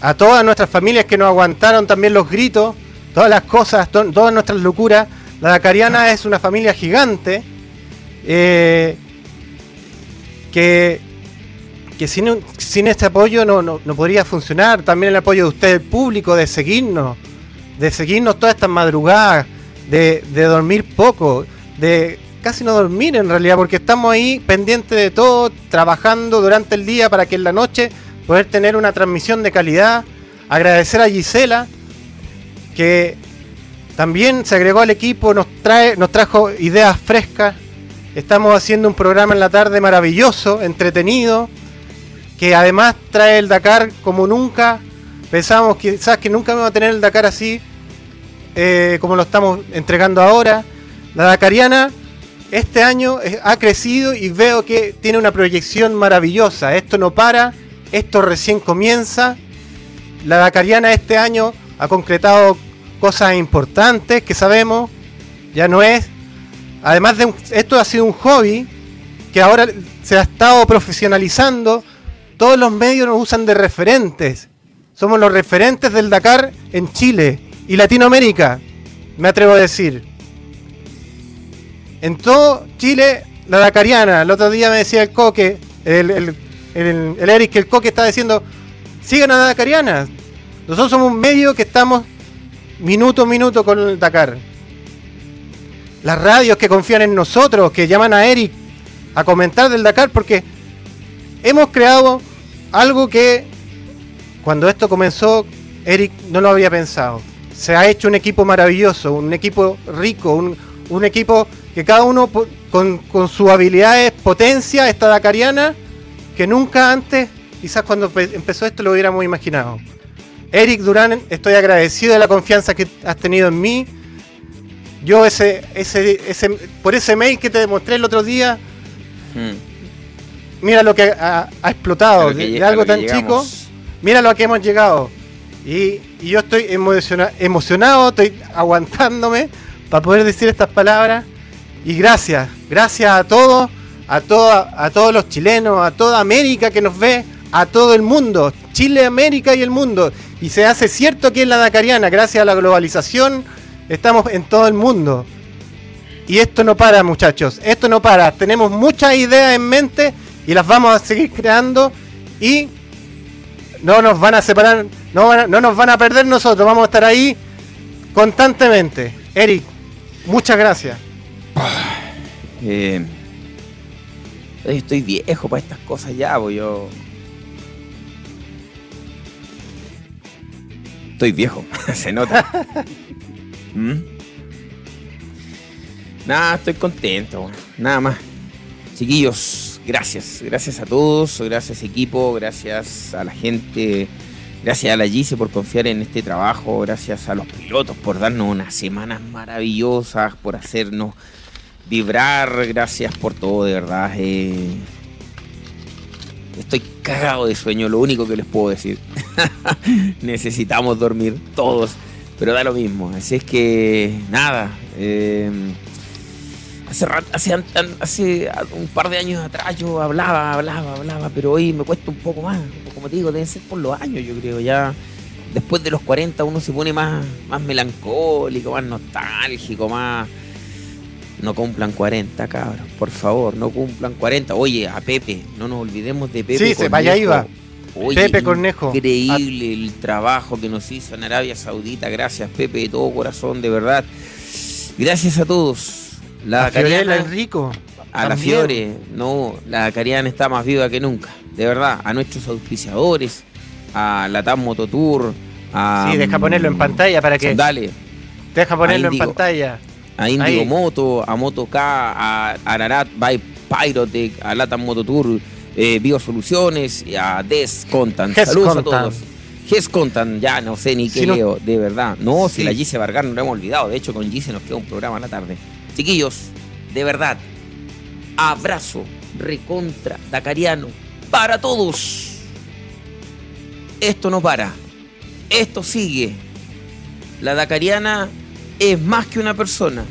a todas nuestras familias que nos aguantaron también los gritos, todas las cosas, to- todas nuestras locuras. La Dakariana es una familia gigante eh, que, que sin, un- sin este apoyo no, no- no podría funcionar. También el apoyo de usted, el público, de seguirnos, de seguirnos todas estas madrugadas, de, de dormir poco, de casi no dormir en realidad, porque estamos ahí pendientes de todo, trabajando durante el día para que en la noche poder tener una transmisión de calidad. Agradecer a Gisela, que también se agregó al equipo, nos, trae, nos trajo ideas frescas. Estamos haciendo un programa en la tarde maravilloso, entretenido, que además trae el Dakar como nunca. Pensábamos quizás que nunca vamos a tener el Dakar así, eh, como lo estamos entregando ahora. La Dakariana este año eh, ha crecido y veo que tiene una proyección maravillosa. Esto no para, esto recién comienza. La Dakariana este año ha concretado cosas importantes que sabemos. Ya no es. Además de esto ha sido un hobby que ahora se ha estado profesionalizando. Todos los medios nos usan de referentes. Somos los referentes del Dakar en Chile y Latinoamérica, me atrevo a decir. En todo Chile, la Dakariana. El otro día me decía el Coque, el, el- el Eric, el Coque está diciendo, sigan a Dakariana. Nosotros somos un medio que estamos minuto a minuto con el Dakar. Las radios que confían en nosotros, que llaman a Eric a comentar del Dakar, porque hemos creado algo que cuando esto comenzó, Eric no lo había pensado. Se ha hecho un equipo maravilloso, un equipo rico, un, equipo que cada uno con, con sus habilidades potencia esta Dakariana que nunca antes, quizás cuando pe- empezó esto lo hubiéramos imaginado. Eric Durán, estoy agradecido de la confianza que has tenido en mí. Yo ese, ese, ese, por ese mail que te demostré el otro día, Mm. mira lo que ha, ha explotado que de, algo tan chico. Mira lo que hemos llegado. Y, y yo estoy emociona- emocionado, estoy aguantándome para poder decir estas palabras. Y gracias, gracias a todos, a, toda, a todos los chilenos, a toda América que nos ve, a todo el mundo, Chile, América y el mundo. Y se hace cierto aquí en la Dakariana, gracias a la globalización, estamos en todo el mundo. Y esto no para, muchachos. Esto no para. Tenemos muchas ideas en mente y las vamos a seguir creando. Y no nos van a separar, no, no nos van a perder nosotros. Vamos a estar ahí constantemente. Eric, muchas gracias. Eh, estoy viejo para estas cosas ya, pues yo. Estoy viejo, se nota. ¿Mm? Nada, estoy contento, nada más. Chiquillos, gracias, gracias a todos, gracias equipo, gracias a la gente, gracias a la Gise por confiar en este trabajo, gracias a los pilotos por darnos unas semanas maravillosas, por hacernos vibrar, gracias por todo, de verdad. eh, estoy cagado de sueño, lo único que les puedo decir. Necesitamos dormir todos, pero da lo mismo. Así es que, nada. eh, hace, hace, hace un par de años atrás yo hablaba, hablaba, hablaba, pero hoy me cuesta un poco más. Como te digo, deben ser por los años, yo creo. Ya después de los 40 uno se pone más, más melancólico, más nostálgico, más... No cumplan 40, cabros. Por favor, no cumplan 40. Oye, a Pepe, no nos olvidemos de Pepe. Sí, se vaya iba. Oye, Pepe Cornejo. Increíble el trabajo que nos hizo en Arabia Saudita. Gracias, Pepe, de todo corazón, de verdad. Gracias a todos. La A Fiorella Cariana, Enrico. a la. Fiore, no, la Cariana está más viva que nunca. De verdad, a nuestros auspiciadores, a la TAM Mototour, a. Sí, deja ponerlo en pantalla para que. Dale, Deja ponerlo en pantalla. A Indigo Ahí. Moto, a Moto K, a Ararat by Pyrotech, a Latam Moto Tour, eh, Biosoluciones, a Des Contan. Saludos Contan. a todos. Ges Contan, ya no sé ni qué Si no- leo, de verdad. No, si la Gise Vargas no lo hemos olvidado. De hecho, con Gise nos queda un programa en la tarde. Chiquillos, de verdad, abrazo recontra Dakariano para todos. Esto no para. Esto sigue. La Dakariana es más que una persona.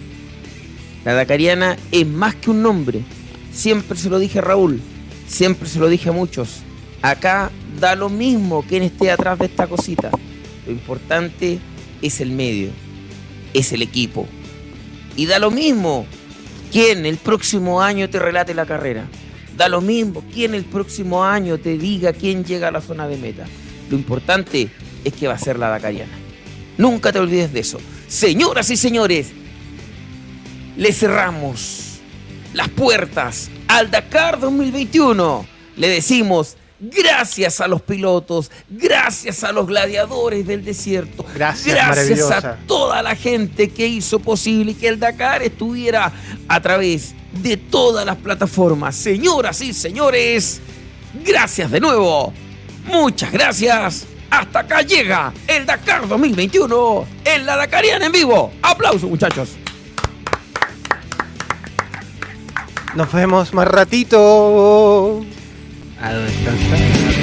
La Dakariana es más que un nombre. Siempre se lo dije a Raúl, siempre se lo dije a muchos. Acá da lo mismo quien esté atrás de esta cosita. Lo importante es el medio, es el equipo. Y da lo mismo quién el próximo año te relate la carrera. Da lo mismo quién el próximo año te diga quién llega a la zona de meta. Lo importante es que va a ser la Dakariana. Nunca te olvides de eso. Señoras y señores, le cerramos las puertas al Dakar 2021. Le decimos gracias a los pilotos, gracias a los gladiadores del desierto, Gracias, gracias a toda la gente que hizo posible que el Dakar estuviera a través de todas las plataformas. Señoras y señores, gracias de nuevo. Muchas gracias. Hasta acá llega el Dakar 2021 en la Dakariana en vivo. Aplausos, muchachos. Nos vemos más ratito. A descansar.